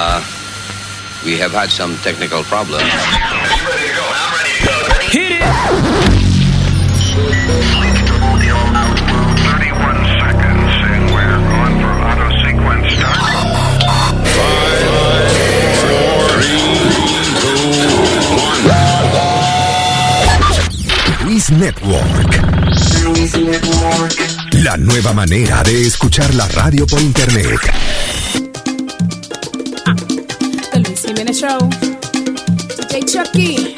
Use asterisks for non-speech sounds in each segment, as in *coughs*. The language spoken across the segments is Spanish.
Uh, we have had some technical problems. Hit it! Luis Network. La nueva manera de escuchar la radio por internet. Luis Jiménez Show. DJ Chucky.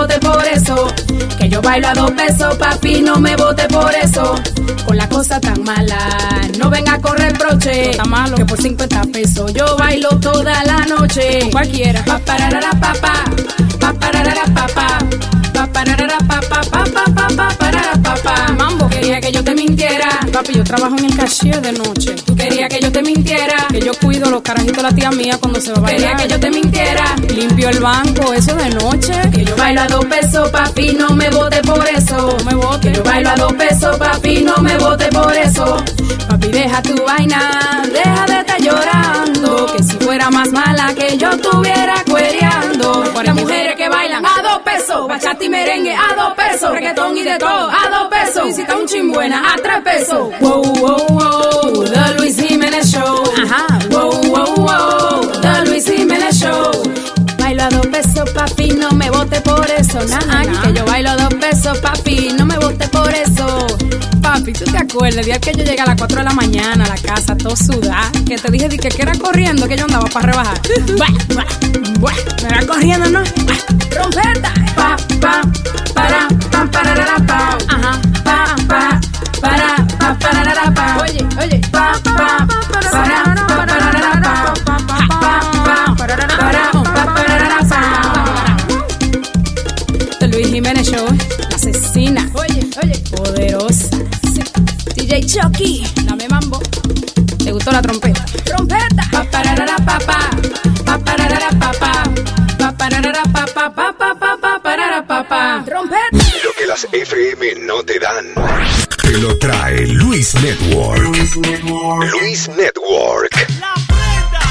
por eso. Que yo bailo a dos pesos, papi, no me vote por eso. Con la cosa tan mala, no venga a correr broche. Que por 50 pesos yo bailo toda la noche. Cualquiera. Pa pararara papá, pa pararara papá, pa pararara papá, pa papá. Mambo quería que yo te mintiera. Papi, yo trabajo en el cashier de noche. Tú querías que yo te mintiera. Que yo cuido los carajitos de la tía mía cuando se va a bailar. Quería que yo te mintiera. Limpio el banco, eso de noche. Que yo bailo a dos pesos, papi, no me vote por eso. No me vote. Que yo bailo a dos pesos, papi, no me vote por eso. Papi, deja tu vaina, deja de estar llorando. Que si fuera más mala que yo estuviera cuereando. Las mujeres que bailan pesos, bachata y merengue a dos pesos, reggaetón y de todo a dos pesos. Está un chimbuena a tres pesos. Wow, wow, wow, The Luis Jiménez Show. Ajá. Wow, wow, wow, The Luis Jiménez Show. Bailo a dos pesos, papi, no me vote por eso. Nah, que yo bailo a dos pesos, papi, no me vote por eso. Papi, ¿tú te acuerdas el día que yo llegué a las 4 de la mañana a la casa, todo sudada? Que te dije di que, que era corriendo que yo andaba para rebajar. Buah, buah, buah. Me era corriendo, ¿no? Rompeta. Pa, pa, para, pa, pararara, pa. Ajá. Pa, pa, para, Chucky, dame mambo. ¿Te gustó la trompeta? Trompeta. Pa pararara pa pa. Pa pararara pa pa. Pa pararara pa pa pa pa pa pa parara pa pa. Trompeta. Lo que las FM no te dan. Te lo trae Luis Network. Luis Network. La prenda.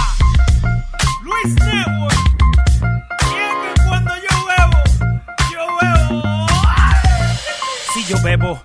Luis Network. Y es que cuando yo bebo, yo bebo. Si yo bebo,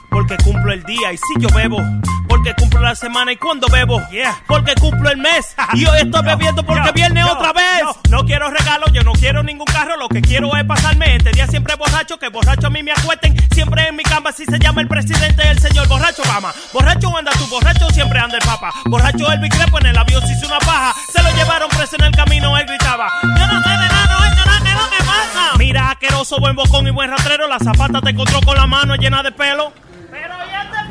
porque cumplo el día. Y si yo bebo, porque cumplo la semana. Y cuando bebo, porque cumplo el mes. *laughs* Y hoy estoy bebiendo porque viene otra vez. No quiero regalos, yo no quiero ningún carro. Lo que quiero es pasarme este día siempre borracho. Que borracho a mí me acuesten. Siempre en mi cama, así se llama el presidente, el señor borracho Obama. Borracho anda tú, borracho siempre anda el papa. Borracho el Crepo en el avión se hizo una paja. Se lo llevaron preso en el camino, él gritaba. Yo no sé de nada, no he hecho nada, ¿qué es lo que pasa? Mira, asqueroso, buen bocón y buen rastrero. La zapata te encontró con la mano llena de pelo. Pero ya este pajero, ya.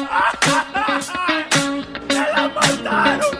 *laughs* Me la mataron.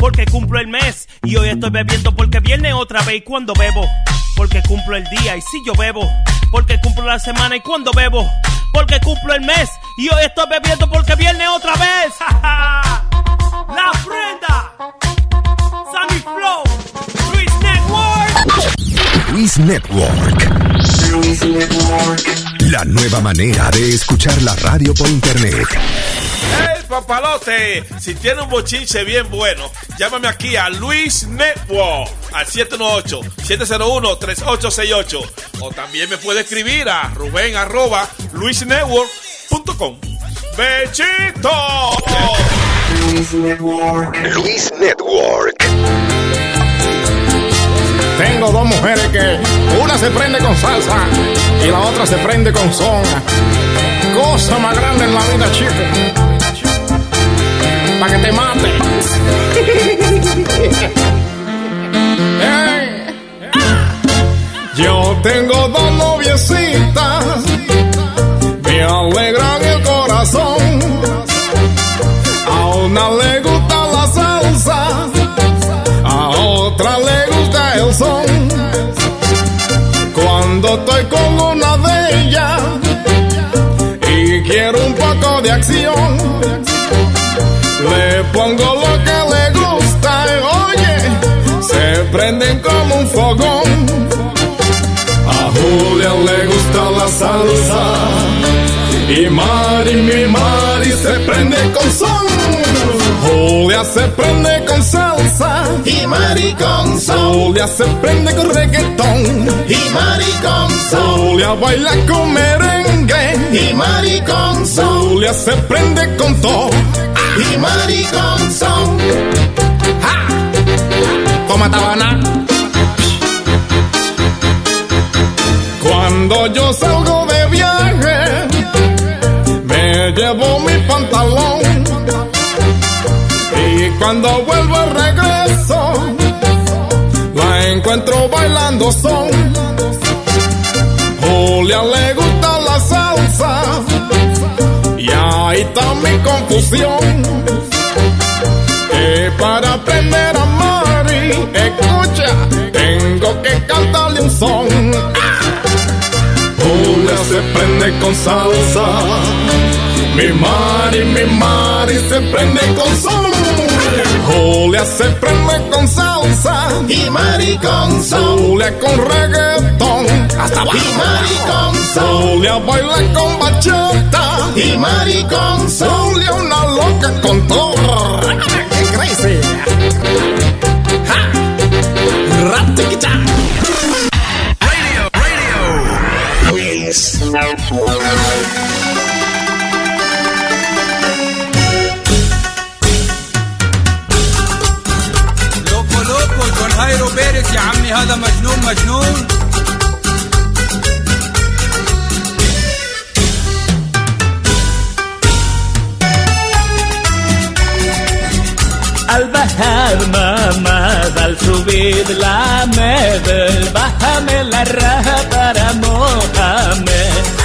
porque cumplo el mes y hoy estoy bebiendo porque viene otra vez y cuando bebo, porque cumplo el día y si yo bebo, porque cumplo la semana y cuando bebo, porque cumplo el mes y hoy estoy bebiendo porque viene otra vez. *laughs* la prenda, Sammy Flow, Luis Network. Luis Network. Luis Network. La nueva manera de escuchar la radio por internet. ¡Hey, papalote! Si tiene un bochinche bien bueno, llámame aquí a Luis Network al 718-701-3868. O también me puede escribir a Rubén arroba luisnetwork.com. ¡Bechito! Luis Network. Luis Network. Tengo dos mujeres que una se prende con salsa y la otra se prende con son. Cosa más grande en la vida, chico. Para que te mate. *laughs* Yo tengo dos noviecitas, me alegran el corazón. A una le gusta la salsa, a otra le gusta el son. Cuando estoy con una de ellas y quiero un poco de acción, pongo lo que le gusta oye, se prenden como un fogón. A Julia le gusta la salsa y Mari, mi Mari se prende con son. Julia se prende con salsa y Mari con son. Julia se prende con reggaetón y Mari con son. Julia baila con merengue y Mari con son. Julia se prende con todo y Mari con son. ¡Ja! Toma tabana. Cuando yo salgo de viaje, me llevo mi pantalón. Y cuando vuelvo regreso, la encuentro bailando son. Julia le gusta la salsa, ahí está mi confusión. Que para aprender a Mari, escucha, tengo que cantarle un son. Julia se prende con salsa. Mi Mari, mi Mari se prende con son. Julia se prende con salsa. Y Mari con son. Julia con reggaetón. Hasta abajo. Y Mari con son. Julia baila con bachata. Y Mari con son. Julia una loca con todo. ¡Qué crazy! ¡Ja! ¡Ratiquita! Luis لوكو لوكو جون هايرو بيرك يا عمي هذا مجنون مجنون Al bajar mamá, al subir la medel, bájame la raja para Mohamed.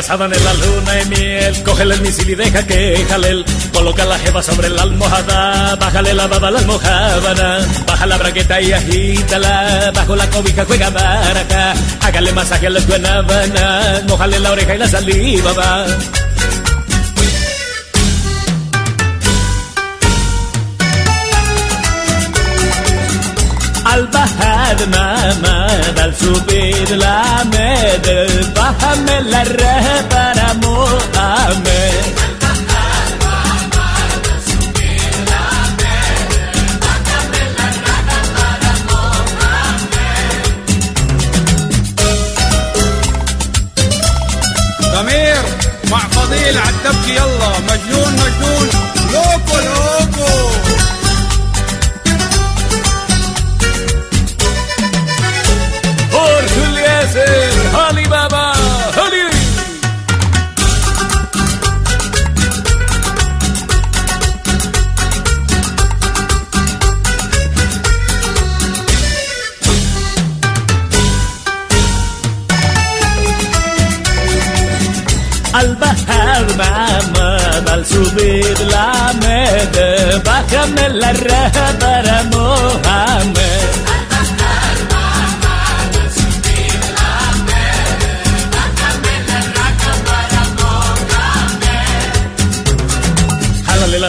La sábana en la luna y miel, cógele el misil y deja que jalel. Coloca la jeva sobre la almohada, bájale la baba a la almohábana, baja la braqueta y agítala, bajo la cobija juega baraja, hágale masaje a la guanábana, mojale la oreja y la saliva va. Al bajar ما ما ماما بلسو بيد لامد فهم للرهب أنا مؤمن ضمير مع فضيل عالدبكي يلا مجنون مجنون. لوكو لوكو. fama al subir la mede, bájame la red para mojarme.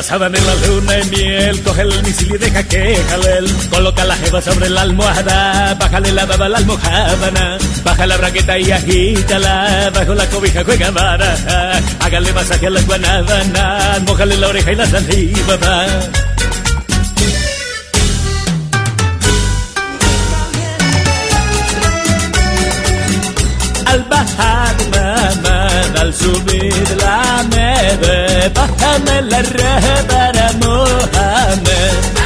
Abrazaban en la luna de miel, coge el misil y deja que jalel. Coloca la jeva sobre la almohada, bájale la baba a la almohábana. Baja la braqueta y agítala, bajo la cobija juega baraja. Hágale masaje a la guanábana, mojale la oreja y la saliva. subir la neve, la para Mohamed.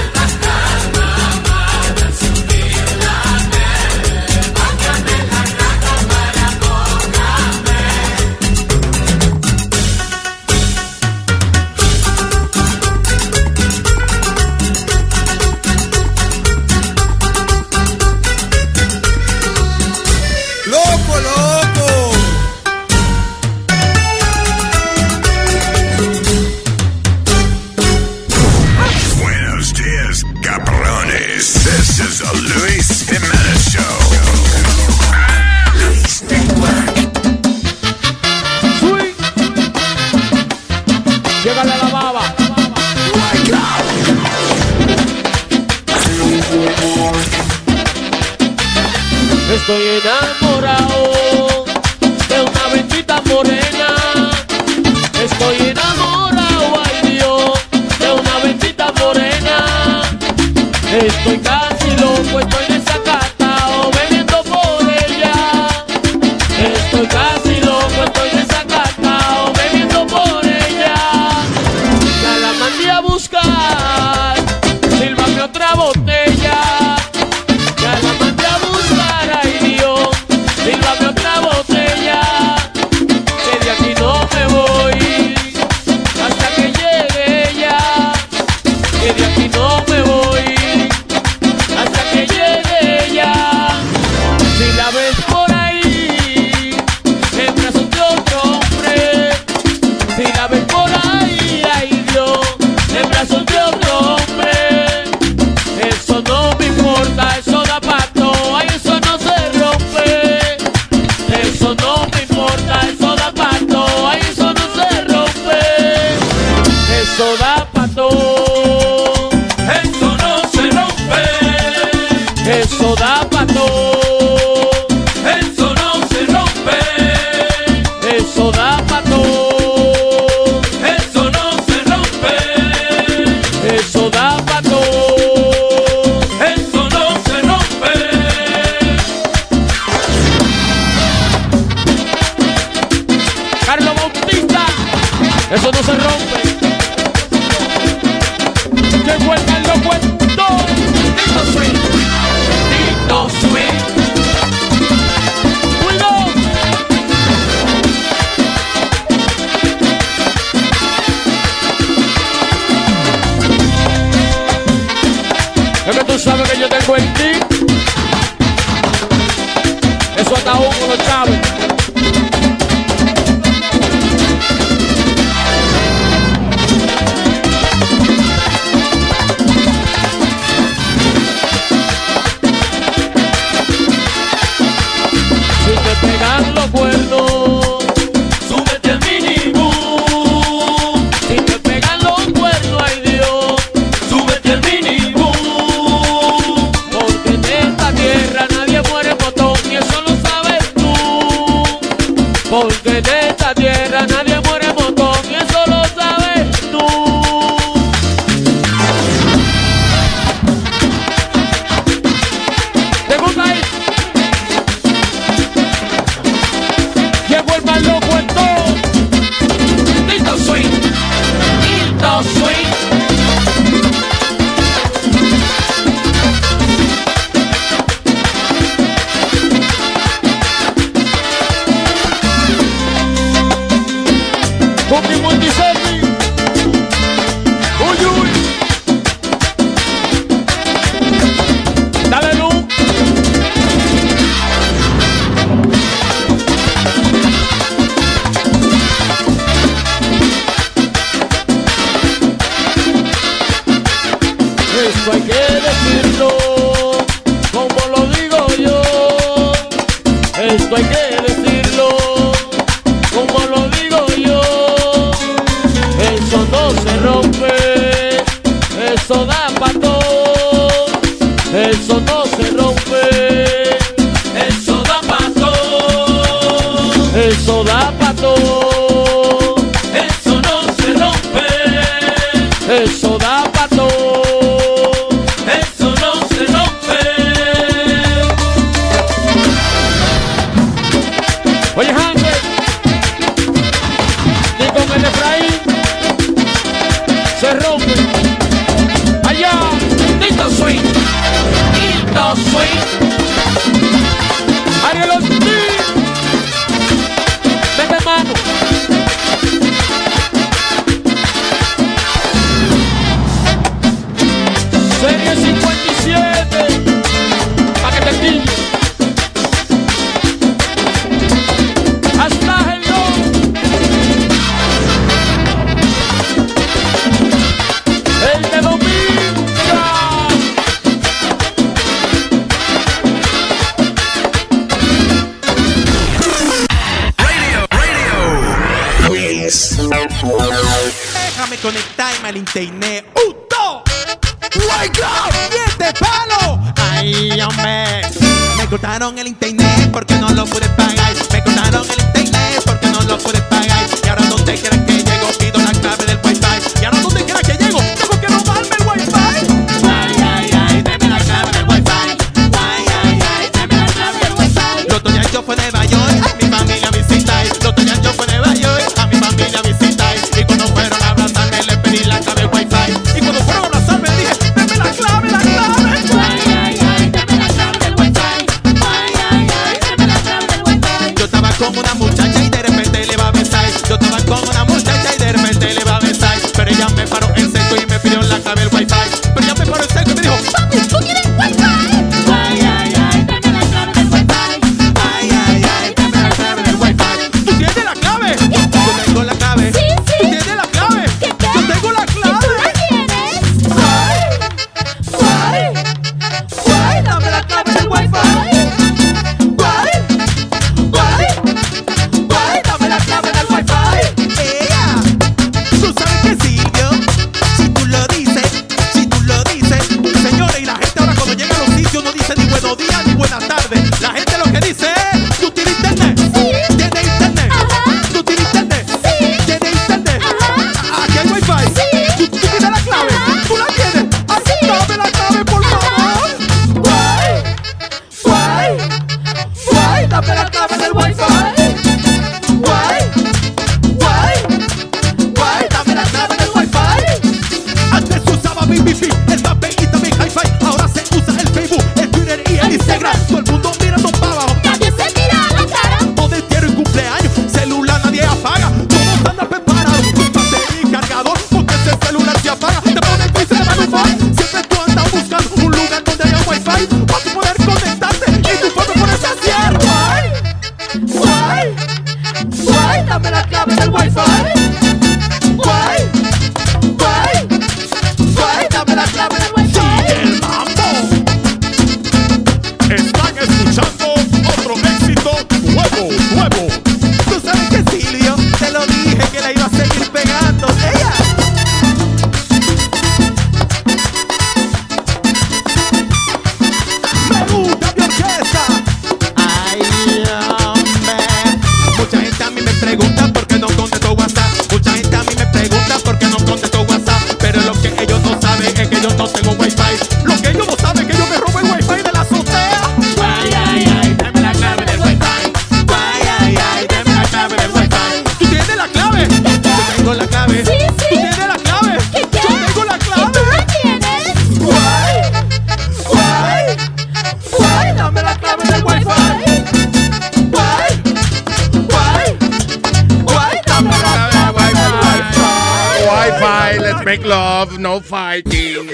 Make love, no fighting.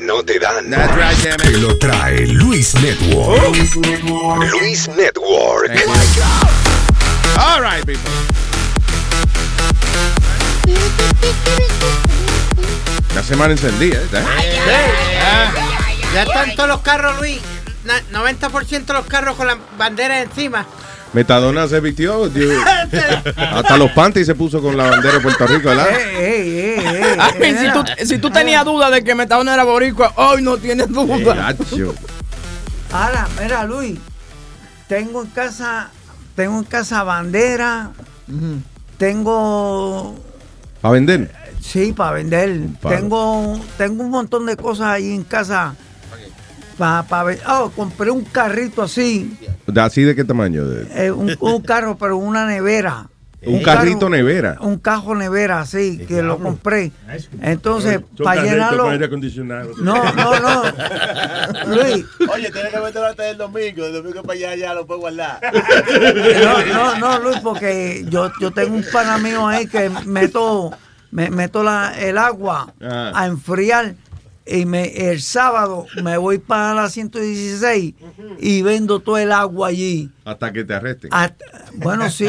No te dan. Te lo trae Luis Network. Oh. Luis Network. Luis Network. Network. All right, people. La semana encendida, ¿eh? Ay, ay, ay, ya están todos los carros, Luis. 90% de los carros con la bandera encima. Metadona se vistió. hasta los panties se puso con la bandera de Puerto Rico, ¿verdad? Ah, si, tú, si tú tenías duda de que Metadona era boricua, hoy no tienes duda. Ahora, mira, Luis, tengo en casa, tengo en casa bandera, tengo, ¿Para vender? sí, para vender, Para- tengo, tengo un montón de cosas ahí en casa para vender. Oh, compré un carrito así, ¿De ¿Así de qué tamaño? Eh, un, un carro, pero una nevera. un carrito carro- nevera. Un cajo nevera, así, que lo compré. Entonces, para llenarlo... aire acondicionado. No, no, no. Luis, Oye, tienes que meterlo antes del domingo. El domingo para allá ya lo puedes guardar. No, no, no, Luis, porque yo, yo tengo un pana mío ahí que meto, me, meto la, el agua Ah. a enfriar y me, el sábado me voy para la 116 y vendo todo el agua allí. Hasta que te arresten. Hasta- bueno, sí,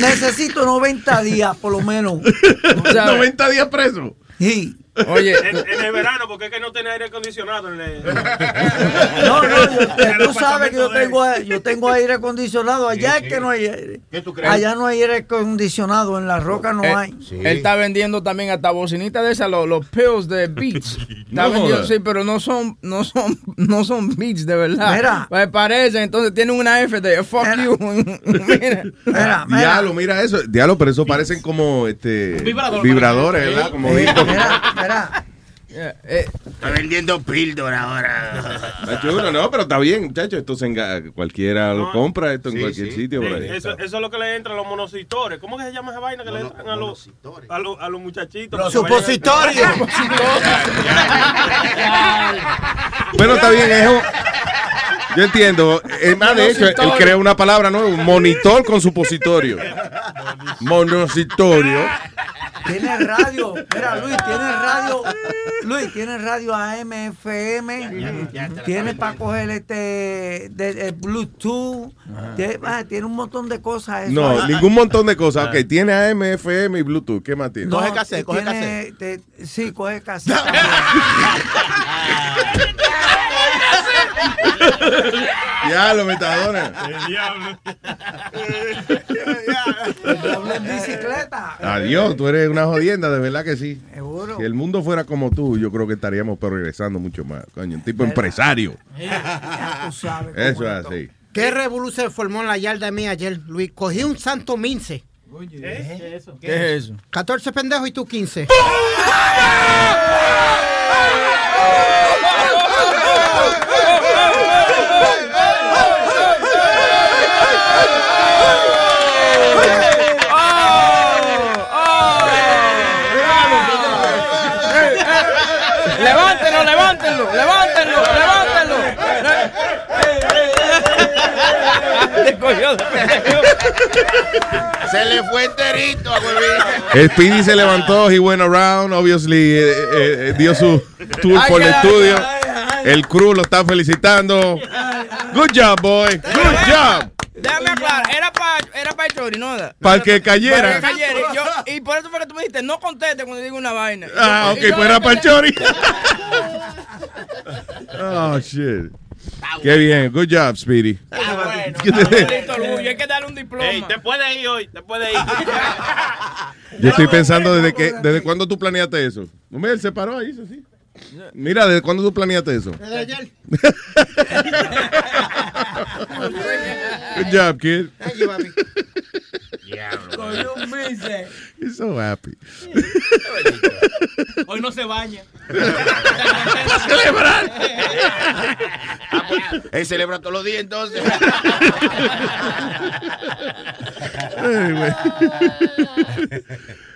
necesito 90 días por lo menos. *laughs* 90 días preso. Sí. Oye, En, en el verano, porque es que no tiene aire acondicionado. En el, *laughs* No, no, yo- tú sabes que yo tengo, yo tengo aire acondicionado. Allá es que no hay aire. Allá no hay aire acondicionado, en la roca no Eh, hay. Él está vendiendo también hasta bocinitas de esas, los, los pills de Beats. *laughs* Está No vendiendo, sí, pero no son, no son, no son Beats de verdad. Mira. Pues parece, entonces tiene una F de fuck you. *laughs* Mira. Diablo, mira eso. Diablo, pero eso parecen como este Vibrador, vibradores, parece. ¿verdad? Como Sí, discos. Mira, Está vendiendo píldora ahora. Está chulo, no, pero está bien, muchachos. Esto se enga- cualquiera lo compra esto en Sí, cualquier sí. sitio. por ahí. eso, eso es lo que le entra a los monocitores. ¿Cómo que se llama esa vaina que le entran a los, a los, a los muchachitos? Los supositorios. *laughs* Bueno, está bien, es un- Yo entiendo. Es más, de hecho, él crea una palabra nueva, un monitor con supositorio. *laughs* Monositorio. Tiene radio, mira Luis, tiene radio, Luis, tiene radio AM, FM, tiene para coger este de, de Bluetooth, tiene, ah, tiene un montón de cosas. eso No, ahí. ningún montón de cosas. Ok, tiene AM, FM y Bluetooth. ¿Qué más tiene? No, tiene- te- sí, coge cassette. *laughs* *laughs* Ya, lo metadona. El diablo. Diablo en bicicleta. Adiós, tú eres una jodienda, de verdad que sí. Seguro. Si el mundo fuera como tú, yo creo que estaríamos progresando mucho más. Coño, un tipo empresario. Ya tú *laughs* sabes cómo Eso es así. ¿Qué revolución se formó en la yarda mía ayer, Luis? Cogí un santo mince. ¿Qué es eso? ¿Qué es eso? 14 pendejos y tú 15. Levántenlo, levántenlo, levántenlo, levántenlo. Te cogió de pendejo. Se le fue enterito a huevito. Speedy se levantó, he went around, obviously, eh, eh, eh, dio su tour por el estudio. El crew lo está felicitando. Good job, boy. Good job. Déjame aclarar, era para era pa el chori, ¿no? Para que cayera. Para que cayera. Y, yo- y por eso fue que tú me dijiste, no conteste cuando digo una vaina. Ah, ok, pues era para el chori. Oh, shit. Qué bien. Good job, Speedy. Maldito orgullo, hay que darle un diploma. Ey, te puedes ir hoy, te puedes ir. Yo estoy pensando desde que, desde cuándo tú planeaste eso. No me él se paró ahí, eso sí. Mira, ¿desde cuándo tú planeaste eso? Desde ayer. *laughs* Good job, kid. Thank you, papi. Cogió un mince. He's so happy. Hoy no se baña. celebrar. Él celebra todos los días entonces. Anyway.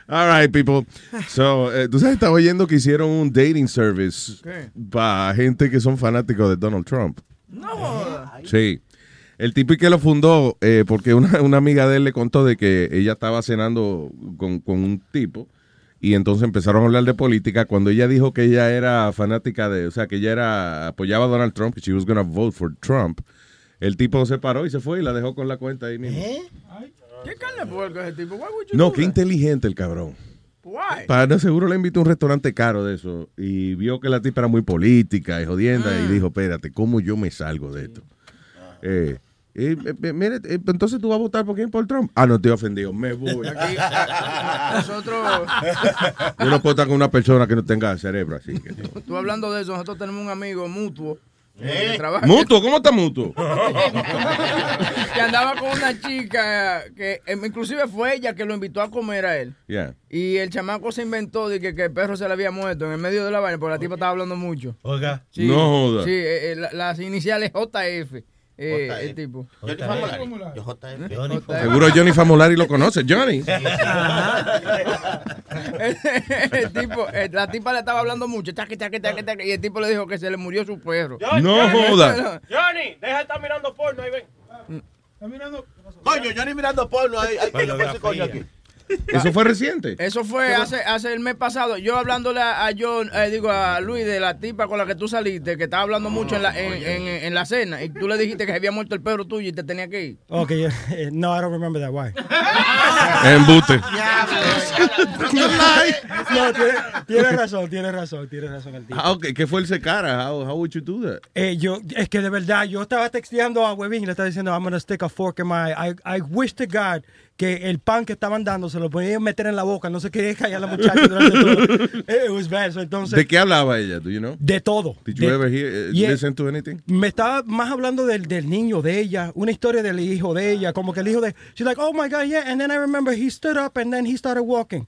All right, people. So, eh, tú sabes, estaba oyendo que hicieron un dating service para gente que son fanáticos de Donald Trump. No. Sí. El tipo que lo fundó, eh, porque una, *laughs* una amiga de él le contó de que ella estaba cenando con, con un tipo y entonces empezaron a hablar de política. Cuando ella dijo que ella era fanática de, o sea, que ella era apoyaba a Donald Trump, que she was gonna vote for Trump, el tipo se paró y se fue y la dejó con la cuenta ahí mismo. ¿Qué carne puerco es ese tipo? Why would you No, qué that? inteligente el cabrón. Why? Para seguro le invitó a un restaurante caro de eso y vio que la tipa era muy política y jodienda Ah. y dijo, espérate, ¿cómo yo me salgo de esto? Eh, eh, eh, mire, eh, entonces tú vas a votar por quién, por Trump. Ah, no estoy ofendido, me voy. Aquí, *laughs* nosotros, Yo no puedo estar con una persona que no tenga cerebro así. que no. tú hablando de eso, nosotros tenemos un amigo mutuo. ¿Eh? trabaja- Mutuo, ¿cómo está mutuo? *laughs* que andaba con una chica que eh, inclusive fue ella que lo invitó a comer a él. Yeah. Y el chamaco se inventó de que, que el perro se le había muerto en el medio de la vaina porque la tipa estaba hablando mucho. Oiga. Sí, No joda. Sí, eh, eh, las iniciales JF. Eh, el tipo. Johnny Famolari. Yo. Seguro Johnny Famolari lo conoce. Johnny. *laughs* el tipo, eh, la tipa le estaba hablando mucho, taqui, taqui, taqui, taqui, y el tipo le dijo que se le murió su perro. No joda. Johnny, deja de estar mirando porno ahí, ven. Está mirando. Coño, Johnny mirando porno ahí. ahí, ¿Qué le pasa, coño aquí? *laughs* ¿Eso fue reciente? Eso fue hace, hace el mes pasado. Yo hablándole a, a John, eh, digo a Luis de la tipa con la que tú saliste, que estaba hablando mucho en la, en, en- en la cena, y tú le dijiste que se había muerto el perro tuyo y te tenía que ir. Okay, yeah. no, I don't remember that. Why? *laughs* Embute. *laughs* no, tiene, tiene razón, tiene razón, tiene razón el tipo. How- ¿Qué qué fue el cara? How, how would you do that? Eh, yo, es que de verdad, yo estaba texteando a Webin y le estaba diciendo, I'm gonna stick a fork in my I, I wish to God que el pan que estaban dando se lo podían meter en la boca, no se quería callar la muchacha durante todo. *laughs* It was bad, so entonces... ¿De qué hablaba ella? Do you know? De todo. Did you De- ever hear, uh, Yeah. listen to anything? Me estaba más hablando del, del niño de ella, una historia del hijo de ella, como que el hijo de, she's like, oh my God, yeah, and then I remember he stood up and then he started walking.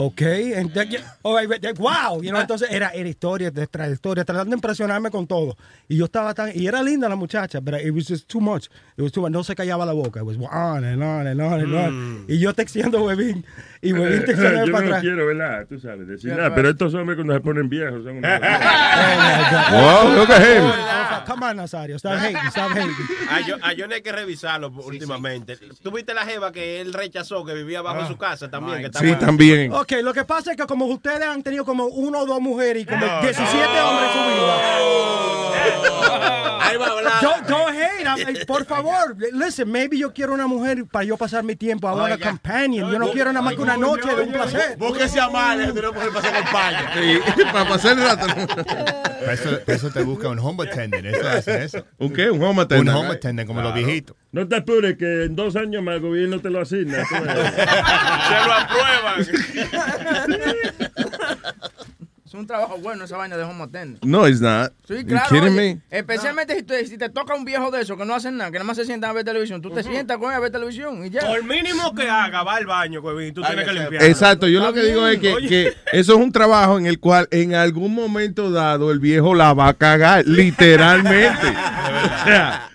Okay, and right, but, wow, you know, entonces era, era historia tras historia, tratando de impresionarme con todo. Y yo estaba tan, y era linda la muchacha, pero it was just too much. It was too much. No se callaba la boca. It was on and on and on and on. Y yo texteando a Webin, y texteando *laughs* Eh, Yo para no atrás. quiero, ¿verdad? Tú sabes, decir nada. Pero estos hombres cuando se ponen viejos son unos... *laughs* Wow, look at him. Come on, Nazario, stop hating, stop hating. A, Yo- a Johnny hay que revisarlo últimamente. ¿Tú viste la jeva que él rechazó, que vivía abajo de su casa también? Que Sí, también. Ok, lo que pasa es que como ustedes han tenido como uno o dos mujeres y como No, 17 no. hombres en su vida. Ahí va a hablar. Don't, don't hate, I'm- por favor. Listen, maybe yo quiero una mujer para yo pasar mi tiempo. I want a companion. Yo no quiero nada más que una noche de un placer. Búsquese a Amalia, que puede pasar acompaña. para pasar el rato. Para eso, para eso te busca un home attendant. Eso hace eso. ¿Un qué? Un home attendant. Un home attendant, como los viejitos. No te apures, que en dos años más el gobierno te lo asigna. *laughs* Se lo aprueban. *laughs* Es un trabajo bueno esa vaina de home attendant. No, it's not. Sí, You claro. kidding oye, me? Especialmente si, te, si te toca un viejo de eso que no hacen nada, que nada más se sientan a ver televisión. Tú te sientas con él a ver televisión y ya. Por mínimo que haga, va al baño, y tú tienes que limpiar. Exacto, yo lo que digo es que, que eso es un trabajo en el cual en algún momento dado el viejo la va a cagar, literalmente. *laughs* O sea,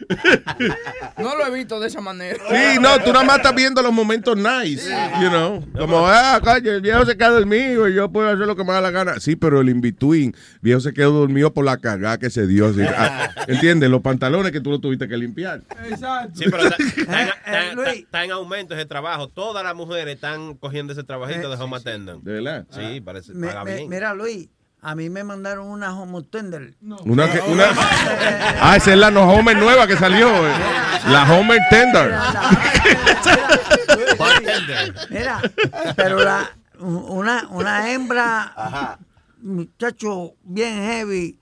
No lo he visto de esa manera. sí, no, tú nada más estás viendo los momentos nice, you know, como, ah, coño, el viejo se queda dormido y yo puedo hacer lo que me da la gana. Sí, pero el in-between, viejo se quedó dormido por la cagada que se dio. así, ah, *laughs* ¿Entiendes? Los pantalones que tú lo tuviste que limpiar. Exacto. Sí, pero está, *laughs* Eh, está- eh, Luis. está- está en aumento ese trabajo. Todas las mujeres están cogiendo ese trabajito de home attendant. ¿De verdad? Sí, parece Me- paga me- bien. mira, Luis, a mí me mandaron una homo tender. Una que- una- ah, esa es la no Homer nueva que salió. eh. La Homer Tender. *laughs* Mira, pero la, una, una hembra, muchacho, bien heavy.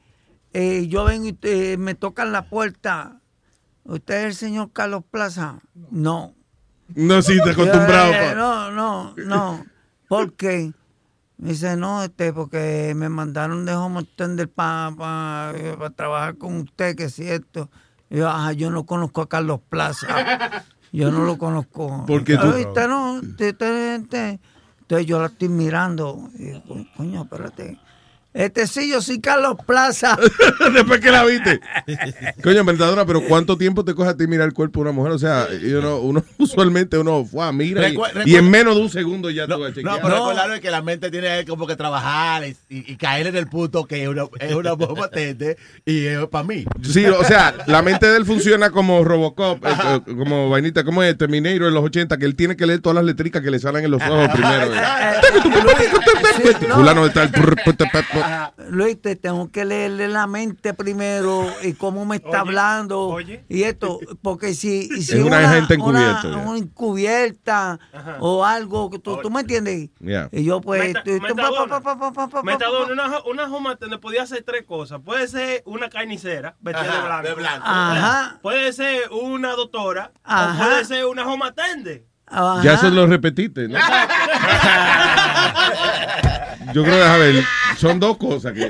eh, yo vengo y eh, me tocan la puerta. ¿Usted es el señor Carlos Plaza? No. No, sí, te acostumbrado. Eh, pa. no, no, no. ¿Por qué? Me dice, no, este, porque me mandaron de home tender para trabajar con usted, que es cierto. Y yo, ajá, yo no conozco a Carlos Plaza. Yo no lo conozco. ¿Por qué tú? Ahorita no, este, este, este. Entonces yo la estoy mirando. Y coño, espérate. Este sí, yo soy Carlos Plaza. Después que la viste. Coño, Mentadora, pero ¿cuánto tiempo te coge a ti mirar el cuerpo de una mujer? O sea, you know, uno usualmente uno fue, mira y, Recu- y en menos de un segundo ya tú vas a No, pero recordarlo que la mente tiene como que trabajar y, y caer en el punto que es una, es una bomba y es para mí. Sí, o sea, la mente de él funciona como Robocop, eh, eh, como vainita, como es Terminator en los 80, que él tiene que leer todas las letricas que le salen en los ojos primero. eh. Fulano de *laughs* Luis, te tengo que leerle la mente primero y cómo me está Oye, hablando oye. y esto, porque si, *laughs* si Es una gente encubierta, una, una encubierta o algo, que tú, ¿tú me entiendes? Yeah. Y yo pues, Metadona. una, jo- una home attendant podía hacer tres cosas. Puede ser una carnicera vestida Ajá, de blanco. de blanco. Ajá. Puede ser una doctora. Ajá. O puede ser una home attendant. Ajá. Ya eso lo repetiste, ¿no? *laughs* Yo creo que, a ver, son dos cosas que...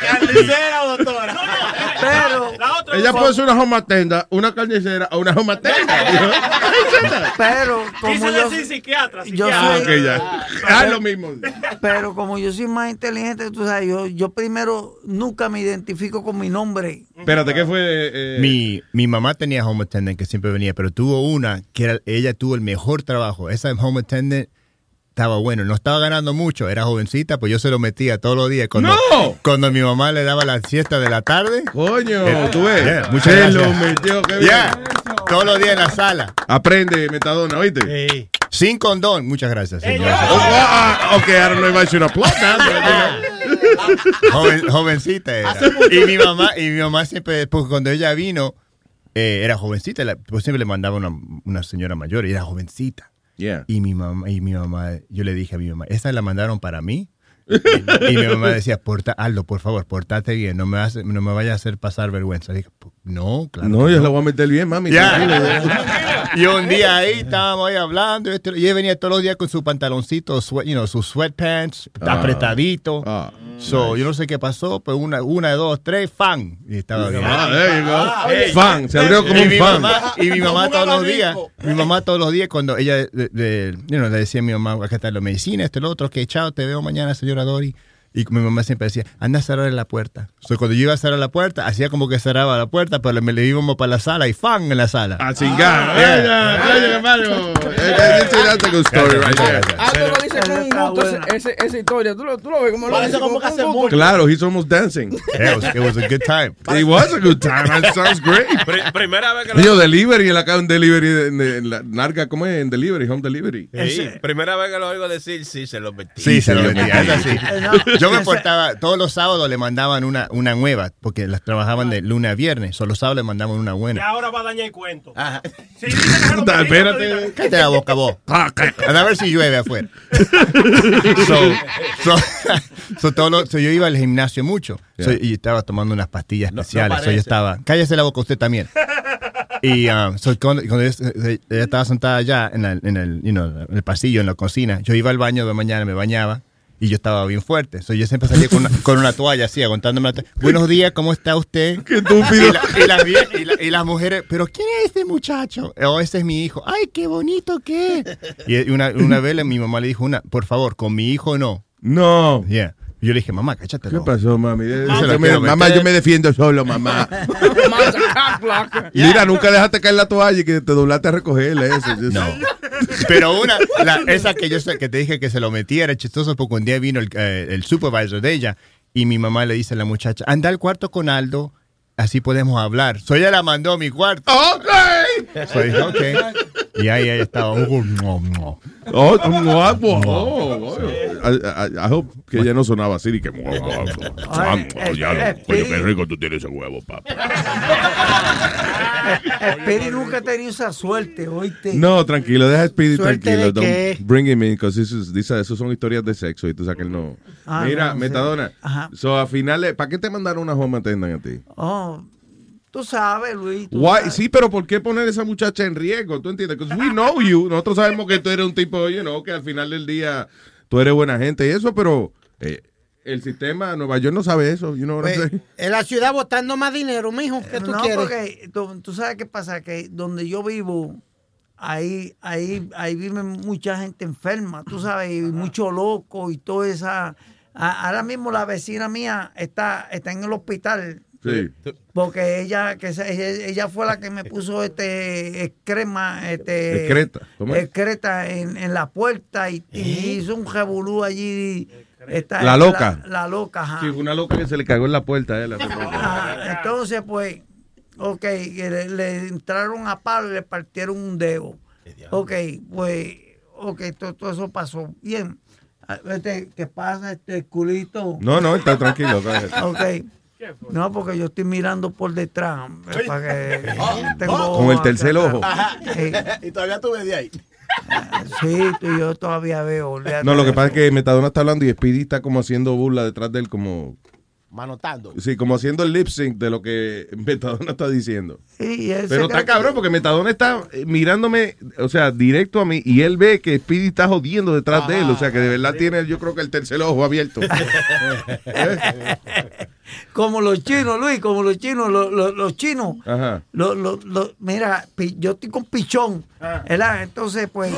Carnicera o doctora. Pero, La otra Ella puede ser una homatenda, una carnicera o una homatenda. *laughs* pero como yo, decir psiquiatra. yo psiquiatra. Ah, soy, ok, ya. Ah, lo mismo. pero como yo soy más inteligente, tú sabes, yo, yo primero nunca me identifico con mi nombre. Espérate, ¿qué fue? eh, Mi, mi mamá tenía home attendant que siempre venía, pero tuvo una que era, ella tuvo el mejor trabajo. Esa home attendant estaba bueno, no estaba ganando mucho, era jovencita, pues yo se lo metía todos los días. Cuando, ¡No! Cuando mi mamá le daba la siesta de la tarde. Coño, Eh, tú ves. yeah, muchas Se gracias. lo metió, qué bien. Yeah, todos los días en la sala. Aprende, metadona, ¿oíste? Sin condón, muchas gracias. señor. Oh, ah, ok, ahora no iba a decir una plata. *laughs* Joven- jovencita era. Y mi mamá, y mi mamá siempre, porque cuando ella vino, eh, era jovencita, pues siempre le mandaba una, una señora mayor y era jovencita. Yeah. Y mi mamá, y mi mamá, yo le dije a mi mamá, esa la mandaron para mí. Y, y mi mamá decía, Porta, Aldo, por favor, portate bien, no me, hace- no me vayas a hacer pasar vergüenza. Dije, no, claro. No, yo la voy a meter bien, mami. Ya. *laughs* Y un día ahí estábamos ahí hablando, y, y él venía todos los días con su pantaloncito, sweat, you know, sus sweatpants, Ah. apretadito. Ah, so, Yo no sé qué pasó, pero una, una, dos, tres, fan. Y estaba bien. Ah, there you go. Ah, Hey. Fan, se abrió como y un fan. Mamá, y mi mamá todos los días, mi mamá todos los días cuando ella le, le- you know, le decía a mi mamá, acá está la medicina, esto, lo otro, que chao, te veo mañana, señora Dori. Y mi mamá siempre decía, anda a cerrar la puerta. So, cuando yo iba a cerrar la puerta, hacía como que cerraba la puerta, pero me le íbamos para la sala y fan en la sala. A chingar. Eh, eh, That's a good story right there. Aldo lo dice con un gusto esa historia. Tú lo, tú lo ves como lo dice como con que hace gusto. Claro, he's almost dancing. It, was, it was a good time. It was a good time. That sounds great. Pri- primera vez que lo Digo, delivery, él acá un delivery, de, de- en la narga, ¿cómo es? En delivery, home delivery. Sí, primera vez que lo oigo decir, sí, se lo metí. Sí, se lo Sí, Yo me portaba, todos los sábados le mandaban una, una nueva, porque las trabajaban de lunes a viernes, solo los sábados le mandaban una Y buena. ahora va a dañar el cuento. Ajá. Sí, Puta, *laughs* metí, espérate. Cállate la boca, vos. Ah. A ver si llueve afuera. *laughs* so, so, so todo lo- so yo iba al gimnasio mucho So, Yeah. y estaba tomando unas pastillas No- no especiales. so yo estaba, cállese la boca usted también. Y um, *laughs* so cuando, cuando yo- ella estaba sentada allá en, el- en el, you know, en el pasillo, en la cocina, yo iba al baño de mañana, me bañaba. Y yo estaba bien fuerte. So yo siempre salía con una, con una toalla así, aguantándome la toalla. Buenos días, ¿cómo está usted? *laughs* Qué estúpido. Y, la- y las, y la- y las mujeres, ¿pero quién es este muchacho? O ese es mi hijo. ¡Ay, qué bonito que es! Y una, una vez mi mamá le dijo una, por favor, con mi hijo no. No. Yeah. Y yo le dije, mamá, cállate. ¿Qué pasó, mami? Yo me- mamá, yo me defiendo solo, mamá. *laughs* Mira, nunca dejaste caer la toalla y que te doblaste a recogerla. Eso, eso. No. *laughs* Pero una, la- esa que yo que te dije que se lo metía era chistoso porque un día vino el, eh, el supervisor de ella y mi mamá le dice a la muchacha, anda al cuarto con Aldo, así podemos hablar. So ella la mandó a mi cuarto. Ok. So dije, ok. Y ahí ella estaba. "Uh, no, no". Oh, guapo. Oh, oh. I, I- I hope que ella no sonaba así y que. Ay, Ya lo- Coño, eh, qué rico tú tienes ese huevo, papá. Speedy nunca ha tenido esa suerte, oíste. No, tranquilo, deja a Speedy tranquilo. de Don't bring him in, because eso son historias de sexo y tú sabes que él no. Ah, Mira, no, sí. Metadona. Ajá. So, a finales, ¿para qué te mandaron una home attendant a ti? Oh, tú sabes, Luis. tú Why? sabes. Sí, pero ¿por qué poner a esa muchacha en riesgo? ¿Tú entiendes? Because we know you. Nosotros sabemos que tú eres un tipo, you know, que al final del día tú eres buena gente y eso, pero eh, el sistema de Nueva York no sabe eso. You know what I'm Pues, en la ciudad botando más dinero, mijo. ¿Qué tú no, quieres? porque tú, tú sabes qué pasa, que donde yo vivo, ahí, ahí, ahí vive mucha gente enferma, tú sabes, y mucho loco y toda esa. ahora mismo la vecina mía está, está en el hospital. Sí. Porque ella, que se- ella, fue la que me puso este crema, este Excreta, excreta en, en la puerta y, y hizo un revolú allí. Esta- La loca. La, la loca, ajá. Sí, fue una loca que se le cagó en la puerta. *laughs* Ajá, entonces, pues, ok, le, le entraron a palo y le partieron un dedo. Ok, pues, ok, todo, todo eso pasó. Bien, Ah, vete, ¿Qué pasa, este culito? No, no, está tranquilo. Ok. No, porque yo estoy mirando por detrás. eh, Para que Oh, *laughs* tengo Con el tercer ojo. Sí. Y todavía tú ves de ahí. *laughs* Sí, tú y yo todavía veo. No, lo que pasa es que Metadona está hablando y Speedy está como haciendo burla detrás de él, como. Manotando. Sí, como haciendo el lip sync de lo que Metadona está diciendo. Sí, Pero está cabrón porque Metadona está eh, mirándome, o sea, directo a mí y él ve que Speedy está jodiendo detrás de él. O sea, que de verdad tiene, yo creo que el tercer ojo abierto. *laughs* Como los chinos, Luis, como los chinos, los, los- los chinos. Ajá. Lo, lo, lo- mira, yo estoy con Pichón, ¿verdad? Entonces, pues,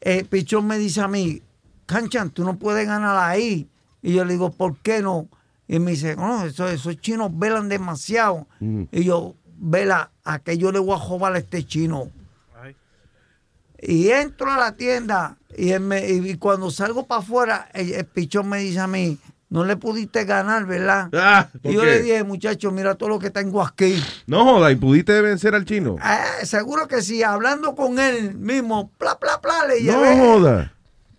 eh, Pichón me dice a mí, Canchan, tú no puedes ganar ahí. Y yo le digo, ¿por qué no? Y me dice, no, esos, esos chinos velan demasiado. Y yo, vela, a que yo le voy a jobar a este chino. Y entro a la tienda y, él me- y cuando salgo para afuera, el, el pichón me dice a mí, no le pudiste ganar, ¿verdad? Ah, ¿por y yo qué? le dije, muchacho, mira todo lo que tengo aquí. No joda, ¿y pudiste vencer al chino? Eh, seguro que sí, hablando con él mismo, pla, pla, pla, le No llevé. joda.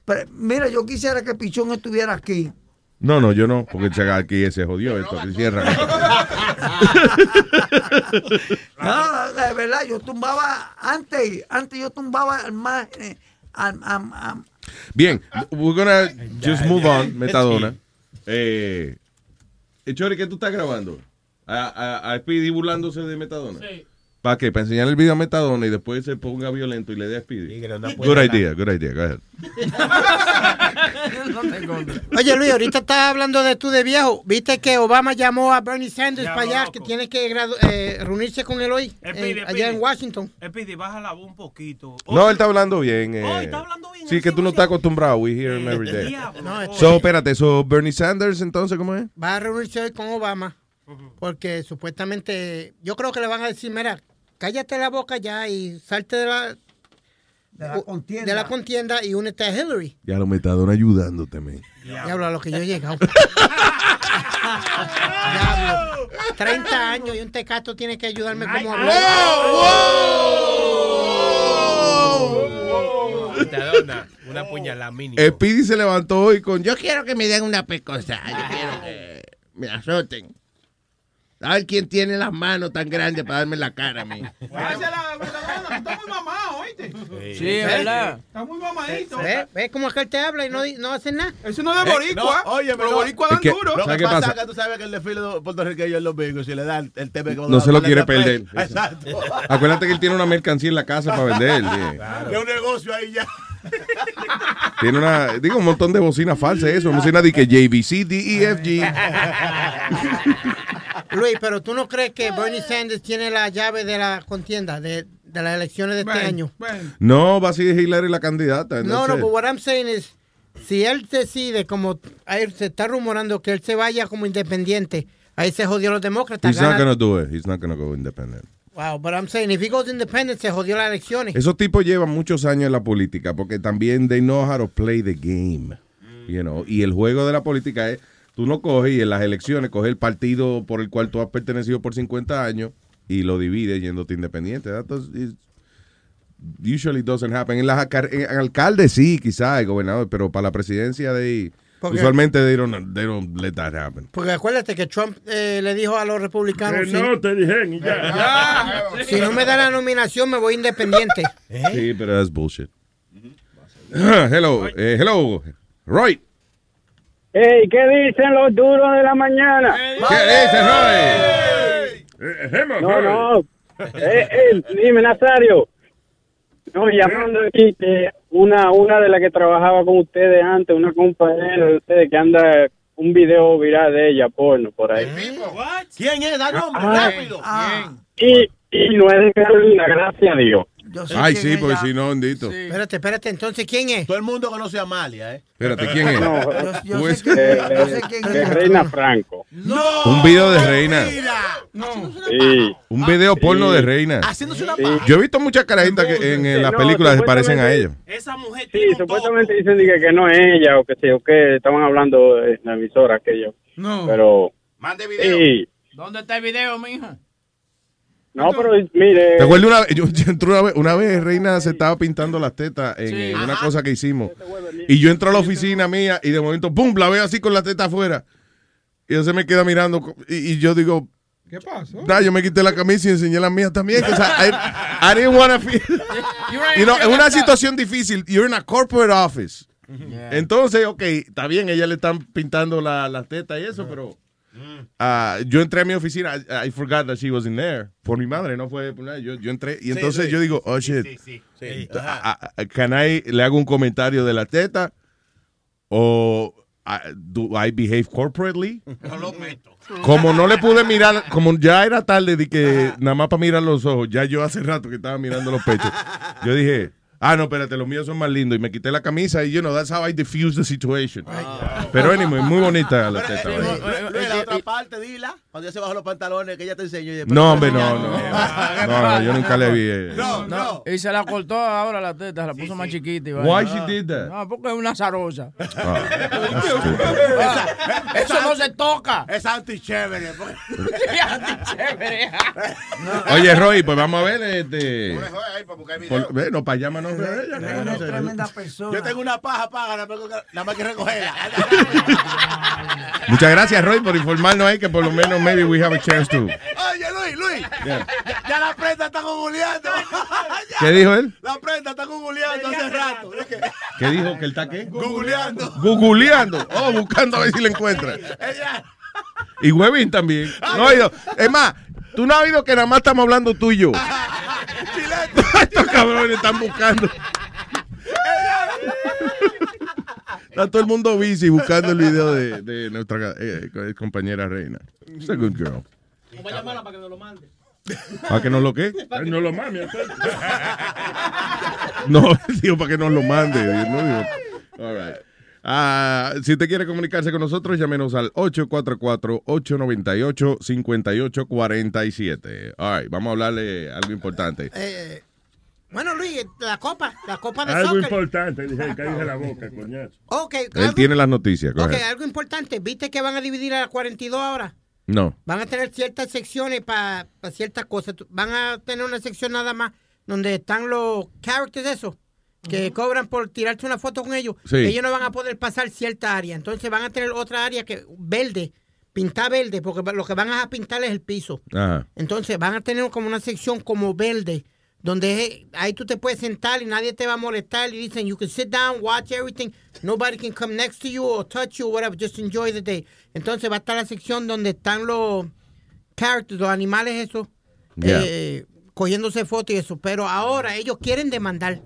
Pero, mira, yo quisiera que Pichón estuviera aquí. No, no, yo no, porque chaga, aquí se jodió esto, que cierra. *laughs* No, de verdad, yo tumbaba antes, antes yo tumbaba al más, eh, al- Bien, we're gonna just move on, Metadona. Eh, Chori, ¿qué tú estás grabando? A, a, a Speedy burlándose de Metadona. Sí. ¿Para qué? Para enseñar el video a Metadona y después se ponga violento y le dé a Speedy. Good idea, good idea, go ahead. *laughs* Oye, Luis, ahorita estás hablando de tú de viejo. ¿Viste que Obama llamó a Bernie Sanders para allá, que tiene que eh, reunirse con él hoy, Eh, eh, allá en Washington? Speedy, baja la voz un poquito. No, él está hablando bien. eh. Oh, está hablando bien, Sí, que tú no estás acostumbrado. We hear him every day. No, este- So, espérate, so Bernie Sanders, entonces, ¿cómo es? va a reunirse hoy con Obama porque supuestamente yo creo que le van a decir, mira, cállate la boca ya y salte de la, de la contienda. de la contienda y únete a Hillary. Ya lo Metadona ayudándote, man. Diablo, a lo que yo he llegado. *laughs* Diablo. 30 años y un tecato tiene que ayudarme como hablar. Metadona, una puñalada mínima. Speedy se levantó hoy con yo Yo quiero que me den una pecosa. Yo quiero que me azoten. A ver quién tiene las manos tan grandes para darme la cara a mí. Estás muy mamado, ¿oíste? Sí, es verdad. Está muy mamadito. ¿Ves? ¿Ves cómo aquel te habla y no, no hace nada? Eso no es de boricua. no, oye, pero no. boricua Es dan que- duro. Lo ¿Sabes que pasa, pasa? es que tú sabes que el desfile puertorriqueño es los bingos si le dan el TV que No se lo quiere perder. Exacto. Acuérdate que él tiene una mercancía en la casa para vender. sí. De un negocio ahí ya. Tiene una, digo, un montón de bocinas falsas, eso. Bocina de que JVC, DEFG. *laughs* Luis, pero tú no crees que Bernie Sanders tiene la llave de la contienda, de, de las elecciones de este año. bueno. No, va a ser Hillary la candidata. No, no, but what I'm saying is, si él decide, como ahí se está rumorando que él se vaya como independiente, ahí se jodió los demócratas. He's not gana- gonna do it. He's not gonna go independent. Wow, but I'm saying, if he goes independent, se jodió las elecciones. Esos tipos llevan muchos años en la política porque también they know how to play the game. You know? Y el juego de la política es, tú no coges y en las elecciones coges el partido por el cual tú has pertenecido por 50 años y lo divides yéndote independiente. That does- is- usually doesn't happen. En las en alcaldes sí, quizás, el gobernador, pero para la presidencia de Porque- usualmente they don't, they don't let that happen. Porque acuérdate que Trump eh, le dijo a los republicanos, Que si, no, te dijeron y ya. si no me da la nominación, me voy independiente. Sí, pero that's bullshit. *laughs* hello, eh, hello, Roy. Hey, ¿qué dicen los duros de la mañana? ¿Qué dices, Roy? No, no. Eh, eh, dime, Nazario. No, llamando aquí que una, una de las que trabajaba con ustedes antes, una compañera de ustedes que anda un video viral de ella, porno, por ahí. ¿Quién es? Da nombre, Ah, rápido. Y, y no es de Carolina, gracias a Dios. Ay, sí, porque si no, bendito. Espérate, espérate, entonces, ¿quién es? Todo el mundo conoce a Amalia, ¿eh? Espérate, ¿quién es? No, yo sé yo sé quién de es. Reina Franco. Un video de reina. Sí. Un video porno de reina. Haciéndose una Sí. Yo he visto muchas carajitas que en, en las No, películas se parecen a ella. supuestamente- Sí, supuestamente dicen que, que no es ella o que sé o que estaban hablando en la emisora aquello. No. Pero Mande sí, ¿Dónde está el video, mija? No, pero mire. ¿Te acuerdas una vez? Yo, yo entré una vez, una vez Reina se estaba pintando las tetas en, en una cosa que hicimos. Y yo entro a la oficina mía y de momento, ¡pum! La veo así con la teta afuera. Y ella se me queda mirando y, y yo digo, ¿Qué pasó? nah, yo me quité la camisa y enseñé las mías también. o sea, I, I didn't wanna feel- *laughs* You know, es una situación difícil. You're in a corporate office. Entonces, ok, está bien, ella le están pintando la, la teta y eso, pero ah, yo entré a mi oficina, I, I forgot that she was in there. Por mi madre, no fue por nada. Yo, yo entré y Sí, entonces sí. yo digo, oh shit, ah, ah, can I, le hago un comentario de la teta o ah, do I behave corporately? Como no le pude mirar, como ya era tarde de que nada más para mirar los ojos, ya yo hace rato que estaba mirando los pechos, yo dije, ah, no, espérate, los míos son más lindos. Y me quité la camisa y, you know, that's how I diffuse the situation. Pero anyway, muy bonita la teta. Luis, ¿verdad? Luis, la otra parte, dila. Cuando ya se bajó los pantalones, que ella te enseñó. y No, hombre, no, no. *laughs* No, no, yo nunca le vi. eh. No, no. Y se la cortó ahora la teta, se la puso más chiquita. y Why she did that? No, porque es una zarosa. Ah, Eso no se toca. Es antichévere. *laughs* porque- Chévere. Oye, Roy, pues vamos a ver. Este, por, ve, no, para allá, no, Tremenda persona. Yo tengo una paja paga, nada más que- recogerla. *laughs* Muchas gracias, Roy, por informarnos ahí que por lo menos maybe we have a chance to. Oye, Luis, Luis. Yeah. Ya, ya la prenda está googleando. ¿Qué dijo él? La prenda está googleando hace rato. ¿Qué dijo? ¿Que él está qué? Googleando. Googleando. Oh, buscando a ver si lo encuentra. Ella- Y Webin también. No oído. Es más, tú no has oído que nada más estamos hablando tú y yo. *laughs* Estos cabrones están buscando. Está todo el mundo busy buscando el video de, de nuestra eh, compañera Reina. It's a good girl. Vamos a llamarla para que nos lo mande. ¿Para que no lo qué? No lo mames. No, digo para que nos lo mande. No, digo. All right. Ah, si usted quiere comunicarse con nosotros, llámenos al 844-898-5847. All right, vamos a hablarle algo importante. Eh, bueno, Luis, la copa, la copa de Algo soccer. importante, dije, cállese la boca, coñazo. Ok, Él algo, tiene las noticias. ok, ahead. algo importante. ¿Viste que van a dividir a las 42 ahora? No. Van a tener ciertas secciones para ciertas cosas. Van a tener una sección nada más donde están los characters esos que cobran por tirarse una foto con ellos. Sí. Ellos no van a poder pasar cierta área. Entonces van a tener otra área que verde, pintar verde, porque lo que van a pintar es el piso. Ajá. Entonces van a tener como una sección como verde, donde es- ahí tú te puedes sentar y nadie te va a molestar. Y dicen, you can sit down, watch everything. Nobody can come next to you or touch you or whatever. Just enjoy the day. Entonces va a estar la sección donde están los characters, los animales esos, Yeah. eh, cogiéndose fotos y eso. Pero ahora ellos quieren demandar.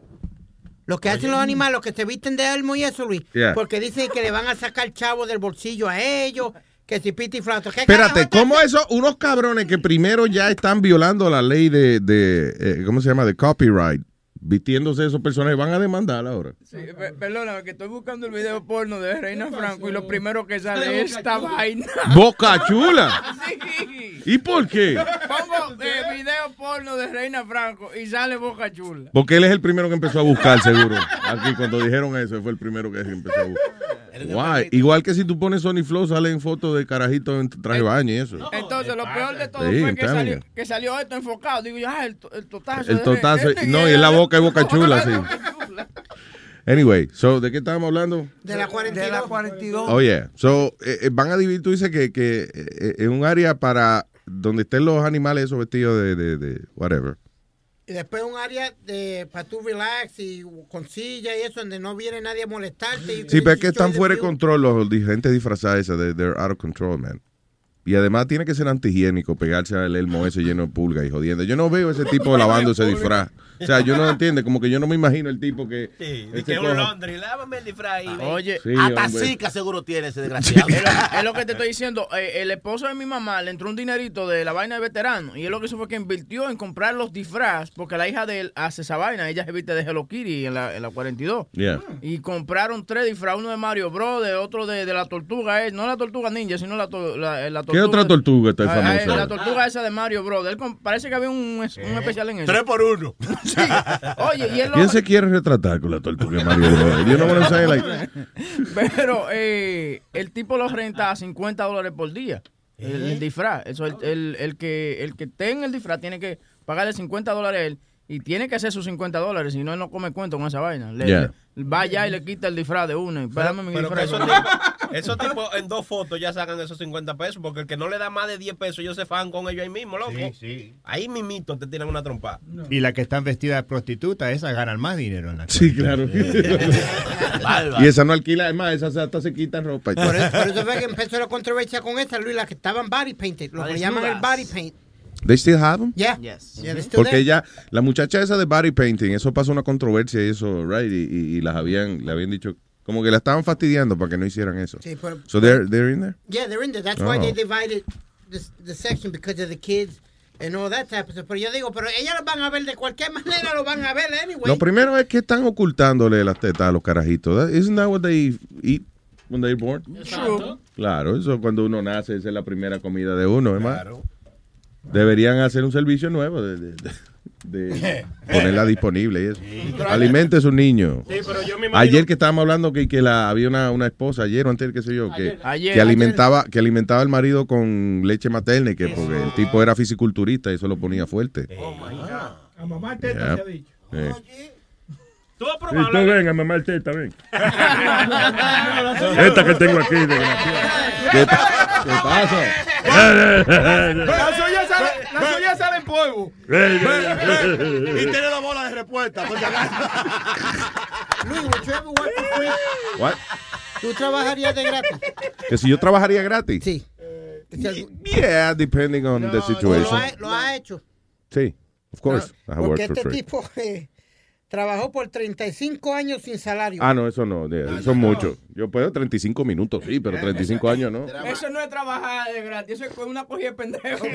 Lo que hacen los animales, los que se visten de elmo y eso, Luis. Yeah. Porque dicen que le van a sacar chavo del bolsillo a ellos, que si piti y flauta. ¿Qué Espérate, ¿cómo eso? Unos cabrones que primero ya están violando la ley de, de eh, ¿cómo se llama? De copyright, vistiéndose esos personajes, van a demandar ahora. Sí, pe- perdóname, que estoy buscando el video porno de Reina Franco y lo primero que sale es esta vaina. *laughs* Boca chula. Sí. ¿Y por qué? Pongo eh, video porno de Reina Franco y sale Boca Chula. Porque él es el primero que empezó a buscar, seguro. Aquí cuando dijeron eso, fue el primero que empezó a buscar. Guay. Igual que si tú pones Sony Flow, salen fotos de carajitos en traje de baño y eso. Entonces, lo peor de todo Sí, fue que salió, que salió esto enfocado. Digo yo, ah, el, el totazo. El de- totazo. este No, y en la boca boca *laughs* chula, sí. Anyway, so, ¿de qué estábamos hablando? De la 42. De la 42. Oh, yeah. So, eh, eh, van a dividir, tú dices que, que eh, en un área para donde estén los animales esos vestidos de, de, de whatever. Y después un área de para tú relax y con silla y eso, donde no viene nadie a molestarte. y- Sí, pero es que están fuera de control los esas. de- They're out of control, man. Y además tiene que ser antihigiénico pegarse al elmo ese lleno de pulgas y jodiendo. Yo no veo ese tipo *laughs* lavando ese disfraz. O sea, yo no entiendo, como que yo no me imagino el tipo que... Sí, ese que un Londres, lávame el disfraz ahí. ven. Oye, Sí, hasta seguro tiene ese desgraciado. *laughs* Es lo, es lo que te estoy diciendo. eh, el esposo de mi mamá le entró un dinerito de la vaina de veterano. Y él lo que hizo fue que invirtió en comprar los disfraz. Porque la hija de él hace esa vaina. Ella se viste de Hello Kitty en la, en la 42. Yeah. Y compraron tres disfraz. Uno de Mario Bros. De otro de, de la tortuga. eh, no la tortuga ninja, sino la, to- la, la tortuga. ¿Qué otra tortuga está Ah, eh, famosa? La tortuga esa de Mario Bros. Él parece que había un, un especial en eso. Tres por uno. *laughs* Sí. Oye, y él lo- ¿Quién se quiere retratar con la tortuga Mario Bros? Yo no wanna say like... *laughs* Pero eh, el tipo lo renta a 50 dólares por día. El, el disfraz. Eso, el, el, el que, el que tenga el disfraz tiene que pagarle 50 dólares a él y tiene que hacer sus 50 dólares, si no, él no come cuento con esa vaina. Le, Yeah. le- va allá y le quita el disfraz de uno. y Espérame mi Pero que disfraz. esos tipos, esos tipos en dos fotos ya sacan esos 50 pesos, porque el que no le da más de 10 pesos, ellos se fajan con ellos ahí mismo, loco. Ahí mismito te tiran una trompa. Y las que están vestidas de prostituta, esas ganan más dinero en la Sí, claro. *laughs* Y esa no alquila, es más, esas hasta se quitan ropa. Por eso, por eso fue que empezó la controversia con esta, Luis, las que estaban body painted, lo que llaman el body paint. They still have them? Yeah. Yeah, they're still Porque there. ella, la muchacha esa de body painting, eso pasó una controversia y eso, right? Y, y- y las habían, le habían dicho, como que la estaban fastidiando para que no hicieran eso. Sí, pero- so they're, they're in there? Yeah, they're in there. That's why Oh. they divided this, the section because of the kids and all that type of stuff. Pero yo digo, pero ellas lo van a ver de cualquier *laughs* manera, lo van a ver anyway. Lo primero es que están ocultándole las tetas a los carajitos. That- Isn't that what they eat when they're born? True. Claro, eso cuando uno nace, esa es la primera comida de uno, hermano. Deberían hacer un servicio nuevo de, de- de- de *laughs* ponerla disponible y eso. Alimente a su niño. Sí, pero yo me imagino- Ayer que estábamos hablando que, que la, había una, una esposa, ayer o antes, qué sé yo, que, Ayer. que alimentaba que alimentaba al marido con leche materna y que porque el tipo era fisiculturista y eso lo ponía fuerte. A mamá Yeah. teta se ha dicho. Eh. Tú has Y tú probado ven a mamá el teta, ven. Esta que tengo aquí. ¿Qué, pa- qué pasa? La suya sale, la suya sale en polvo. Y tiene la bola de respuesta. *laughs* Luis? What? ¿Tú trabajarías de gratis? Que si yo trabajaría gratis. Sí. Yeah, depending on the ¿Lo situation. ha, lo ha hecho? Sí, of course. I have worked for este free. tipo eh, trabajó por 35 años sin salario. Ah, no, eso no. de- Eso es mucho. Yo puedo 35 minutos, sí, pero 35 años no. Eso no es trabajar de gratis, eso es una cogida de pendejo.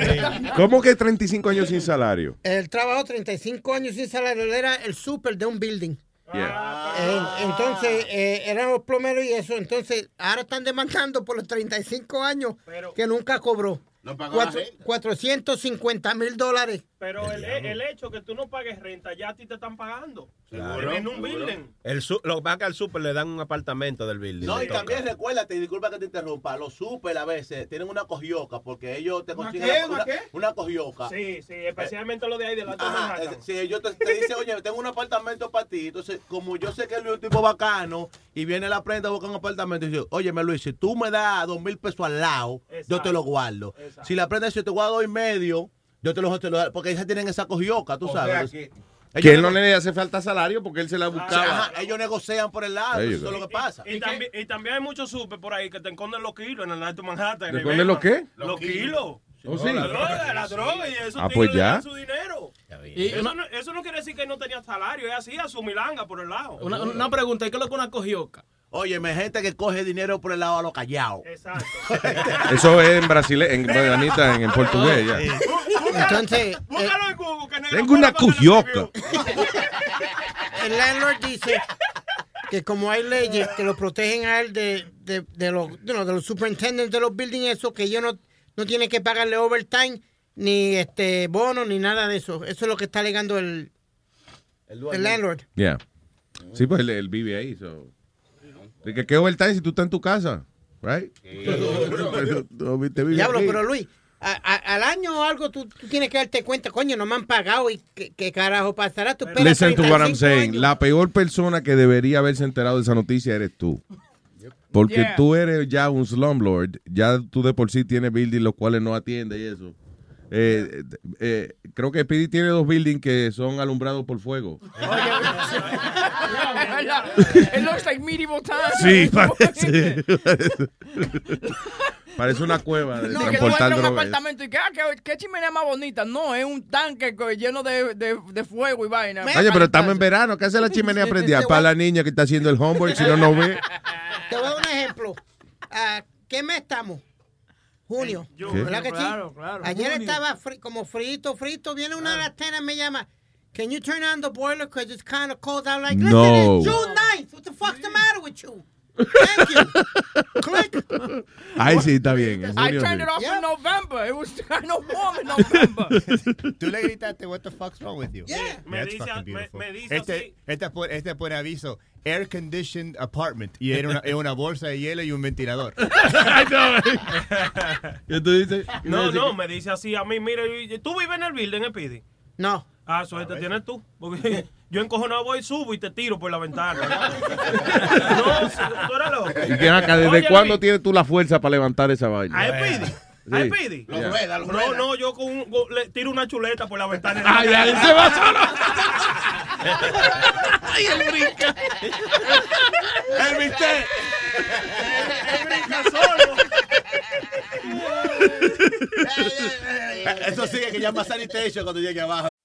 ¿Cómo que 35 años sin salario? Él trabajó 35 años sin salario. Él era el super de un building. Yeah. Eh, entonces, eh, eran los plomeros y eso. Entonces, ahora están demandando por los 35 años que nunca cobró. pagó la Cuatro- renta. 450 mil dólares. Pero el, el hecho que tú no pagues renta, ya a ti te están pagando. Claro, en un building. El su- lo que pasa es que al super le dan un apartamento del building. No, y toca. también recuérdate, y disculpa que te interrumpa, los super a veces tienen una cogioca porque ellos te ¿Una consiguen qué? ¿Una qué? una cogioca. Sí, sí, especialmente lo de ahí de la Ajá, es- sí, ellos te, te dicen, oye, tengo un apartamento para ti. Entonces, como yo sé que es un tipo bacano y viene la prenda a buscar un apartamento y dice, oye, me Luis, si tú me das dos mil pesos al lado, yo te lo guardo. Si la prenda dice, te dar dos y medio, yo te lo, te lo porque ellos tienen esa cogioca, tú O sabes. sea que- Que él no le hace falta salario porque él se la O buscaba. ajá, ellos negocian por el lado, eso es lo que pasa. Y, también, y también hay muchos super por ahí que te esconden los kilos en el Alto Manhattan. ¿Te esconden los qué? Los kilos. Oh, sí. La droga, la droga y eso Ah, pues ya. su dinero. Y eso, una- no, eso no quiere decir que no tenía salario, es así, a su milanga por el lado. Una, una pregunta, ¿y qué es lo que una cogioca? Oye, me gente que coge dinero por el lado a lo callado. Exacto. Eso es en brasileño, en, Anita, en, en portugués. ya. Entonces, Búscalo en Google, que Tengo una cogioca. el landlord dice que como hay leyes que lo protegen a él de, de, de los, you know, de los superintendentes de los buildings, eso, que ellos no, no tienen que pagarle overtime, ni este bono, ni nada de eso. Eso es lo que está alegando el, el landlord. Yeah. Sí, pues él, él vive ahí. So. De que qué overtime si tú estás en tu casa, right? *laughs* Diablo, pero Luis, a- a- al año o algo tú, tú tienes que darte cuenta, coño, no me han pagado y qué, qué carajo pasará. Tú Listen to what I'm 35 saying. años. La peor persona que debería haberse enterado de esa noticia eres tú. Porque Yeah. tú eres ya un slumlord. Ya tú de por sí tienes buildings los cuales no atiendes y eso. Eh, eh, creo que Speedy tiene dos buildings que son alumbrados por fuego. It looks like medieval times. Sí, parece. parece una cueva No, que tú transportar entras a un apartamento y que, ah, qué, chimenea más bonita. No, es un tanque lleno de, fuego y vaina. Oye, pero estamos en verano. ¿Qué hace la chimenea prendida? Para la niña que está haciendo el homework, si no, no ve. Te voy a dar un ejemplo. Ah, ¿Qué mes estamos? Junio. ¿Qué? ¿Verdad que sí? Claro, claro. Ayer Junio. estaba fri- como frito, frito. Viene una de las tenas y me llama. Can you turn on the boiler because it's kind of cold out? Like, listen, No. it's June 9th. What the fuck's the matter with you? Ay, sí, está bien. en I turned it off in November. It was kind of warm in November. Tú le gritaste, what the fuck's wrong with you? Yeah. Me That's dice- fucking me- beautiful. me dice este, así. este, pone, este pone aviso, air conditioned apartment. Y era una, era una bolsa de hielo y un ventilador. *laughs* ¿Qué tú dices? No, no, me dice así a mí, mire, ¿tú vives en el building, en Pidi? No. Ah, suerte tienes tú. Porque *laughs* yo encojonado voy, subo y te tiro por la ventana. no, *laughs* tú eres loco. Y ven acá, ¿desde Oye, cuándo Luis, tienes tú la fuerza para levantar esa vaina? ¿A Pidi? ¿A Sí. Pidi? Ya. No, no, yo con un- go- le tiro una chuleta por la ventana. *laughs* Ay, ay, se va solo. Ay, él brinca. Él viste. Él brinca solo. Eso sigue que llama sanitation cuando llegue abajo.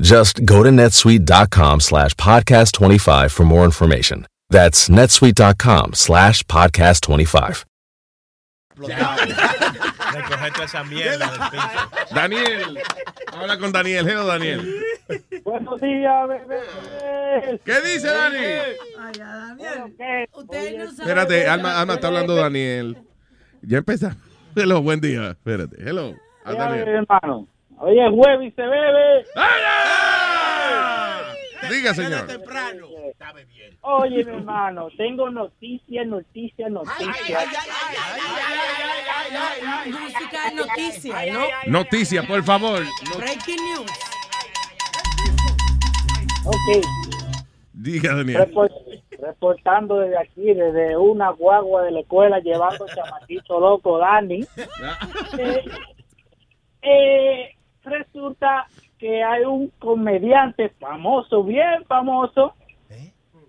Just go to netsuite.com slash podcast 25 for more information. That's netsuite.com slash podcast 25. Recoger toda esa mierda del piso. Daniel, habla con Daniel. Hello, Daniel. Buenos días, bebé. ¿Qué dice Dani? Ustedes no Espérate, Alma, Alma está hablando Daniel. Ya empezamos. Hello, buen día. Espérate. Hello. a Daniel. hermano. Oye, es jueves y se bebe. Diga, señor. Oye, mi hermano, tengo noticias, noticias, noticias. Música de noticias, ¿no? Noticia, por favor. Breaking news. Ok, Diga, Daniel. report- reportando desde aquí, desde una guagua de la escuela, llevando el chamaquito loco Dani. Eh, eh, resulta que hay un comediante famoso, bien famoso,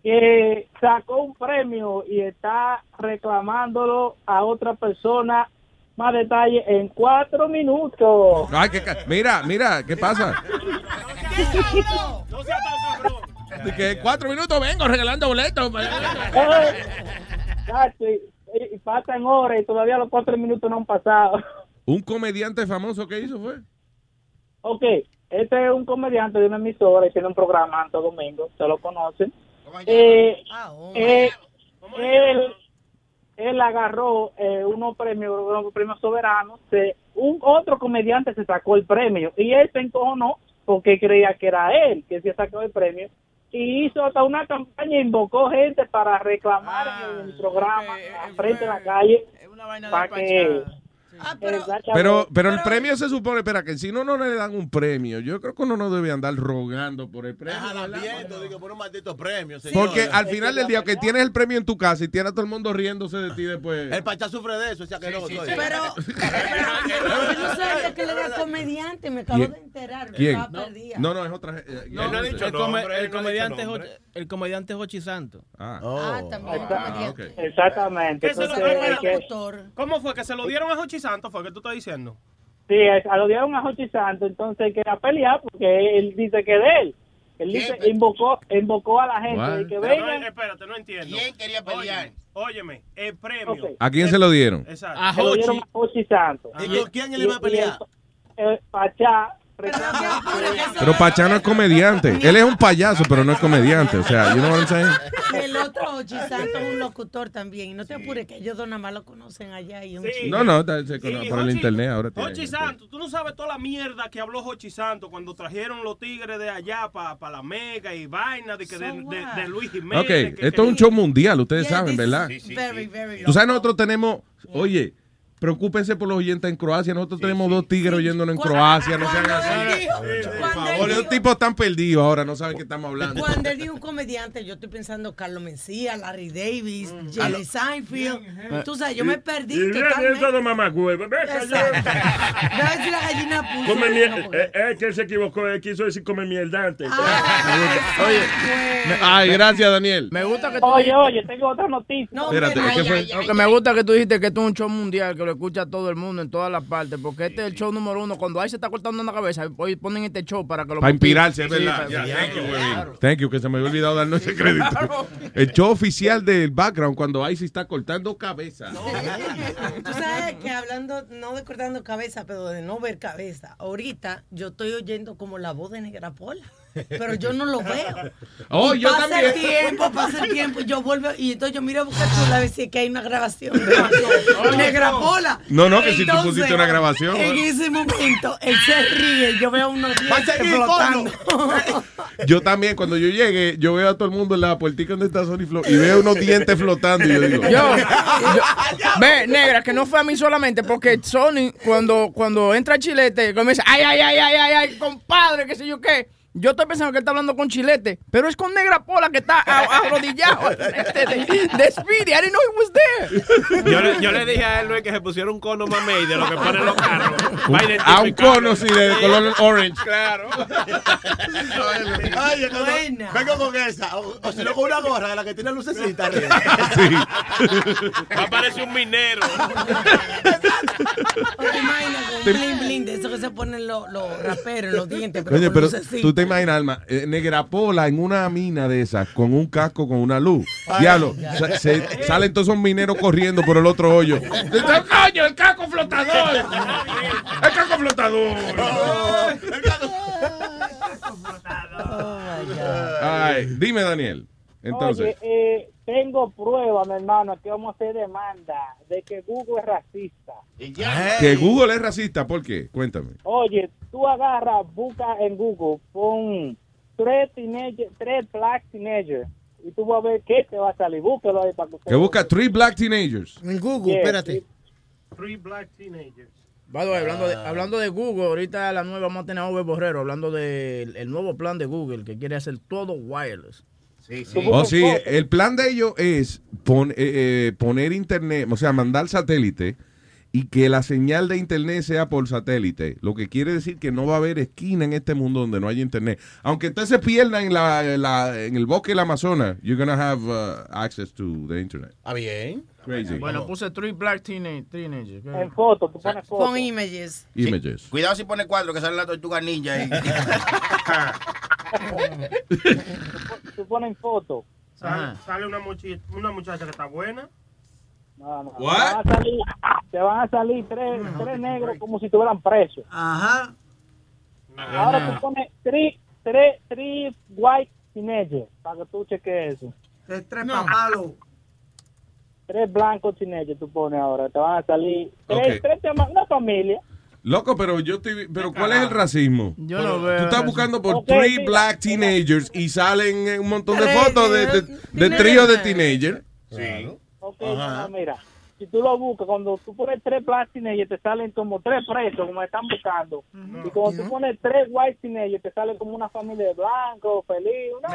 que sacó un premio y está reclamándolo a otra persona. Más detalle en cuatro minutos. Ay, mira, mira, ¿qué pasa? De que *laughs* cuatro minutos vengo regalando boletos. Eh, y pasan horas y todavía los cuatro minutos no han pasado. Un comediante famoso que hizo fue. Ok, este es un comediante de una emisora y tiene un programa Santo Domingo, se lo conocen. Eh, eh, él, él agarró eh, unos premios, unos premios soberanos. de un otro comediante se sacó el premio y él se encojonó porque creía que era él que se sacó el premio y hizo hasta una campaña invocó gente para reclamar en el programa frente a la calle para que Exactamente. Pero, pero el premio se supone, espera, que si no, no le dan un premio. Yo creo que uno no debe andar rogando por el premio. viendo, digo, por un maldito premio. Porque señores. al final del día, que tienes el premio en tu casa y tienes a todo el mundo riéndose de ti después. El Pachá sufre de eso, o sea que no. soy. Pero, yo no sabía que él era comediante, me acabo ¿Quién? de enterar. No, no, es otra. eh, No, no ha dicho el, nombre, el no comediante es. Hochi- el comediante es Hochi Santo. Ah, Ah, también Ah, ok. Exactamente. ¿Qué se lo- Entonces, ¿Cómo fue que se lo dieron a Jochi Santos? ¿Fue que tú estás diciendo? Sí, es- a lo dieron a Jochi Santo, entonces él quería pelear porque él dice que de él. Él dice, invocó, invocó a la gente de que Pero vengan. no, espérate, no entiendo. ¿Quién quería pelear? Óyeme, óyeme, el premio. Ok. ¿A quién se lo dieron? Exacto. Se lo dieron a Jochi Santo. ¿Y con quién él iba a pelear? el Pachá Pero Pachano es comediante. Él es un payaso, pero no es comediante. O sea, you know what I'm saying? El otro Ochi Santos es un locutor también. Y no te apures que ellos dos nada más lo conocen allá. Y un chico. No, no, está- se- Sí, por el internet ahora. Hochi Santos, tú no sabes toda la mierda que habló Hochi Santos cuando trajeron los tigres de allá para la Mega y vaina de, que de, de- de Luis Jiménez. Ok, que- esto es un show mundial, ustedes Yeah, saben, ¿verdad? is very, very Tú sabes, nosotros tenemos, oye, preocúpense por los oyentes en Croacia. Nosotros tenemos dos tigres oyéndonos en Croacia. No sean así. Por favor, los tipos están perdidos ahora, no saben qué estamos hablando. Cuando él dijo un comediante, yo estoy pensando Carlos Mencía, Larry Davis, Jerry Seinfeld. Tú sabes, yo me perdí Y totalmente. todo mamagüevo. Ven acá, Exacto. Voy a decir la gallina puso. Come miel- eh, eh, que él se equivocó, él quiso decir come mierda antes. Oye, ay, gracias, Daniel. Me gusta que tú Oye, oye, tengo otra noticia. No, Espérate, ¿qué fue? No, que me gusta que tú dijiste que esto es un show mundial, que lo escucha todo el mundo en todas las partes, porque este es el show número uno. Cuando ahí se está cortando una cabeza, hoy ponen este show para que lo Para inspirarse, es verdad. thank you, claro. Webin. Thank you, que se me había olvidado darnos ese crédito. El show oficial del background cuando Icy está cortando cabeza. Tú sabes que hablando, no de cortando cabeza, pero de no ver cabeza. Ahorita yo estoy oyendo como la voz de Negra Pola. Pero yo no lo veo. Oh, Y yo pasa también. el tiempo, pasa el tiempo, y yo vuelvo, y entonces yo miro a buscar chula a ver si es que hay una grabación *laughs* Negra Pola. No, no, que si tú pusiste una grabación. En ese momento, él se ríe, yo veo unos dientes flotando. *laughs* Yo también, cuando yo llegue, yo veo a todo el mundo en la puertica donde está Sony Flow y veo unos dientes flotando y yo digo, Yo, yo- ve, negra, que no fue a mí solamente, porque Sony, cuando, cuando entra Chilete, comienza, ay, ay, ay, ay, ay, ay, compadre, qué sé yo qué. Yo estoy pensando que él está hablando con Chilete, pero es con Negra Pola que está arrodillado este, de, de Speedy. I didn't know he was there. Yo le, yo le dije a él Luis, que se pusiera un cono mamey de lo que ponen los carros. A un cono, sí, de color orange. Claro. Oye, cuando- vengo con esa. O, o si no, con una gorra de la que tiene lucecita arriba. Va a parecer un minero. ¿Te imaginas con un bling bling de eso que se ponen los, los raperos en los dientes? Pero Oye, con pero lucecita? tú te imaginas, Alma, eh, Negra Pola en una mina de esas, con un casco, con una luz. Diablo, sa- se- salen todos esos mineros corriendo por el otro hoyo. ¡Coño, *laughs* el casco flotador! ¡El casco flotador! Ay, dime, Daniel. Entonces, Oye, eh, tengo pruebas, mi hermano, que vamos a hacer demanda de que Google es racista. que Google es racista, ¿por qué? Cuéntame. Oye, tú agarras, busca en Google, pon tres teenager, tres black teenagers y tú vas a ver qué te va a salir. Búsquelo ahí para que usted Que busca Three Black Teenagers. En Google, Yeah, espérate. Three black teenagers. By the way, hablando, de, hablando de Google, ahorita la nueva vamos a tener a Borrero hablando del el nuevo plan de Google que quiere hacer todo wireless. Sí, Oh, sí, el plan de ellos es pon- eh, eh, poner internet, o sea, mandar satélite y que la señal de internet sea por satélite. Lo que quiere decir que no va a haber esquina en este mundo donde no haya internet. Aunque usted se pierda en, la, en, la- en el bosque del Amazonas, you're gonna have uh, access to the internet. Ah, bien. Crazy. Bueno, puse Three Black Teena- Teenagers. En foto, tú pones foto. Pon images. Images. Cuidado si pone cuatro que sale la tortuga ninja ahí. *laughs* *laughs* *laughs* Tú pones foto. Sale, sale una, muchi- una muchacha que está buena. No? Te van a salir, te van a salir tres, tres negros como si estuvieran presos. Ajá. Ahora tú pones tres, tres, tres white teenagers para que tú cheques eso. Tres, tres papalos. Tres blancos teenagers tú pones ahora. Te van a salir tres, Ok. tres una familia. Loco, pero yo estoy, pero ¿cuál es el racismo? Yo no veo Tú estás buscando por three mira, black teenagers y salen un montón de Tres, fotos de, de, de trío de teenagers. Sí. Ok, mira. Si tú lo buscas, cuando tú pones tres black teenagers, te salen como tres presos, como están buscando. Y cuando tú pones tres white teenagers, te sale como una familia de blancos, feliz. Una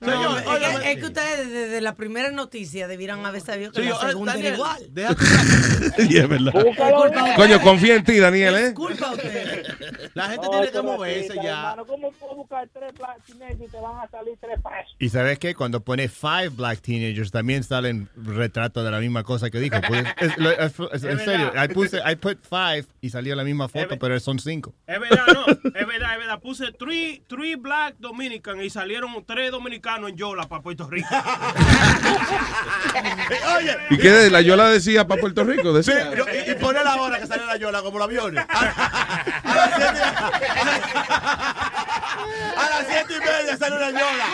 Señor, es, que, es que ustedes desde la primera noticia debieran haber sabido que Sí, la segunda Daniel, era igual. Y es verdad. Coño, confía en ti, Daniel, ¿eh? Disculpa usted. La gente No, tiene que no moverse ya. hermano. ¿Cómo puedo buscar tres black teenagers y te van a salir tres presos? Y sabes qué, cuando pone five black teenagers también salen retratos de la misma cosa que dijo. Pues, es- lo- es- es- en serio. I, puse, I put five y salió la misma foto, pero son cinco. Es verdad, no. Es verdad, es verdad. Puse three, three black dominican y salieron tres dominicanos en Yola para Puerto Rico. *laughs* Oye, ¿Y qué de la Yola decía para Puerto Rico? Sí, Decía. y, y pone la hora que sale la yola como los aviones. A, las siete, a las siete y media sale una yola.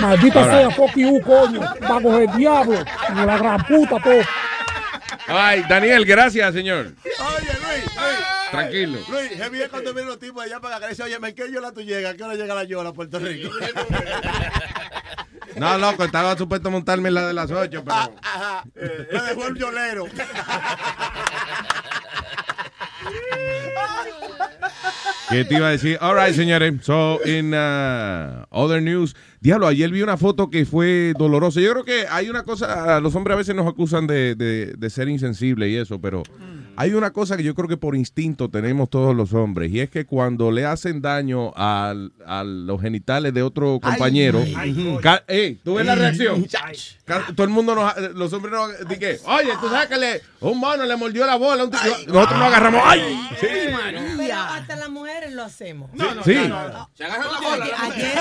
Maldita sea fuck you, coño. Va a coger diablo. Como la gran puta, todo. Ay, Daniel, gracias, señor. Oye, Luis, Luis. Tranquilo. Luis, es bien cuando vienen los tipos allá para acá. Dice, oye, ¿en qué yola tú llegas? ¿A qué hora llega la yola a Puerto Rico? *laughs* No, loco, estaba supuesto montarme en la de las 8, pero. Ajá. Le dejó el yolero. ¿Qué te iba a decir? All right, señores. So, in uh, other news. Diablo, ayer vi una foto que fue dolorosa. Yo creo que hay una cosa. Los hombres a veces nos acusan de, de- de ser insensibles y eso, pero hay una cosa que yo creo que por instinto tenemos todos los hombres. Y es que cuando le hacen daño al- a, los genitales de otro compañero. ca- ey, ¿Tú ves la reacción? Ca- Todo el mundo, nos, los hombres nos. Dije, oye, tú sabes que le, un mono le mordió la bola. un tío". nosotros nos agarramos. ¡Ay! Pero hasta las mujeres lo hacemos. Sí. Se Oye, ayer,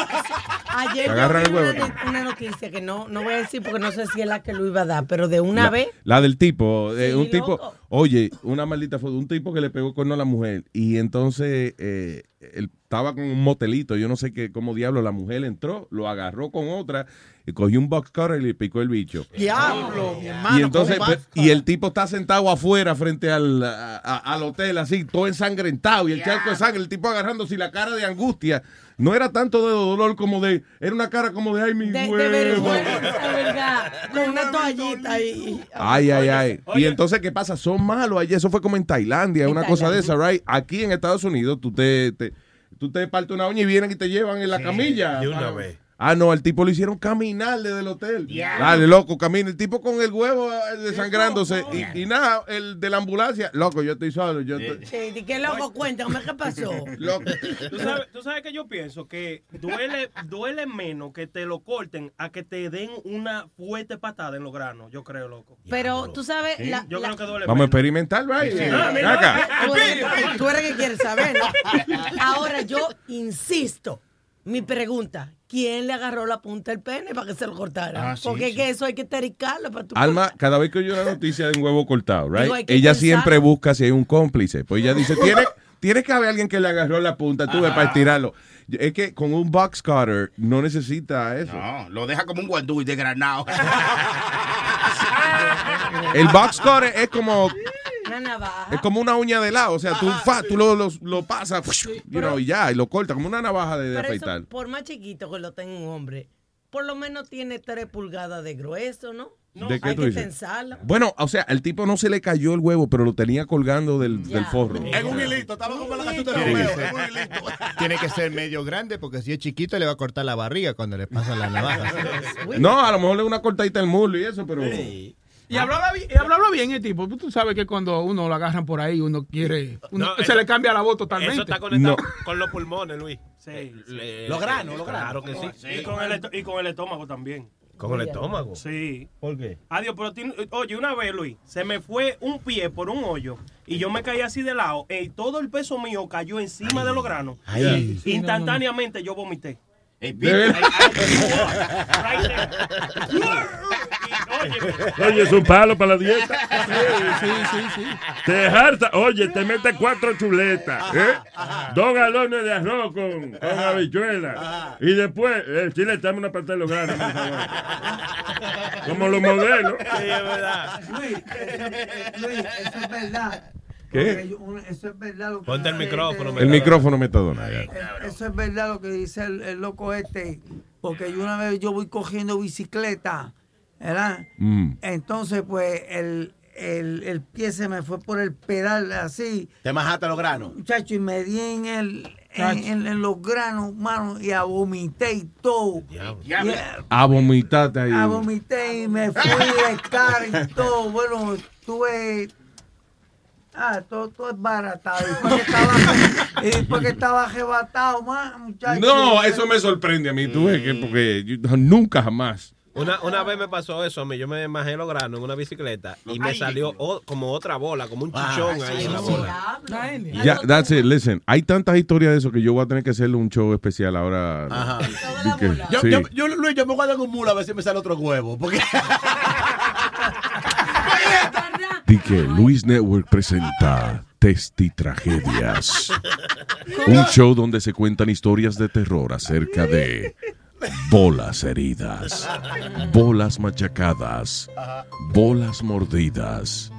ayer Se agarran el una, huevo. una noticia que no, no voy a decir porque no sé si es la que lo iba a dar, pero de una La, vez. la del tipo, eh, Sí, un tipo. Oye, una maldita foto, un tipo que le pegó cuerno a la mujer y entonces eh, él estaba con un motelito, yo no sé qué, cómo diablo, la mujer entró, lo agarró con otra, y cogió un box cutter y le picó el bicho. Diablo, mi hermano. y entonces, pues, y el tipo está sentado afuera frente al, a- a- al hotel, así, todo ensangrentado, y el charco de sangre, el tipo agarrándose y la cara de angustia. No era tanto de dolor como de, era una cara como de, ay, mi De, de huevo". vergüenza, ¿verdad? Con una toallita y. Ay, ay, ay. Y entonces, ¿qué pasa? Son malos allí. Eso fue como en Tailandia, En una cosa de esa, right? Aquí en Estados Unidos, tú te, te- tú te partes una uña y vienen y te llevan en la camilla. de una vez. Ah, no, al tipo lo hicieron caminar desde el hotel. Dale, loco, camina. El tipo con el huevo eh, desangrándose. Y, y nada, el de la ambulancia. Loco, yo estoy solo. Yo estoy- Sí, ¿de qué loco? Cuéntame qué pasó. *laughs* ¿Tú sabes, tú sabes que yo pienso que duele, duele menos que te lo corten a que te den una fuerte patada en los granos, yo creo, loco. Pero tú sabes. La, Yo la- creo que duele Vamos a menos. experimentar, right? Sí. Ah, mira, acá. Tú eres, tú eres que quieres saber, ¿no? *laughs* Ahora yo insisto, mi pregunta, ¿quién le agarró la punta del pene para que se lo cortara? Ah, sí, Porque es que eso hay que tericarlo para tu Alma, cada vez que oye una noticia de un huevo cortado, right? Digo, ella pensar. siempre busca si hay un cómplice. Pues ella dice, tiene, tiene que haber alguien que le agarró la punta, tú ves, para estirarlo. Es que con un box cutter no necesita eso. No, lo deja como un guandú y de granado. El box cutter es como Una navaja. es como una uña de lado, o sea, tú, fa, tú lo, lo, lo pasas, you know, y ya, y lo cortas como una navaja de, de afeitar. eso, por más chiquito que lo tenga un hombre, por lo menos tiene tres pulgadas de grueso, ¿no? ¿De qué hay tú que dices? Bueno, o sea, al tipo no se le cayó el huevo, pero lo tenía colgando del, del forro. En un hilito, estaba como la gatuta de ser, En un hilito. *laughs* tiene que ser medio grande porque si es chiquito le va a cortar la barriga cuando le pasan la navaja. No, a lo mejor le da una cortadita el muslo y eso, pero... Y hablaba, y hablaba bien el tipo. Tú sabes que cuando uno lo agarran por ahí, uno quiere. uno- No, se le cambia la voz totalmente. Eso está conectado No. con los pulmones, Luis. Sí. Le- Los granos, los Claro granos. que sí. Y, con el, esto- y con el estómago también. ¿Con el estómago? Sí. ¿Por qué? Adiós, pero tiene- oye, una vez, Luis, se me fue un pie por un hoyo y yo me caí así de lado y todo el peso mío cayó encima de los granos. Ay. Y instantáneamente yo vomité. ¿De verdad? *laughs* Oye, es un palo para la dieta. Sí, sí, sí. Te harta. Oye, te mete cuatro chuletas. ¿eh? Dos galones de arroz con, con habichuela. Y después, el chile está una parte de los granos. por favor. Como los modelos. Sí, es verdad. Luis, eso, Luis, eso es verdad. ¿Qué? Yo- eso es verdad lo que Ponte el micrófono, este- El micrófono metadona. ya. Eh, Eso es verdad lo que dice el, el loco este. Porque yo una vez yo voy cogiendo bicicleta, ¿verdad? Mm. Entonces, pues, el, el, el pie se me fue por el pedal así. Te majaste los granos. Muchacho, y me di en el en, Chacho. en- en los granos, mano, y a vomité y todo. Y a, A vomitarte ahí. a vomité y me fui de cara y todo. Bueno, estuve. Ah, todo, todo es baratado. Y después que estaba, y después que estaba arrebatado, más, muchacho. No, eso me sorprende a mí, tú ves que porque yo- nunca jamás. Una, una vez me pasó eso a mí. Yo me majé los granos en una bicicleta y me Ay. salió o- como otra bola, como un Ah, chichón ahí en la bola. Ya, that's it. Listen, hay tantas historias de eso que yo voy a tener que hacerle un show especial ahora. Ajá. Y que- Yo, sí. yo, yo, Luis, yo me voy a dar un mulo a ver si me sale otro huevo. Porque *laughs* Di que Luis Network presenta Testi Tragedias. *laughs* Un show donde se cuentan historias de terror acerca de bolas heridas, bolas machacadas, bolas mordidas,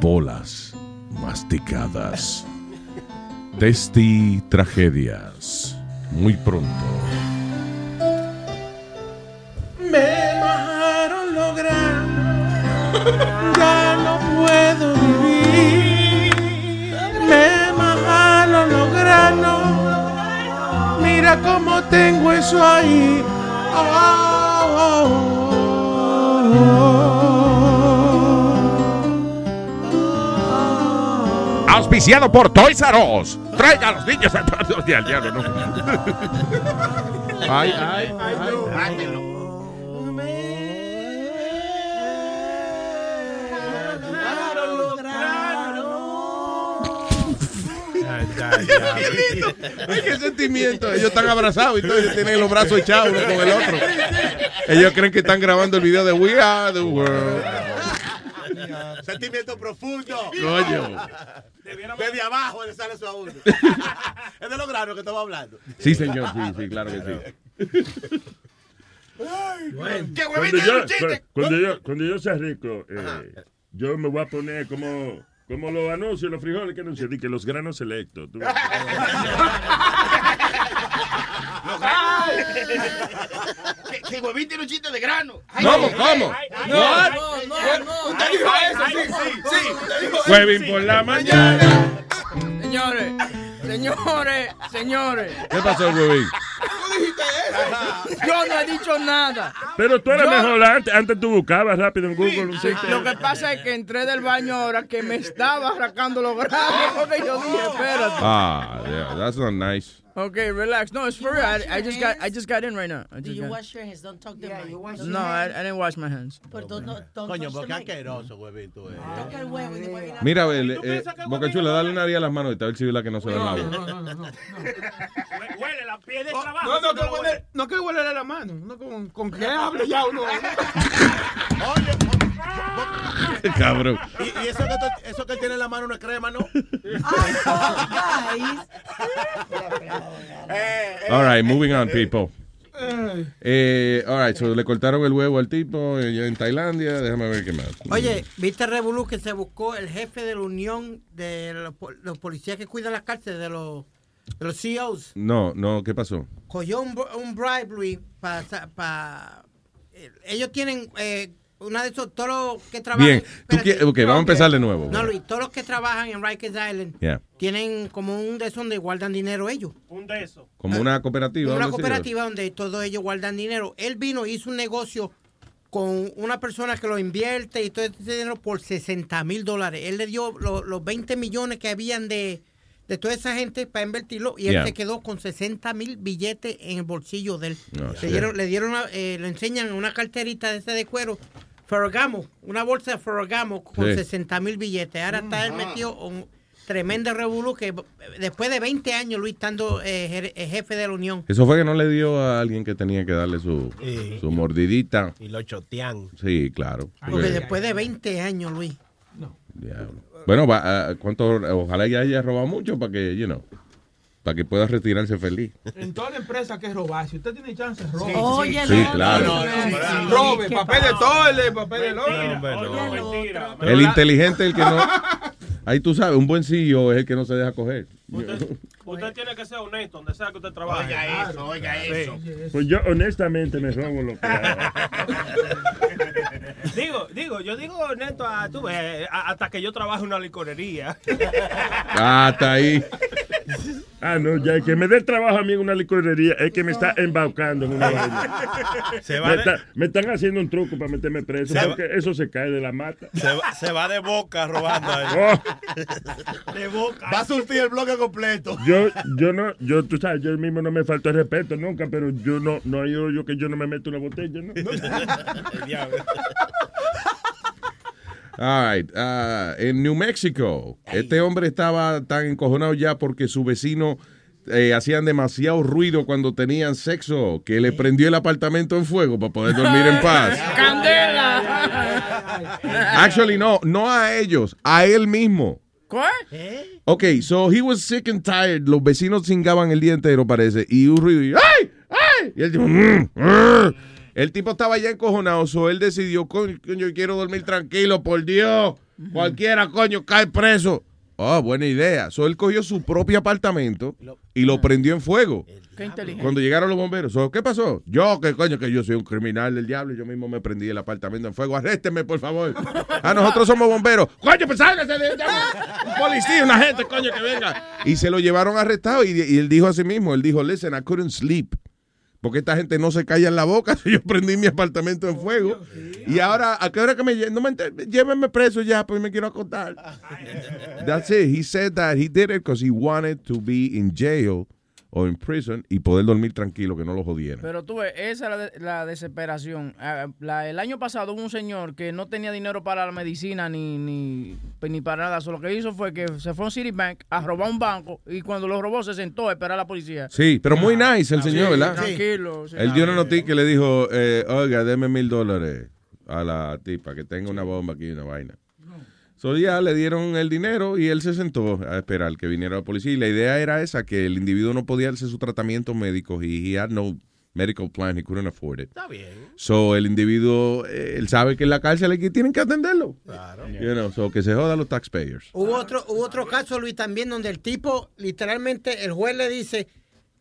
bolas masticadas. Testi Tragedias. Muy pronto. Me bajaron los granos, ya no puedo vivir. Me bajaron los granos, mira cómo tengo eso ahí. Auspiciado por Toys R Us. Traiga a los niños al al diablo, no. *laughs* Ay, ay, Ay, *laughs* qué sentimiento. Ellos están abrazados y todos tienen los brazos echados uno con el otro. Ellos creen que están grabando el video de We Are the World. Sentimiento profundo. Coño. Desde abajo le sale eso a uno. *laughs* es de los granos que estamos hablando. Sí, señor, sí, sí, claro que sí. Cuando yo, cu- cuando, yo, cuando yo sea rico, eh, yo me voy a poner como, como los anuncios, los frijoles que anuncian, di que los granos selectos. tú. Que, que Huevín tiene un chiste de grano. ¿Cómo, cómo? No, What? no, no, no. Usted dijo eso, sí, sí, sí. Huevín por la mañana. Señores, señores, señores. ¿Qué pasó, Huevín? *laughs* Yo no he dicho nada. Pero tú eras Yo- mejor antes, antes tú buscabas rápido en Google un. Lo que pasa es que entré del baño ahora que me estaba arrancando los granos *laughs* porque yo dije, espérate. Ah, yeah, that's not nice. Okay, relax. No, it's for real. I, I just got I just got in right now. I Do you got- wash your hands? Don't talk No, I, I didn't wash my hands. Don't, don't Coño, porque the mic. asqueroso, huevín, tú eres. Toca el huevo y después viene a- Mira, eh, Boca Chula, dale una haría a las manos y a ver si la que no se ve en la boca. Huele la piel de trabajo. No, no, que huele, no que huele la mano. No, con, con que hable ya uno. *laughs* *laughs* Cabrón. Y, y eso, que, tú- eso que él tiene en la mano no es crema, ¿no? All right, moving on, people. Eh, all right, so le cortaron el huevo al tipo eh, en Tailandia. Déjame ver qué más. Oye, ¿viste revolú que se buscó el jefe de la unión de los, los policías que cuidan las cárceles, de los, de los CEOs? No, no, ¿qué pasó? Cogió un, un bribery para... ellos tienen eh, una de esos, todos los que trabajan... Bien, tú quieres, ok, vamos a empezar de nuevo. No, Luis, todos los que trabajan en Rikers Island Yeah. tienen como un de esos donde guardan dinero ellos. Un de esos. Como una cooperativa. Una cooperativa donde todos ellos guardan dinero. Él vino y hizo un negocio con una persona que lo invierte y todo ese dinero por 60 mil dólares. Él le dio lo- los 20 millones que habían de, de toda esa gente para invertirlo y él Yeah. se quedó con 60 mil billetes en el bolsillo de él. Le, dieron, le dieron, eh, le enseñan una carterita de ese de cuero. Ferragamo, una bolsa de Ferragamo con Sí. 60 mil billetes. Ahora está él metido en tremendo revolú que después de 20 años Luis estando eh, eh, jefe de la Unión. Eso fue que no le dio a alguien que tenía que darle su, Sí. su mordidita. Y lo chotean. Sí, claro. Porque Porque- después de 20 años, Luis. Diablo. Bueno, va, ah, ¿cuánto, ojalá ya haya robado mucho para que, you know, para que pueda retirarse feliz. En toda la empresa que es robar, si usted tiene chance, robe. Oye, Sí, claro. otro. Sí, Sí, Robe, ¿qué papel de toile, papel de mentira. El inteligente, el que no. *laughs* Ahí tú sabes, un buen CEO es el que no se deja coger. Usted tiene que ser honesto donde sea que usted trabaje. Oiga eso, oiga Sí. eso. Pues yo honestamente me robo lo que. *laughs* Digo, digo, yo digo honesto a, tú ves, a- hasta que yo trabajo en una licorería. Ah, está ahí. Ah, no, ya el que me dé trabajo a mí en una licorería es que me está embaucando en una *laughs* vaina. Se va me, de- está- me están haciendo un truco para meterme preso, Se va- porque eso se cae de la mata. Se va, se va de boca robando ahí. Oh. De boca. Va a surtir el bloque completo. Yo, yo no, yo, tú sabes, yo mismo no me falto el respeto nunca, pero yo no, no hay yo que yo no me meto una botella, ¿no? El diablo. All right. ah, en New Mexico, este hombre estaba tan encojonado ya porque su vecino eh, hacían demasiado ruido cuando tenían sexo que le prendió el apartamento en fuego para poder dormir en paz. ¡Candela! *laughs* Actually, no, no a ellos, a él mismo. ¿Qué? Ok, so he was sick and tired. Los vecinos cingaban el día entero, parece. Y un ruido. y, ¡Ay! ¡Ay! Y el tipo. "Mm, mm". El tipo estaba ya encojonado, so él decidió, coño, coño, yo quiero dormir tranquilo, por Dios. Cualquiera, coño, cae preso. Oh, buena idea. So él cogió su propio apartamento y lo prendió en fuego. Qué inteligente. Cuando llegaron los bomberos, so, ¿qué pasó? Yo, que coño, que yo soy un criminal del diablo, yo mismo me prendí el apartamento en fuego. Arrésteme, por favor. *laughs* Ah, nosotros somos bomberos. Coño, pues sálgase de un policía, una gente, coño, que venga. Y se lo llevaron arrestado y, y él dijo a sí mismo, él dijo, listen, I couldn't sleep. Porque esta gente no se calla en la boca. *laughs* Yo prendí mi apartamento en fuego. Y ahora, ¿a qué hora que me no me Llévenme preso ya, pues me quiero acostar. That's it. He said that he did it because he wanted to be in jail or in prison y poder dormir tranquilo, que no lo jodieran. Pero tú ves, esa es la, de- la desesperación. Ah, la- el año pasado hubo un señor que no tenía dinero para la medicina ni, ni, pues, ni para nada. So, lo que hizo fue que se fue a un Citibank a robar un banco y cuando lo robó se sentó a esperar a la policía. Sí, pero muy nice el señor, ¿verdad? Tranquilo. sí. Él dio una noticia que le dijo, eh, oiga, deme mil dólares a la tipa que tenga una bomba aquí y una vaina. So ya le dieron el dinero y él se sentó a esperar que viniera la policía. Y la idea era esa, que el individuo no podía hacer su tratamiento médico y he had no medical plan, he couldn't afford it. Está bien. So el individuo, eh, él sabe que en la cárcel aquí tienen que atenderlo. Claro. You know, so que se jodan los taxpayers. Hubo otro, hubo otro caso, Luis, también donde el tipo, literalmente, el juez le dice,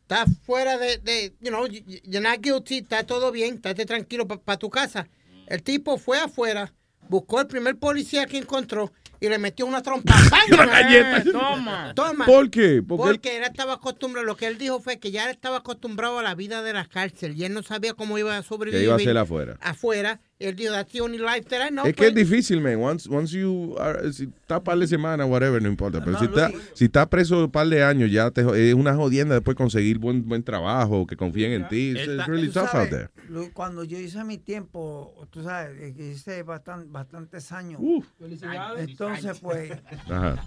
está fuera de, de you know, you- you're not guilty, está todo bien, estate tranquilo para tu casa. El tipo fue afuera, buscó el primer policía que encontró y le metió una trompa. *laughs* Una galleta. Eh, Toma. Toma. ¿Por qué? Porque Porque, él- estaba acostumbrado, lo que él dijo fue que ya estaba acostumbrado a la vida de la cárcel y él no sabía cómo iba a sobrevivir. Que iba a ser afuera. Afuera. That I know. es que es pues. difícil, man. Once, once you are- si está par de semanas, whatever, no importa. Pero si, está, si está preso un par de años, ya te, es una jodienda después conseguir buen buen trabajo, que confíen en ti. It's, it's really out there. Cuando yo hice mi tiempo, tú sabes, eh, hice bastan- bastantes años. Entonces, pues, Ajá.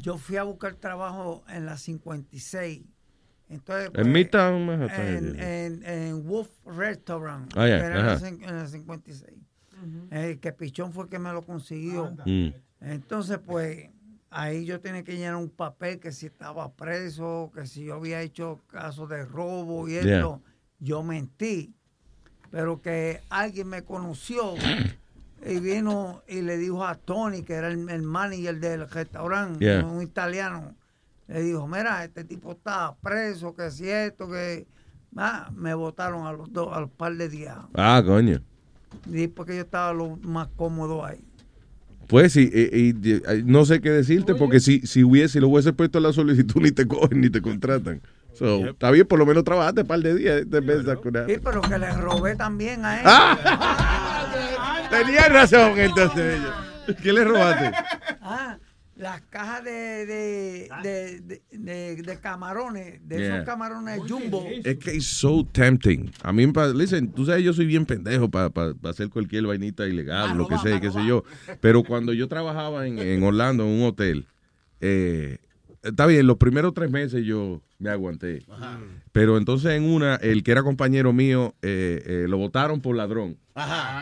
yo fui a buscar trabajo en la 56. Entonces, En pues, Midtown, Manhattan. en, en, en Wolf Restaurant, Ah, que era en la 56. El que Pichón fue el que me lo consiguió. Mm. Entonces, pues, ahí yo tenía que llenar un papel que si estaba preso, que si yo había hecho caso de robo y Yeah. esto. Yo mentí. Pero que alguien me conoció y vino y le dijo a Tony, que era el, el manager del restaurante, Yeah. un italiano, le dijo, mira, este tipo está preso, que si esto, que... Ah, me votaron a los dos, a los par de días. Ah, coño. Y porque yo estaba lo más cómodo ahí. Pues sí, y, y- y- no sé qué decirte, porque si, si hubiese, si lo hubiese puesto en la solicitud, *laughs* ni te cogen ni te contratan. So, Está bien, por lo menos trabajaste un par de días. de sacurar. Sí, pero que le robé también a él. *laughs* Tenía razón, entonces. ¿Qué le robaste? Ah, las cajas de, de, de, de, de- de camarones, de Yeah. esos camarones jumbo. Es que es so tempting. A mí, pa- listen, tú sabes, yo soy bien pendejo para hacer cualquier vainita ilegal, lo que sea, qué sé yo. Pero cuando yo trabajaba en, en Orlando, en un hotel, eh, está bien, los primeros tres meses yo me aguanté. Pero entonces en una, el que era compañero mío, eh, eh, lo votaron por ladrón.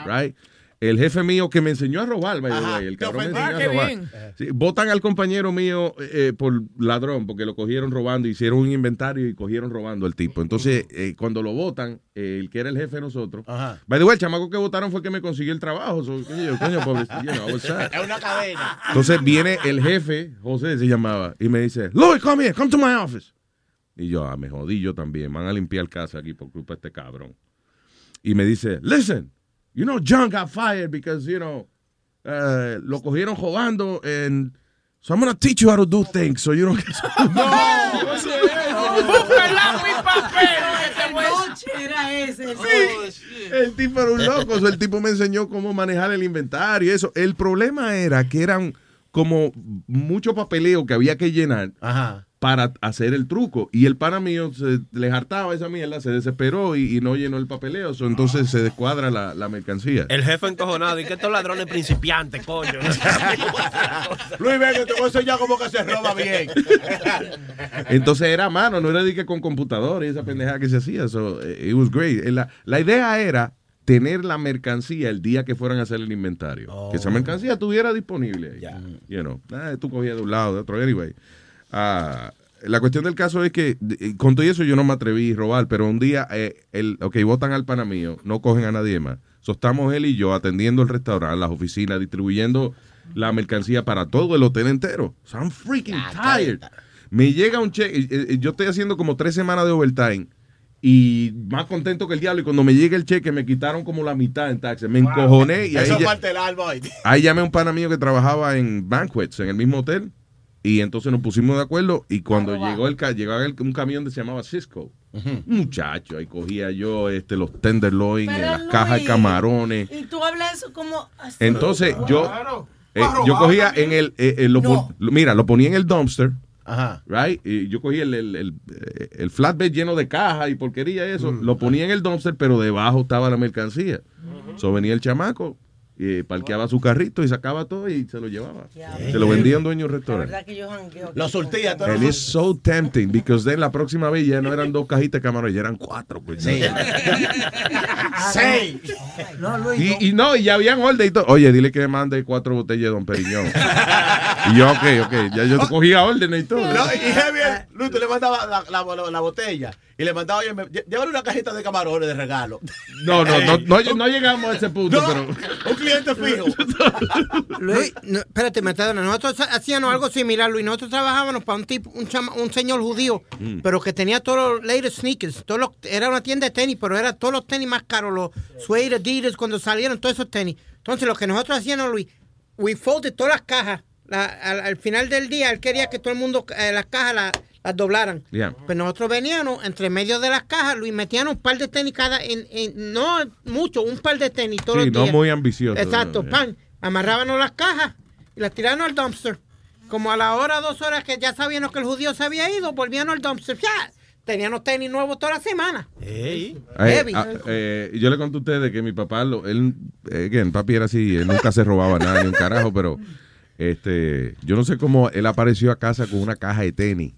Right? El jefe mío que me enseñó a robar, by Ajá, way, el cabrón me enseñó Ah, a qué robar. bien. Sí, votan al compañero mío eh, por ladrón, porque lo cogieron robando, hicieron un inventario y cogieron robando al tipo. Entonces, eh, cuando lo votan, eh, el que era el jefe de nosotros, by the way, el chamaco que votaron fue el que me consiguió el trabajo. So, coño, yo, coño, pobre, you know, I was sad. Es una cadena. Entonces viene el jefe, José se llamaba, y me dice, Louis, come here, come to my office. Y yo, ah, me jodí yo también, van a limpiar casa aquí por culpa de este cabrón. Y me dice, listen, you know John got fired because, you know, eh, lo cogieron robando and So I'm gonna teach you how to do things so you don't get *laughs* noche era ese. el El tipo era un loco. so el tipo me enseñó cómo manejar el inventario y eso. El problema era que eran como mucho papeleo que había que llenar para hacer el truco. Y el pana mío se le hartaba esa mierda, se desesperó y, y no llenó el papeleo. so entonces se descuadra la, la mercancía. El jefe encojonado. ¿Y que estos ladrones principiantes, coño? *laughs* Luis Vega, te voy a enseñar cómo que se roba bien. *laughs* Entonces era a mano, no era de que con computador y esa pendejada que se hacía. So, eh, it was great. Eh, La, la idea era tener la mercancía el día que fueran a hacer el inventario. Que esa mercancía estuviera disponible. ahí. You know, ah, tú cogías de un lado, de otro. Anyway. Ah, la cuestión del caso es que eh, con todo eso yo no me atreví a robar, pero un día, eh, el, ok, votan al pana mío, no cogen a nadie más. So, estamos él y yo atendiendo el restaurante, las oficinas, distribuyendo la mercancía para todo el hotel entero. So I'm freaking tired. Me llega un cheque, eh, eh, yo estoy haciendo como tres semanas de overtime y más contento que el diablo. Y cuando me llega el cheque, me quitaron como la mitad en taxes. Me encojoné y ahí, Eso es ya- parte del alma. hoy. ahí llamé a un pana mío que trabajaba en banquets, en el mismo hotel. Y entonces nos pusimos de acuerdo. Y cuando llegó el llegaba el- un camión que se llamaba Cisco, un muchacho, ahí cogía yo este, los tenderloin, Pero, las cajas de camarones. Y tú hablas eso como así. Entonces yo, Claro. eh, yo cogía en el, eh, eh, lo, No. pon- lo- mira, lo ponía en el dumpster. Ajá. Right? Y yo cogía el, el, el, eh, el flatbed lleno de cajas y porquería y eso, Mm. lo ponía en el dumpster, pero debajo estaba la mercancía. So venía el chamaco, y parqueaba su carrito y sacaba todo y se lo llevaba. Se lo vendía a un dueño de un La restaurante. verdad que yo jangueo. Lo todo. And it's so tempting because then la próxima vez ya no eran dos cajitas de camarones, ya eran cuatro. Pues, Sí. *laughs* Seis. No, Luis. Y, y no, y ya habían orden y todo. Oye, dile que me mande cuatro botellas de Don Periñón. y yo, ok, ok, ya yo *laughs* cogía órdenes y todo. No, y heavy, Luis, tú le mandaba la, la, la- la botella y le mandaba, oye, llévale una cajita de camarones de regalo. No, no, no, *laughs* no, no llegamos a ese punto, No, pero. Un cliente fijo. *laughs* Luis, no, espérate, Metadona. Nosotros hacíamos algo similar, Luis. Nosotros trabajábamos para un tipo, un, chama- un señor judío, Mm. pero que tenía todos los latest sneakers. Todos los- era una tienda de tenis, pero era todos los tenis más caros, los Suede, Adidas, cuando salieron todos esos tenis. Entonces, lo que nosotros hacíamos, Luis, we folded todas las cajas. La- al, al final del día, él quería que todo el mundo eh, las cajas la- las doblaran. Yeah. Pues nosotros veníamos entre medio de las cajas, Luis, metíamos un par de tenis cada, en, en- no mucho, un par de tenis todos Sí, los no días. muy ambicioso. Exacto, No, pan. Amarrábamos las cajas y las tirábamos al dumpster. Como a la hora, dos horas que ya sabíamos que el judío se había ido, volvíamos al dumpster. Ya, teníamos tenis nuevos toda la semana. Eh, Heavy. ah, eh, yo le conté a ustedes que mi papá, lo, él, eh, again, papi era así, él nunca se robaba nada ni un carajo, pero este, yo no sé cómo él apareció a casa con una caja de tenis.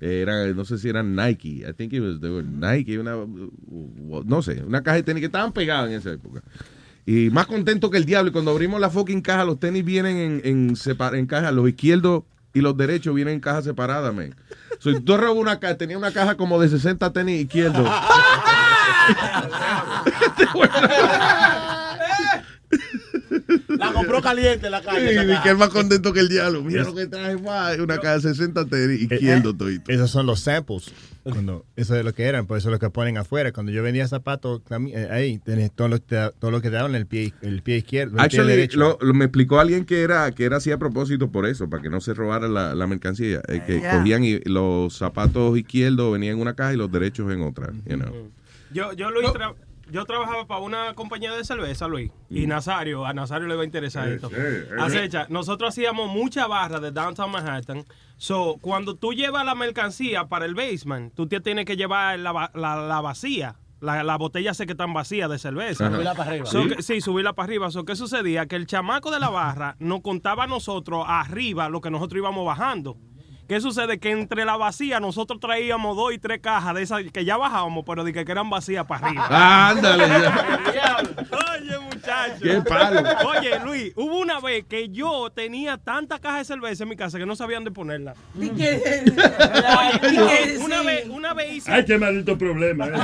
Era, no sé si eran Nike, I think it was, they were Nike, una, no sé, una caja de tenis que estaban pegadas en esa época. Y más contento que el diablo. Y cuando abrimos la fucking caja, los tenis vienen en, en, en caja, los izquierdos y los derechos vienen en caja separada, man. So, yo robo una caja, tenía una caja como de 60 tenis izquierdos. *laughs* *laughs* La compró caliente en la calle. Sí, y que es más contento que el diablo. Mira lo que traje, guay, una caja de 60 tenis izquierdo todito. Esos son los samples. Cuando, eso es lo que eran, por eso es lo que ponen afuera. Cuando yo vendía zapatos, eh, ahí tenés todo lo, que te- todo lo que te daban el pie, el pie izquierdo, el pie derecho. lo- lo- me explicó alguien que era que era así a propósito por eso, para que no se robara la, la mercancía. Eh, que Yeah. cogían y los zapatos izquierdos venían en una caja y los derechos en otra. You know. Yo, yo, Luis, tra- yo trabajaba para una compañía de cerveza, Luis. Y Nazario, a Nazario le va a interesar Sí, esto. sí, sí. Acecha, nosotros hacíamos mucha barra de Downtown Manhattan. So, cuando tú llevas la mercancía para el basement, tú te tienes que llevar la, la, la vacía. La, la botella sé que están vacías de cerveza. Subirla para arriba. So ¿Sí? que- sí, subirla para arriba. So, ¿Qué sucedía? Que el chamaco de la barra nos contaba a nosotros arriba lo que nosotros íbamos bajando. ¿Qué sucede? Que entre la vacía nosotros traíamos dos y tres cajas de esas que ya bajábamos, pero de que eran vacías para arriba. *laughs* Ándale, Oye, muchacho. Qué palo. Oye, Luis, hubo una vez que yo tenía tanta caja de cerveza en mi casa que no sabían de ponerla. Oye, una vez, una vez hice... Ay, qué maldito problema. eh. *laughs*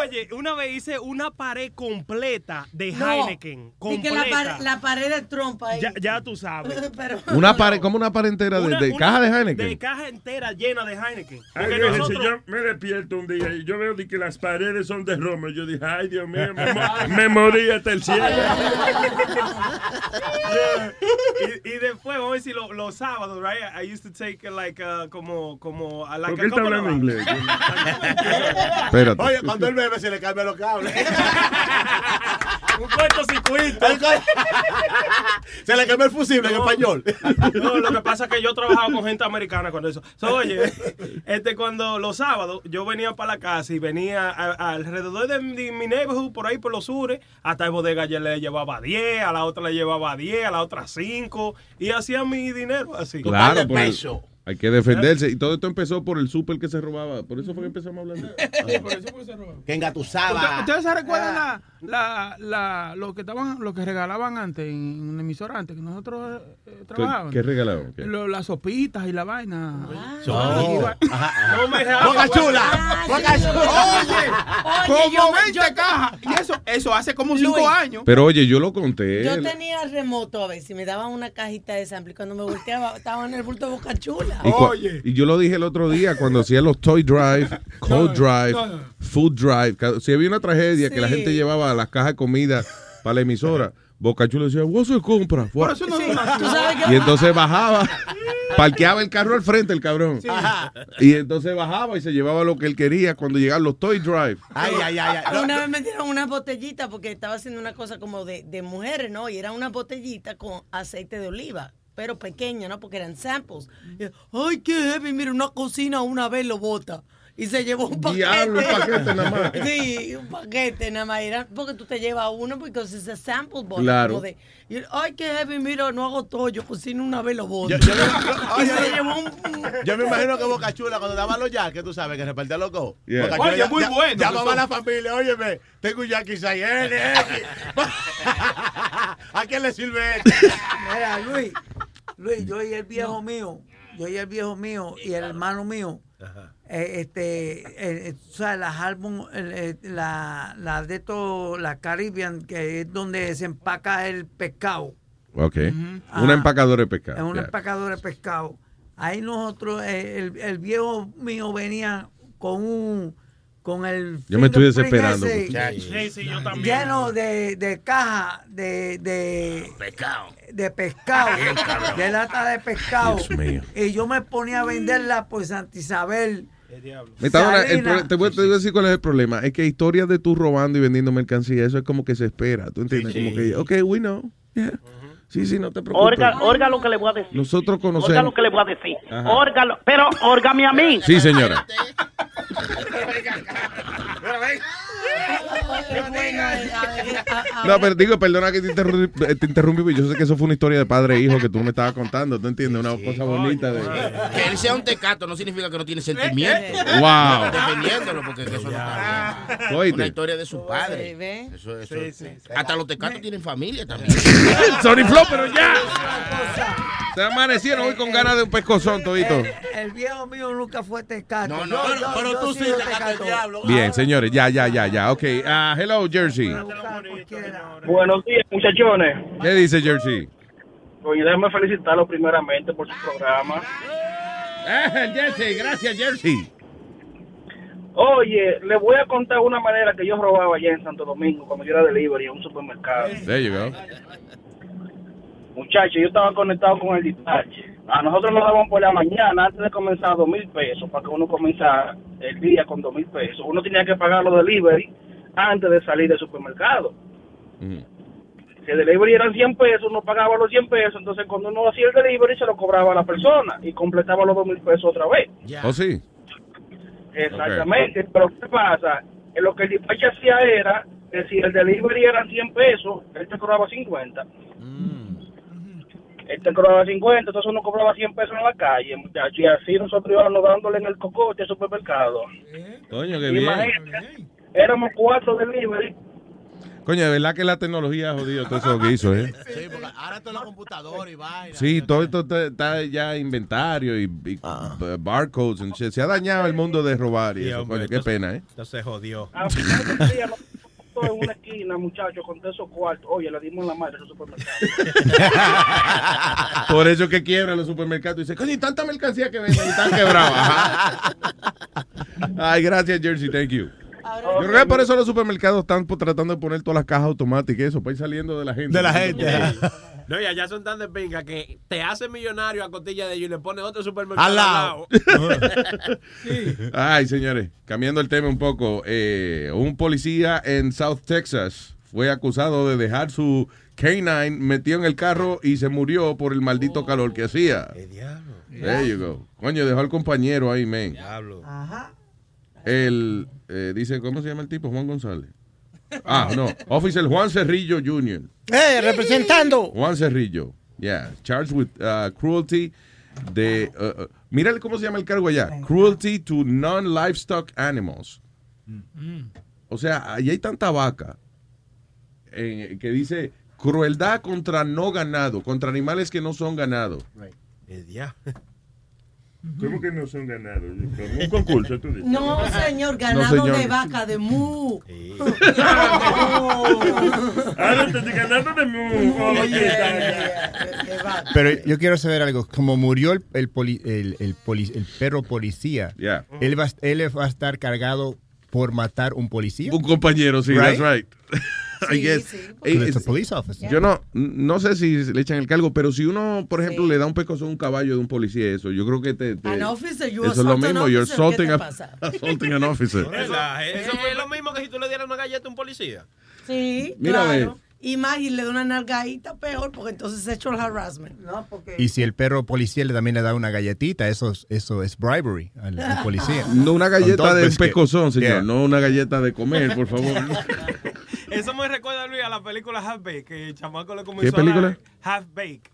Oye, una vez hice una pared completa de No, Heineken. Y que Completa. la, par- la pared de trompa ahí. Ya, ya tú sabes. *laughs* Pero- Una pared, como una pared entera de, Una- de una- caja de Heineken. De caja entera llena de Heineken. Ay, nosotros- si yo me despierto un día y yo veo de que las paredes son de romo, yo dije, ay, Dios mío, me, *laughs* me morir hasta el cielo. *laughs* y, y después, vamos a decir, lo- los sábados, right? I used to take like, uh, como, como, like ¿Por qué a está couple of hablando inglés? *laughs* Espérate. Oye, cuando él bebe se le cambian los cables. Un cortocircuito. *laughs* se le cambió el fusible en No. español. No, lo que pasa es que yo trabajaba con gente americana cuando eso. So, oye, este, cuando los sábados yo venía para la casa y venía a- a- alrededor de, mi- de mi neighborhood, por ahí por los sures, hasta el bodega yo le llevaba 10, a la otra le llevaba 10, a la otra 5, y hacía mi dinero así. Claro, pues, hay que defenderse. Y todo esto empezó por el súper que se robaba. Por eso fue que empezamos hablando. Que engatusaba. ¿Usted- ¿Ustedes se recuerdan la, la, la, lo que estaban, lo que regalaban antes en un emisor antes que nosotros eh, ¿Qué, trabajábamos? qué. Lo- las sopitas y la vaina. No. No me Boca chula. Boca Oye, Como yo me- 20 cajas. Y eso, eso hace como 5 Luis. años. Pero oye, yo lo conté. Yo tenía remoto a ver si me daban una cajita de sample y cuando me volteaba *laughs* estaba en el bulto de Boca Chula. Y, cua- y yo lo dije el otro día cuando hacía los Toy Drive, Cold Drive, no, no. Food Drive. Si había una tragedia que la gente llevaba las cajas de comida para la emisora, Boca Chula decía, vos se compra. Por eso no- Sí, tú sabes que- Y entonces bajaba, parqueaba el carro al frente, el cabrón. Y entonces bajaba y se llevaba lo que él quería cuando llegaban los Toy Drive. Ay, ay, ay. ay. Una vez me dieron una botellita porque estaba haciendo una cosa como de, de mujeres, ¿no? Y era una botellita con aceite de oliva, pero pequeña, ¿no? Porque eran samples. Y, Ay, qué heavy, mira, una cocina una vez lo bota. Y se llevó un paquete. Diablo, un paquete nada más. *laughs* Sí, un paquete nada más. Era porque tú te llevas uno porque es a sample bottle. Claro. de, y, Ay, qué heavy, mira, no hago todo, yo cocino una vez lo boto. Yo- yo me- *laughs* y se llevó un... Yo me imagino que Boca Chula, cuando daban los yaques, tú sabes, que repartía los go. Yeah. Boca Oye, ya- muy ya- bueno, Llamaba que a la familia, óyeme, tengo un Jackie 6N. *laughs* ¿A quién le sirve esto? Mira, Luis, Luis, yo y el viejo mío, yo y el viejo mío y el hermano mío, eh, este, eh, eh, tú sabes, las álbum, eh, eh, la, la de todo, la Caribbean, que es donde se empaca el pescado, Ok. Ah. Una empacadora de pescado. es un ya. empacador de pescado. Ahí nosotros, eh, el, el viejo mío venía con un, con el Yo me estoy desesperando. ese, muchachos. Sí, sí, yo también. lleno de, de caja de, de pescado. De pescado, de lata de pescado. Dios mío. Y yo me ponía a venderla por Santa Isabel. Metadona, el pro- te, voy, te voy a decir cuál es el problema. Es que historias de tú robando y vendiendo mercancía, eso es como que se espera. ¿Tú entiendes? Como que, ok, we know. Yeah. Sí, sí, no te preocupes. Orga, orga lo que le voy a decir. Nosotros Orga lo conocemos. que le voy a decir. Orga lo- pero órgame a mí. Sí, señora. *laughs* *laughs* No, pero digo, perdona que te interrumpí, te interrumpí, pero yo sé que eso fue una historia de padre e hijo que tú me estabas contando. ¿Tú entiendes? Una cosa bonita de. Que él sea un tecato no significa que no tiene sentimiento. Wow. Defendiéndolo, porque eso no está bien. Una historia de su padre. ¿ve? Eso, eso. Sí, sí, sí. Hasta los tecatos tienen familia también. *laughs* Sorry, Flo, pero ya. Se amanecieron hoy con ganas de un pescozón, todito. El, el viejo mío nunca fue tecato. No, Yo- no, yo- pero yo tú sí tecato diablo. Bien, señores, ya, ya, ya, ya. Ok, ah, hello, Jersey. Buenos días, muchachones. ¿Qué dice Jersey? Oye, déjame felicitarlo primeramente por su programa. Eh, Jersey, gracias, Jersey. Oye, le voy a contar una manera que yo robaba allá en Santo Domingo cuando yo era delivery en un supermercado. There you go. Muchachos, yo estaba conectado con el dispatch. A nosotros nos daban por la mañana antes de comenzar dos mil pesos para que uno comenzara el día con dos mil pesos. Uno tenía que pagar los delivery antes de salir del supermercado. Si el delivery eran 100 pesos, uno pagaba los 100 pesos. Entonces, cuando uno hacía el delivery, se lo cobraba a la persona y completaba los dos mil pesos otra vez. ¿Oh, sí? Exactamente, pero ¿qué pasa? Lo que el despacho hacía era que si el delivery eran 100 pesos, él te cobraba 50. Él te cobraba 50, entonces uno cobraba 100 pesos en la calle, muchachos, y así nosotros íbamos dándole en el cocote al supermercado. Coño, qué bien. Imagínate, éramos cuatro delivery. Coño, de verdad que la tecnología ha jodido todo eso que hizo, ¿eh? *laughs* Sí, porque ahora todo es la computadora y vaina. Sí, todo esto está, ya inventario y, y b- barcodes and shit. Se ha dañado el mundo de robar y Sí, eso, hombre, coño, qué entonces- pena, ¿eh? Entonces se jodió. *laughs* Al final del día, nosotros en una esquina, muchachos, con todos esos cuartos. Oye, le dimos la madre al supermercado. *laughs* Por eso que quiebran los supermercados. Y dice, coño, y tanta mercancía que venden y están quebrados. Ay, gracias, Jersey, thank you. Yo creo que por eso los supermercados están po- tratando de poner todas las cajas automáticas y eso, para ir saliendo de la gente. De la gente. *laughs* No, y allá son tan de pinga que te hacen millonario a costilla de ellos y le pones otro supermercado Al al lado. lado. *laughs* Ay, señores, cambiando el tema un poco, eh, un policía en South Texas fue acusado de dejar su K9 metido en el carro y se murió por el maldito calor que hacía. There you go. Coño, dejó al compañero ahí, man. Ajá. El, eh, dice, ¿cómo se llama el tipo? Juan González. Ah, no. Officer Juan Cerrillo Jr. ¡Eh, representando! Juan Cerrillo. Yeah. Charged with uh, cruelty de... uh, uh, mira cómo se llama el cargo allá. Cruelty to non-livestock animals. O sea, ahí hay tanta vaca eh, que dice crueldad contra no ganado, contra animales que no son ganado. Diablo. *laughs* ¿Cómo que no son ganados? Un concurso, tú dices. No, señor, ganado señor. de vaca, de mu. *laughs* Ah, no, te estoy ganando de mu. Oh. Pero yo quiero saber algo. Como murió el, el, poli- el, el poli- el perro policía, Yeah. él, va, él va a estar cargado por matar un policía. Un compañero, sí, that's right. I guess. Eh, it's a es- police officer. Yo no, no sé si le echan el cargo, pero si uno, por ejemplo, le da un pescozo a un caballo de un policía, eso, yo creo que te. te- An officer, you eso es lo mismo, you're officer, ¿qué assaulting, a- *laughs* assaulting an officer. Relaje. Eso es lo mismo que si tú le dieras una galleta a un policía. Sí, Mira, claro. Y más, y le da una nalgadita peor, porque entonces se echó el harassment. No, porque... Y si el perro policía le también le da una galletita, eso, es- eso es bribery al, al policía. No una galleta de un pescozón, señor, Yeah. no una galleta de comer, por favor. *laughs* Eso me recuerda, Luis, a la película Half Baked, que el chamaco le comenzó ¿Qué película? a dar... Half Baked.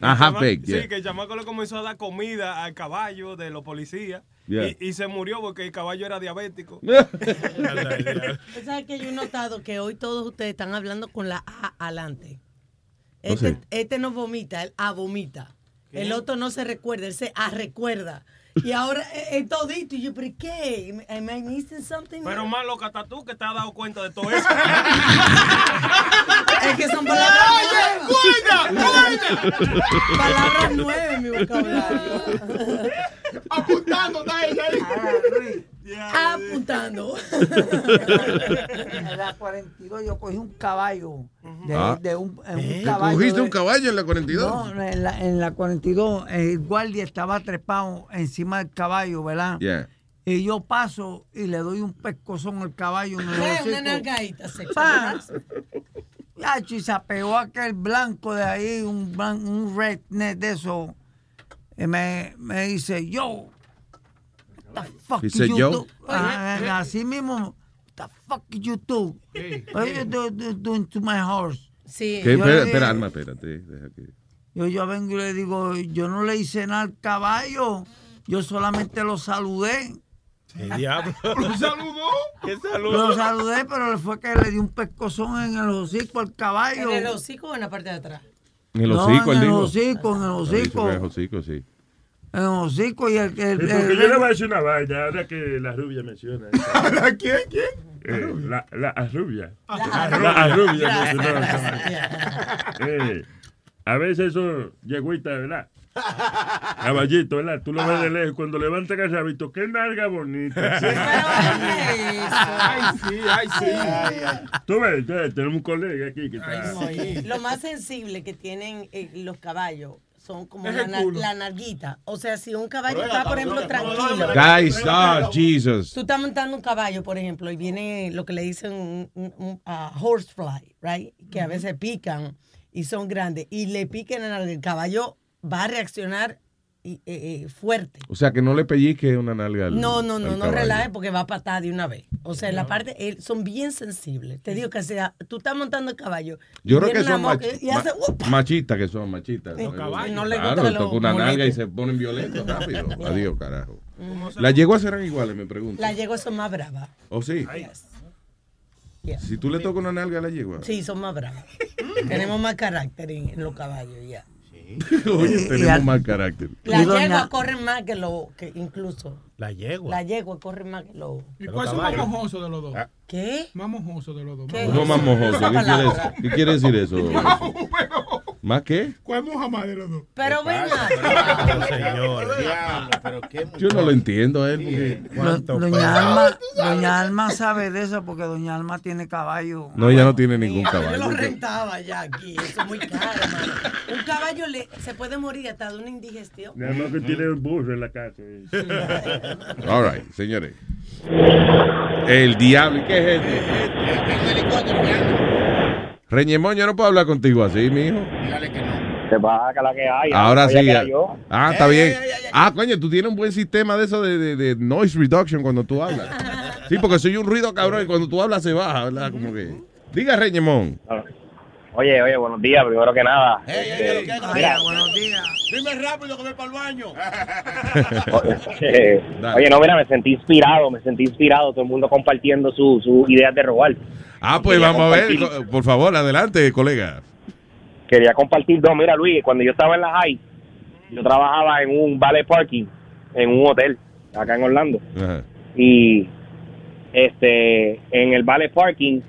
Ah, Half Baked, Sí, yeah. que el chamaco le comenzó a dar comida al caballo de los policías. Yeah. Y, y se murió porque el caballo era diabético. *laughs* ¿Sabes que yo he notado que hoy todos ustedes están hablando con la A adelante? Este, este no vomita, el A vomita. El otro no se recuerda, él se A recuerda. Y ahora es es todito. Y yo, ¿pero qué? ¿Am I missing something? Pero más loca estás tú que te has dado cuenta de todo eso. *laughs* Es que son palabras nuevas. Palabras nuevas en mi vocabulario. Apuntando está ella ahí. Apuntando. En la 42 yo cogí un caballo. De, Ah. de un, ¿Eh? caballo ¿Cogiste de- un caballo en la 42? No, en la, en la 42 el guardia estaba trepado encima del caballo, ¿verdad? Yeah. Y yo paso y le doy un pescozón al caballo en el una nalgadita sexual. Y se apegó aquel blanco de ahí, un, blan- un redneck de eso. Y me, me dice, yo, the fuck Dice, you "Yo". do?" Ah, así mismo, what the fuck you do? What you do, do- doing to my horse? Sí. ¿Qué? Yo Espera, le- espera, Alma, espérate. Deja que... Yo, yo vengo y le digo, yo no le hice nada al caballo, yo solamente lo saludé. El diablo. *laughs* ¿Lo saludó? ¿Qué Lo saludo? saludé, pero le fue que le di un pescozón en el hocico al caballo. ¿En el hocico o en la parte de atrás? En el No, hocico, en él el dijo. hocico, en el Ah, dice hocico. que es hocico, sí. En el hocico y el que... El, Sí, el- porque yo le voy a decir una vaina ahora que la rubia menciona. *laughs* ¿La quién? ¿Quién? Eh, la, la rubia. La La. Gracias, mencionó. gracias. *laughs* Eh, a veces eso yegüita, ¿verdad? Caballito, ¿verdad? Tú lo ves de lejos. Cuando levantan el rabito, qué nalga bonita. Sí. Ay, sí, ay, sí. Tú ves, tenemos un colega aquí que está. Lo más sensible que tienen eh, los caballos son como la, la narguita. O sea, si un caballo Pero está, por ejemplo, tranquilo. Guys, Jesus. Tú estás montando un caballo, por ejemplo, y viene lo que le dicen un, un- un, ah, horsefly, right? Que a veces pican y son grandes. Y le piquen al el caballo, va a reaccionar eh, eh, fuerte. O sea, que no le pellizque una nalga al No, no, no, al no relaje porque va a patar de una vez. O sea, en la parte, eh, son bien sensibles. Te digo que sea, tú estás montando el caballo. Yo creo que son mosca mach- y hace, ma- ¡up! machistas que son machistas. ¿no? caballos. no le claro, toca una nalga y se ponen violentos rápido. *laughs* Adiós, carajo. Las yeguas serán iguales, me pregunto. La yegua son más bravas. ¿O sí? Yes. Si tú le tocas una nalga a la yegua. Sí, son más bravas. *laughs* Tenemos más carácter en, en los caballos, ya. *laughs* Oye, y tenemos mal carácter. Las Y doña- yeguas corren más que los, que incluso. La yegua. La yegua corre más que los. ¿Y cuál es el más mojoso de los dos? ¿Qué? Más mojoso de los dos. ¿Qué? Uno más mojoso. ¿Qué quiere, palabra. ¿Qué quiere decir eso? *laughs* ¿Más qué? ¿Cuál Muhammad de los dos? Pero venga. *laughs* Yo no lo entiendo a él. porque- Doña Alma, Doña Alma sabe de eso porque Doña Alma tiene caballo. No, ella no tiene ningún Yo lo caballo. rentaba ya aquí. Eso es muy caro, hermano. Un caballo le, se puede morir hasta de una indigestión. Nada más que tiene un burro en la casa. All right, señores. El diablo, ¿y qué es esto? Reñemón, yo no puedo hablar contigo así, mijo. Se va a la que hay. Ahora no sí. que yo. Ah, está bien. Ah, coño, tú tienes un buen sistema de eso de, de- de noise reduction cuando tú hablas. *laughs* Sí, porque soy un ruido cabrón y cuando tú hablas se baja, ¿verdad? Como que. Diga, Reñemón. Oye, oye, buenos días, primero que nada. Este, mira, buenos días. Dime rápido que voy para el baño. *laughs* *laughs* oye, no, mira, me sentí inspirado, me sentí inspirado, todo el mundo compartiendo sus su ideas de robar. Ah, pues Quería vamos a ver. Por favor, adelante, colega. Quería compartir dos. Mira, Luis, cuando yo estaba en la high, yo trabajaba en un valet parking, en un hotel, acá en Orlando. Ajá. y este en el valet parking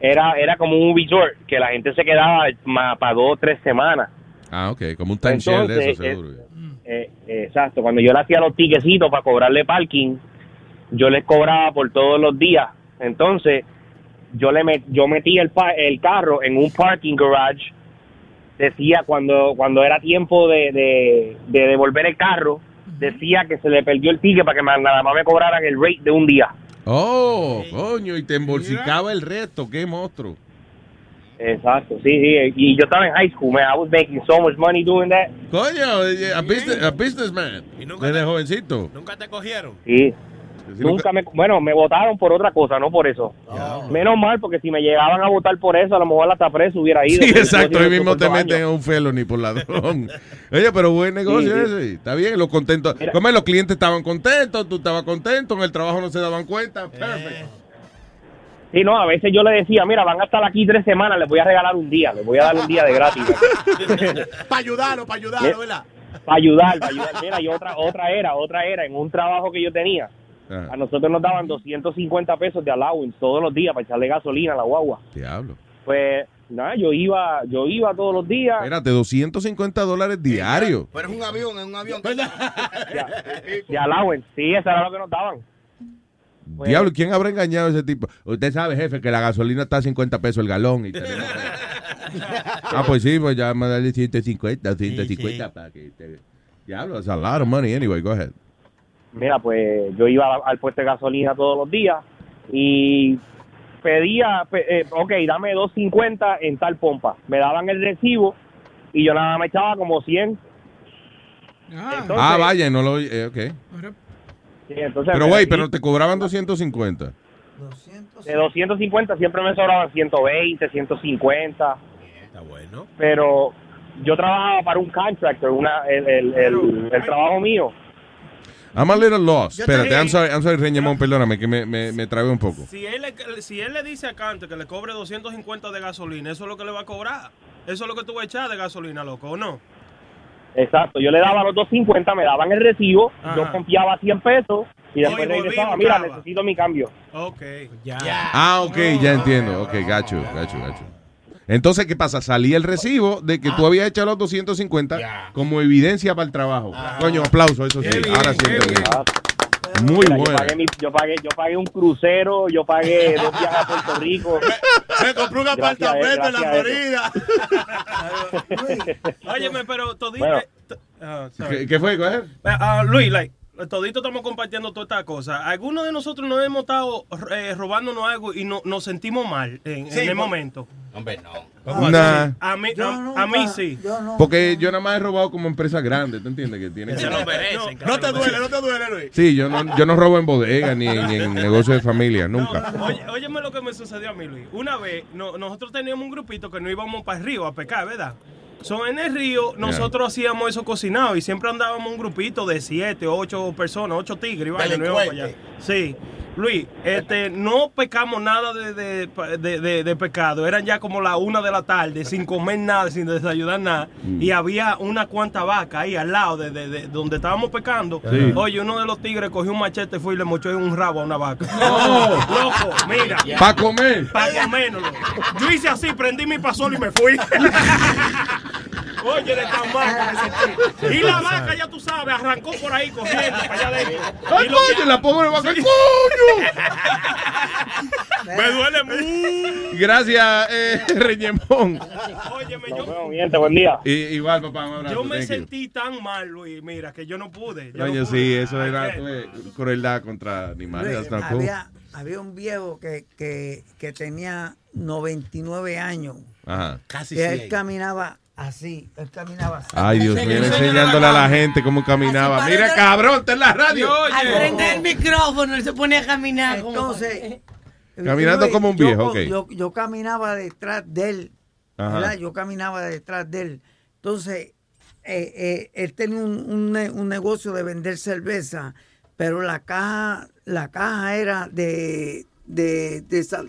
era era como un resort que la gente se quedaba para dos o tres semanas. Ah, ok, como un timeshare de eso, Entonces, seguro. Eh, eh, exacto cuando yo le hacía los tiquecitos para cobrarle parking yo les cobraba por todos los días. Entonces yo le met- yo metí el pa- el carro en un parking garage. Decía cuando cuando era tiempo de, de, de devolver el carro decía que se le perdió el ticket para que nada más me cobraran el rate de un día Oh, coño, y te embolsicaba el resto, qué monstruo. Exacto, sí, sí. Y yo estaba en high school, man. I was making so much money doing that. Coño, eh, a, business, a businessman. Desde jovencito. ¿Nunca te cogieron? Sí. Nunca me, bueno, me votaron por otra cosa, no por eso. Menos mal, porque si me llegaban a votar por eso, a lo mejor hasta preso hubiera ido. Sí, exacto, tenía mismo te 18 meten años. en un felony por ladrón. *laughs* Oye, pero buen negocio Sí, sí. ese. Está bien, los contentos. Los clientes estaban contentos, tú estabas contento, en el trabajo no se daban cuenta. Perfecto. Sí, no, a veces yo le decía, mira, van a estar aquí tres semanas, les voy a regalar un día, les voy a dar un día de gratis. *laughs* para ayudarlo, para ayudarlo, ¿verdad? para ayudar, para ayudar. Mira, y otra, otra era, otra era, en un trabajo que yo tenía, Ah. a nosotros nos daban 250 pesos de allowance todos los días para echarle gasolina a la guagua. Diablo. Pues, nada, yo iba, yo iba todos los días. Espérate, 250 dólares diarios. Pero es un avión, es un avión. *laughs* De allowance, sí, eso era lo que nos daban. Pues- Diablo, ¿quién habrá engañado a ese tipo? Usted sabe, jefe, que la gasolina está a 50 pesos el galón. Y tenemos- *laughs* ah, pues sí, pues ya me darle 150, 150 para que te... Diablo, that's a lot of money anyway, go ahead. Mira, pues yo iba al puesto de gasolina todos los días y pedía, pe- eh, ok, dame 250 en tal pompa. Me daban el recibo y yo nada más me echaba como 100. Entonces- ah, vaya, no lo... eh, ok. Sí, entonces Pero, güey, pero te cobraban 250. de 250 siempre me sobraban 120, 150. Está bueno. Pero yo trabajaba para un contractor, una, el, el, el, el trabajo mío. I'm a little lost. Yo Espérate. I'm sorry, I'm sorry, Reñemón, perdóname, que me, me, me trabé un poco. Si él, le, si él le dice a Cante que le cobre 250 de gasolina, eso es lo que le va a cobrar. Eso es lo que tú vas a echar de gasolina, loco, ¿o no? Exacto, yo le daba los 250, me daban el recibo, yo Ajá. confiaba 100 pesos y después Oye, regresaba, mira, necesito mi cambio. Ok, ya. Ah, ok, ya entiendo. Ok, gacho, gacho, gacho. Entonces, ¿qué pasa? Salía el recibo de que tú habías echado los 250 como evidencia para el trabajo. Coño, aplauso, eso sí. Ahora sí entendí. Muy Mira, yo, bueno. pagué mi- yo, pagué, yo pagué un crucero, yo pagué dos viajes a Puerto Rico. *laughs* Me compré un apartamento en la. Florida. *laughs* Óyeme, pero todito... Bueno. t- ah. ¿Qué, qué fue? Coger? Ah, Luis, like, todito estamos compartiendo todas estas cosas. Algunos de nosotros nos hemos estado eh, robándonos algo y no, nos sentimos mal en, Sí, en el por- momento. Hombre, no. Nah. A mí, a, a mí sí. Porque yo nada más he robado como empresa grande, ¿te entiendes? Que tienen Se que... lo merecen. No te duele, no te duele, Luis. Sí, yo no, yo no robo en bodega ni en, ni en negocio de familia, nunca. Oye, óyeme lo que me sucedió a mí, Luis. Una vez, no- nosotros teníamos un grupito que no íbamos para el río a pescar, ¿verdad? So, en el río, nosotros hacíamos eso cocinado y siempre andábamos un grupito de siete, ocho personas, ocho tigres. y vaina, no íbamos para allá. Sí. Luis, este, no pecamos nada de, de, de- de- de pecado. Eran ya como la una de la tarde, sin comer nada, sin desayunar nada. Mm. Y había una cuanta vaca ahí al lado de, de- de donde estábamos pecando. Sí. Oye, uno de los tigres cogió un machete, fue y le mochó en un rabo a una vaca. No. *laughs* Loco, mira. *laughs* ¿Para comer? Para comérnoslo. Yo hice así, prendí mi pasol y me fui. *laughs* Oye, de tan mal que sentí. Y la vaca, ya tú sabes, arrancó por ahí corriendo para allá adentro. ¡Ay, Y lo coño, que- la pobre vaca! Sí. ¡Coño! Me duele mucho. Gracias, eh, Reñemón. Óyeme, yo, buen día. Y, igual, papá, un abrazo. yo me you. sentí tan mal, Luis, mira, que yo no pude. Yo no Coño, pude. sí, eso era eh, crueldad contra animales. Luis, había, había un viejo que, que, que tenía 99 años. Ajá. y él caminaba así. Él caminaba así. Ay, Dios mío, enseñándole a la gente cómo caminaba. Así Mira, cabrón, está en la radio. Al frente del micrófono, él se pone a caminar. Entonces, Caminando Luis, como un yo- viejo, ok. Yo, yo caminaba detrás de él. Ajá. ¿verdad? Yo caminaba detrás de él. Entonces, eh, eh, él tenía un, un ne- un negocio de vender cerveza, pero la caja, la caja era de, de, de, sal-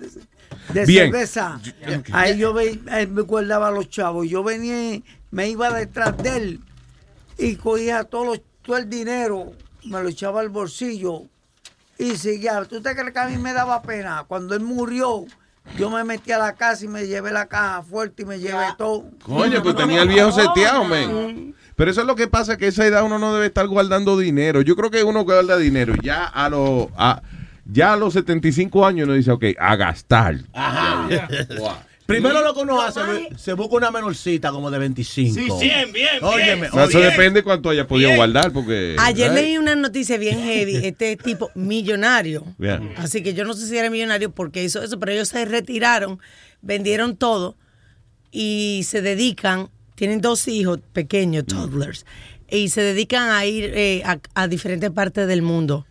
de Bien. cerveza. Ahí yo ve, él me guardaba a los chavos. Yo venía, me iba detrás de él y cogía todo, los- todo el dinero, me lo echaba al bolsillo y seguía. ¿Tú te crees que a mí me daba pena? Cuando él murió, yo me metí a la casa y me llevé la caja fuerte y me llevé todo. Coño, pues tenía el viejo seteado, men. Pero eso es lo que pasa, que a esa edad uno no debe estar guardando dinero. Yo creo que uno guarda dinero ya a los a, ya a los 75 años uno dice, ok, a gastar. *laughs* Primero lo que uno hace, se busca una menorcita como de 25. Sí, bien, bien, Óyeme, No, eso depende cuánto haya podido guardar, porque... Ayer leí una noticia bien heavy, *laughs* este tipo millonario. Bien. Así que yo no sé si era millonario porque hizo eso, pero ellos se retiraron, vendieron todo y se dedican, tienen dos hijos pequeños, toddlers, y se dedican a ir eh, a, a diferentes partes del mundo.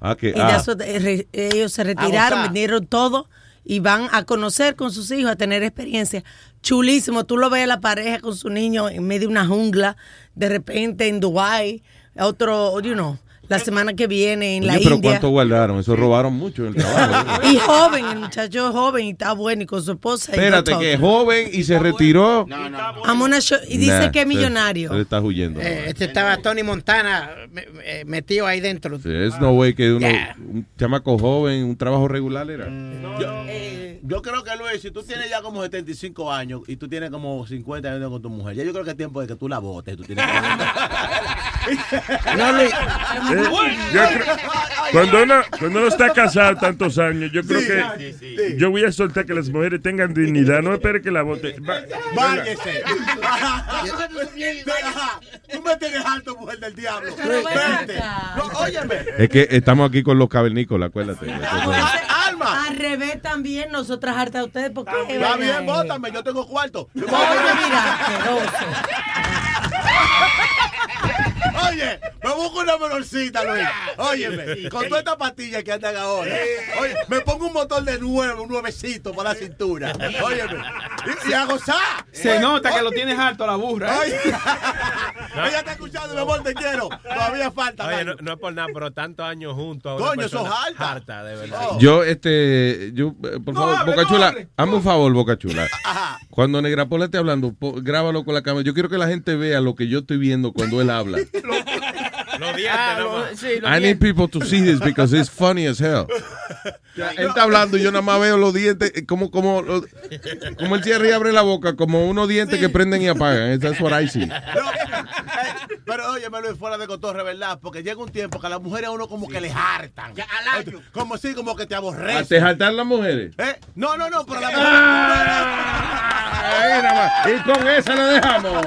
Ah, que- Y ah. de eso, eh, re- ellos se retiraron, gozar. vendieron todo y van a conocer con sus hijos, a tener experiencia. Chulísimo, tú lo ves a la pareja con su niño en medio de una jungla, de repente en Dubái, otro, you know, la semana que viene en la pero India. ¿cuánto guardaron? Eso robaron mucho en el trabajo. *laughs* Y joven, el muchacho es joven y está bueno y con su esposa. Espérate, que es joven y se retiró. On a show- y dice Nah, que es millonario. Él está huyendo. Eh, este estaba Tony Montana me- eh, metido ahí dentro. Sí, es no way que uno, Yeah. un chamaco joven, un trabajo regular era. Yo, yo creo que Luis, si tú tienes ya como 75 años y tú tienes como 50 años con tu mujer, ya yo creo que es tiempo de que tú la votes. Tú tienes que... *laughs* No, Luis. *laughs* Eh, yo creo- cuando, uno, cuando uno está casado tantos años, yo creo que yo voy a soltar que las mujeres tengan dignidad. No espere que la vote. Va- Váyese. Ajá. Tú me tienes alto, mujer del diablo. Pero ven Vete. acá. No, óyeme. Es que estamos aquí con los cavernícolas, acuérdate. Alma. Al revés también, nosotras hartas de ustedes, porque Está bien, bótame, yo tengo cuarto. Oye, mira, asqueroso. Oye, me busco una menorcita, Luis. Óyeme, con toda esta pastilla que andan ahora. Oye, me pongo un motor de nuevo, un nuevecito para la cintura. Óyeme, y, y a gozar. Se nota que lo tienes alto la burra. ¿eh? Oye, *laughs* ella está escuchando, mi amor, te quiero. Todavía falta. Oye, no, no es por nada, pero tantos años juntos. Coño, eso es persona harta. de verdad. Yo, este, yo, eh, por favor, hable, Boca no hazme un favor, Boca Chula. *laughs* Cuando Negra Pola esté hablando, po- grábalo con la cámara. Yo quiero que la gente vea lo que yo estoy viendo cuando él habla. *laughs* *laughs* Los dientes, Ah, sí, I need people to see this because it's funny as hell. Él está hablando y yo nada más veo los dientes, eh, como, como, como él cierra y abre la boca, como unos dientes que prenden y apagan. That's what I see. No, eh, pero oye, me lo fuera de cotorre, ¿verdad? Porque llega un tiempo que a las mujeres a uno como que les hartan. Como si, como que te ¿A aborrecen. te jaltan las mujeres? ¿Eh? No, no, no, pero la Ahí nada más. Y con esa lo dejamos.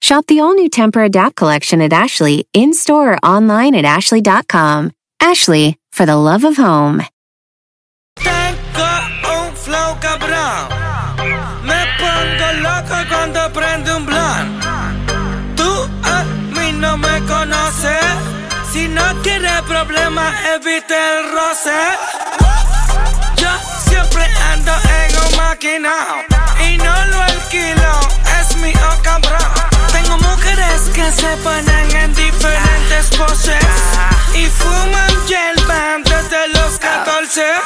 Shop the all new Temper Adapt collection at Ashley in store or online at ashley.com. Ashley, for the love of home. Si no problemas, evite el roce. Yo siempre ando en un. Y no lo alquilo, Chicas que se ponen en diferentes poses y fuman hierba desde los 14.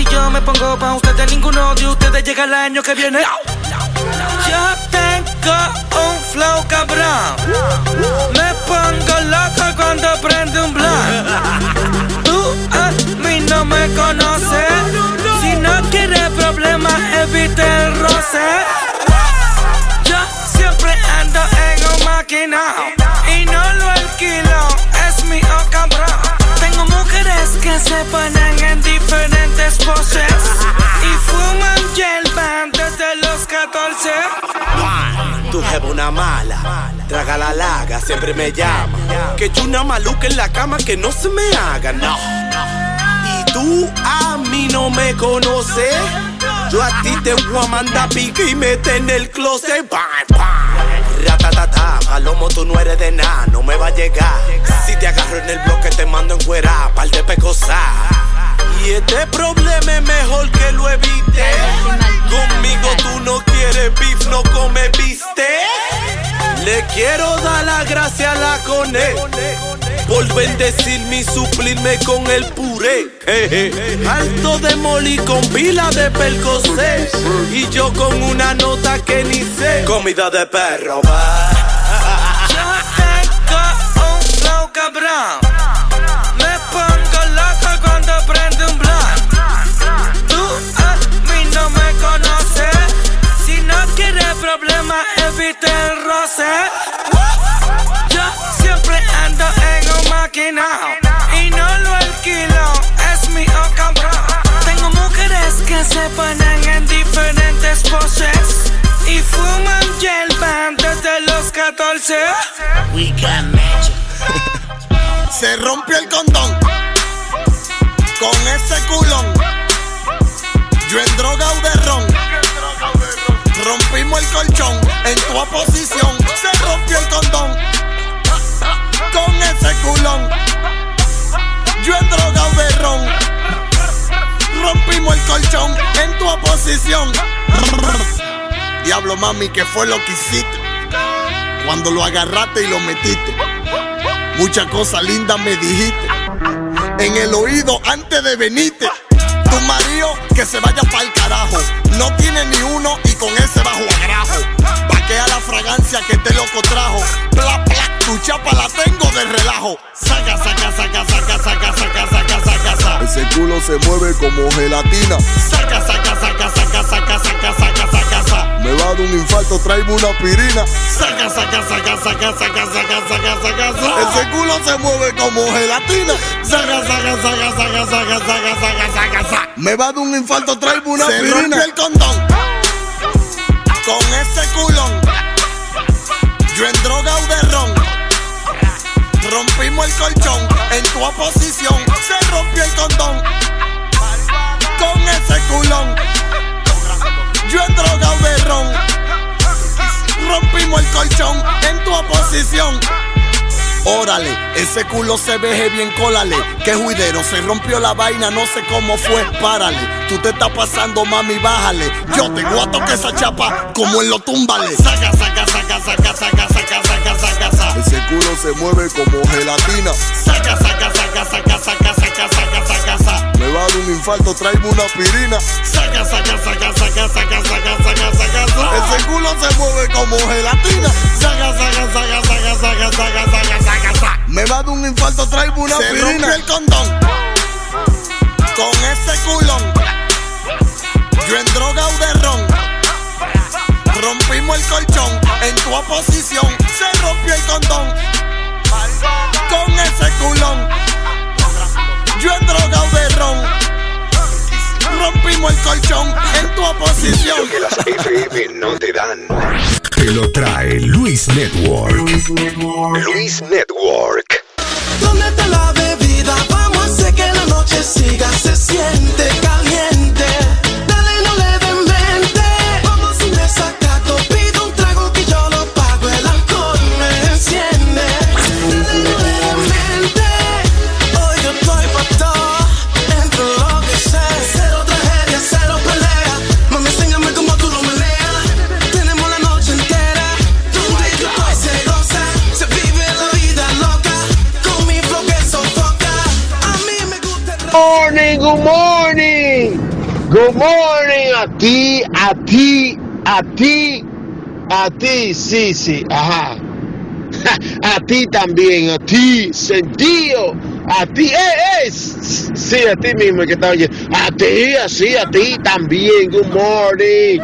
Si yo me pongo pa' ustedes, ninguno de ustedes llega el año que viene. Yo tengo un flow cabrón. Me pongo loco cuando prende un blunt. Tú a mí no me conoces. Si no quieres problemas, evite el roce. Yo siempre ando en un maquinao y no lo alquilo, es mi oh cabrón. Tengo mujeres que se ponen en diferentes poses y fuman hierba desde los 14. Tu jefa una mala, traga la laga, siempre me llama. Que yo una maluca en la cama que no se me haga, no. Y tú a mí no me conoces. Yo a ti te voy a mandar pique y mete en el closet. Pam, pam. Ratatata, palomo, tú no eres de nada, no me va a llegar. Si te agarro en el bloque, te mando en cuera, par de pecosas. Y este problema es mejor que lo evite. Conmigo tú no quieres beef, no come viste. Le quiero dar la gracia a la cone por bendecirme y suplirme con el puré. Alto de moli con pila de percocé y yo con una nota que ni sé. Comida de perro, va. Yo tengo un flow cabrón. Yo siempre ando en un maquinao y no lo alquilo, es mi cabrón. Tengo mujeres que se ponen en diferentes poses y fuman hierba desde los 14. We got magic. *laughs* Se rompió el condón con ese culón. Yo en droga o de ron. Rompimos el colchón en tu oposición. Se rompió el condón con ese culón. Yo en droga o de ron. Rompimos el colchón en tu oposición. Diablo mami, ¿qué fue lo que hiciste? Cuando lo agarraste y lo metiste. Muchas cosas lindas me dijiste. En el oído antes de venirte. Tu marido que se vaya pa'l carajo. No tiene ni uno y con ese bajo agrajo. Paquea la fragancia que este loco trajo. Bla, bla, tu chapa la tengo de relajo. Saca, saca, saca, saca, saca, saca, saca, saca, saca. Ese culo se mueve como gelatina. Saca, saca, saca, saca, saca, saca, saca, saca, saca. Me va a dar un infarto, tráeme una aspirina. Saca, saca, saca, saca, saca, saca, saca, saca, saca. Ese culo se mueve como gelatina. Saca, saca, saca, saca, saca, saca, saca, saca, saca. Me va a dar un infarto, tráeme una Se aspirina. rompió el condón con ese culón. Yo en droga o de ron. Rompimos el colchón en tu oposición. Se rompió el condón con ese culón. Yo en droga o de ron. Rompimos el colchón en tu oposición. Órale, ese culo se veje bien, cólale. Que juidero, se rompió la vaina, no sé cómo fue, párale. Tú te estás pasando, mami, bájale. Yo te voy a tocar esa chapa como en lo túmbale. Saca, saca, saca, saca, saca, saca, saca, saca, saca. Ese culo se mueve como gelatina. Saca, saca, saca, saca, saca, saca, saca, saca, saca. Me va a dar un infarto, tráeme una aspirina. Saca, saca, saca, saca, saca, saca, saca, saca, saca. Ese culo se mueve como gelatina. Saca, saca, saca, saca, saca, saca, saca, saca, saca. Me va a dar un infarto, tráeme una Se aspirina. rompió el condón con ese culón. Yo en droga o de ron. Rompimos el colchón en tu oposición. Se rompió el condón con ese culón. Yo en droga o de ron. Rompimos el colchón en tu oposición. Lo que las FM no te dan. Te lo trae Luis Network. Luis Network. ¿Dónde está la bebida? Vamos a hacer que la noche siga. Se siente caliente. Good morning. Good morning a ti, a ti, a ti, a ti, sí, sí, ajá. *laughs* A ti también, a ti, sentido, a ti, eh, eh, sí, a ti mismo que está oyendo. A ti, así, a ti también, good morning.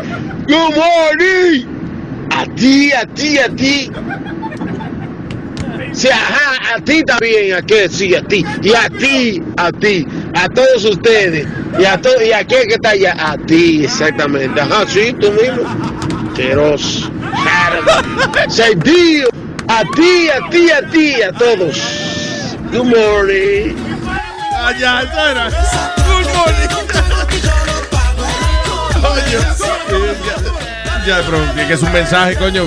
Good morning. A ti, a ti, a ti. Sí, ajá, a ti también, a qué, sí, a ti, y a ti, a ti, a todos ustedes, y a to y a que está allá, a ti, exactamente, ajá, sí, tú mismo, a ti, a ti, a ti, a todos, good morning. Ah, era. Good morning. Ya, es un mensaje, coño.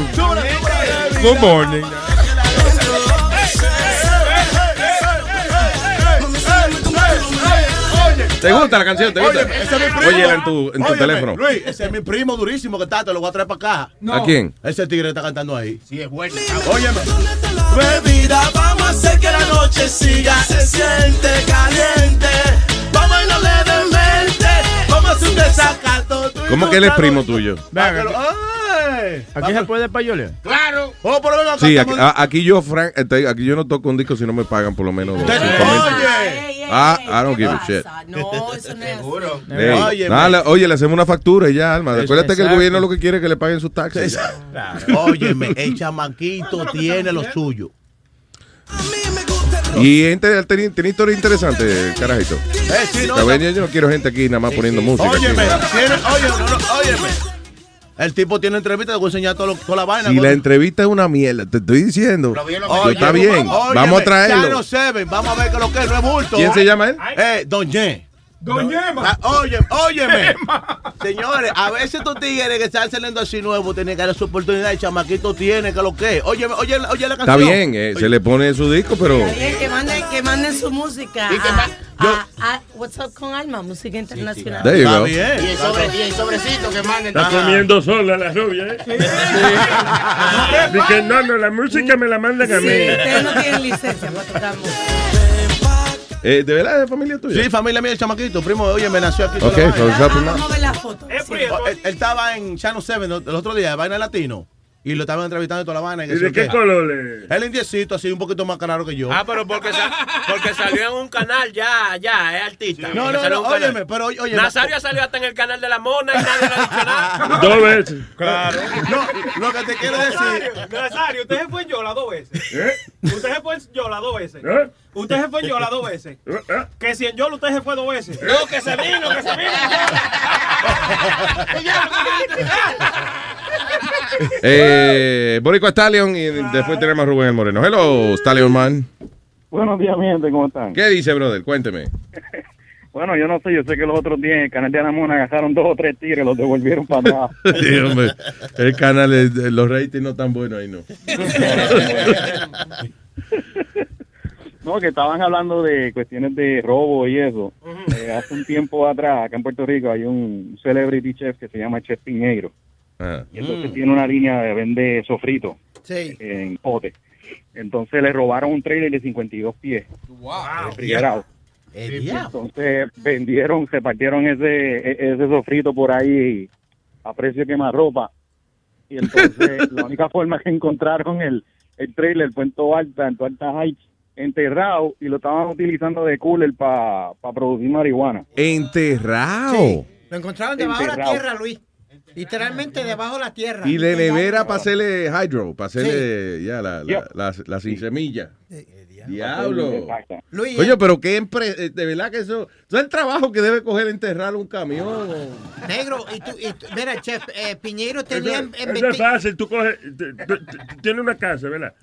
Good morning. ¿Te gusta la canción? ¿Te gusta? Oye, ese es mi primo. Óyela en tu, en tu Óyeme, teléfono. Luis, ese es mi primo durísimo que está, te lo voy a traer para acá. ¿A quién? Ese tigre está cantando ahí. Sí, es bueno. Óyeme. Bebida, vamos a hacer que la noche siga. Se siente caliente. Vamos a bailar levemente. Vamos a hacer un desacato. y ¿Cómo que él es primo tuyo? ¡Ay! ¿Aquí se puede payolear? Claro. Oh, pero venga, Sí, acá aquí, estamos- a- aquí yo, Frank, este, aquí yo no toco un disco si no me pagan por lo menos. Oye. Ah, I don't give a shit. No, eso no es Seguro. Ey, Óyeme. nada, le- oye, le hacemos una factura y ya, Alma. Acuérdate que el gobierno lo que quiere es que le paguen sus taxes. ya. Óyeme, el chamaquito tiene lo suyo. Y gente, tiene, tiene historia interesante, carajito. Eh, sí, no, yo no quiero gente aquí nada más poniendo música. Óyeme, oye, óyeme. El tipo tiene entrevista, te voy a enseñar todo lo- toda la vaina. Si la entrevista es una mierda, te estoy diciendo. Oye, está bien, vamos a traerlo. Chano Seven, vamos a ver qué es lo que es, no es bulto. ¿Quién se llama él? Eh, Don Ye. Don Yema. Ah, Oye, óyeme. Señores, a veces estos tigres que están saliendo así nuevos tienen que dar su oportunidad. El chamaquito tiene que lo que es. Óyeme, oye, oye la Está canción. bien, eh, se le pone su disco, pero. Bien, que manden, que manden su música a, a- a What's Up con Alma, música internacional. There you Está go. bien. Y el, sobre, y el sobrecito que manden. Está comiendo sola la rubia, ¿eh? Dice, no, no, la música me la mandan a Sí, mí. ustedes no tienen licencia para tocar música. Eh, ¿De verdad es familia tuya? Sí, familia mía, el chamaquito. Primo, oye, me nació aquí. Ok, la. Vamos a ver la foto. Oh, Él, él estaba en Channel 7 el otro día, Vaina Latino. Y lo estaban entrevistando y toda la vaina. ¿Y de qué color es? Él indiecito, así un poquito más claro que yo. Ah, pero porque, sa- porque salió en un canal ya, ya, es artista. No, no, en no, óyeme, pero oye. Nazario salió hasta en el canal de la mona y nadie le ha dicho nada. *laughs* Dos veces. Claro. No, lo que te quiero decir. Nazario, usted se fue en Yola dos veces. ¿Eh? Usted se fue en Yola dos veces. ¿Eh? Usted se fue en Yola dos veces. ¿Eh? ¿Eh? Que si en Yola usted se fue dos veces. No, que se vino, que se vino. *laughs* Eh, Boricua Stallion y después tenemos a Rubén el Moreno. Hello, Stallion Man. Buenos días, mi gente, ¿cómo están? ¿Qué dice, brother? Cuénteme. *laughs* Bueno, yo no sé, yo sé que los otros días en el canal de Anamona agarraron dos o tres tigres, los devolvieron para atrás. *laughs* Sí, hombre, el canal, es- los ratings no están buenos ahí, no. *laughs* No, que estaban hablando de cuestiones de robo y eso. Eh, hace un tiempo atrás, acá en Puerto Rico, hay un celebrity chef que se llama Chef Piñeiro. Ah. Y entonces tiene una línea de vende sofrito Sí. en pote. Entonces le robaron un trailer de 52 pies. refrigerado. Entonces vendieron, se partieron ese, e- ese sofrito por ahí a precio de quemarropa. Y entonces *laughs* la única forma que encontraron el, el trailer fue en Toalta, en Toalta Heights, enterrado y lo estaban utilizando de cooler para producir marihuana. Enterrado. Lo encontraron debajo de la tierra, Luis. Literalmente debajo de la tierra. Y de nevera para hacerle hydro, para hacerle ya la, la, la- la sin semilla. Diablo. Luis, Oye, pero qué empre- eh, de verdad que eso, eso es el trabajo que debe coger enterrar un camión. o- negro, y tú, y tú- mira, chef, eh, Piñeiro tenía en, en Eso es 20 fácil, tú coges, tienes una casa, ¿verdad?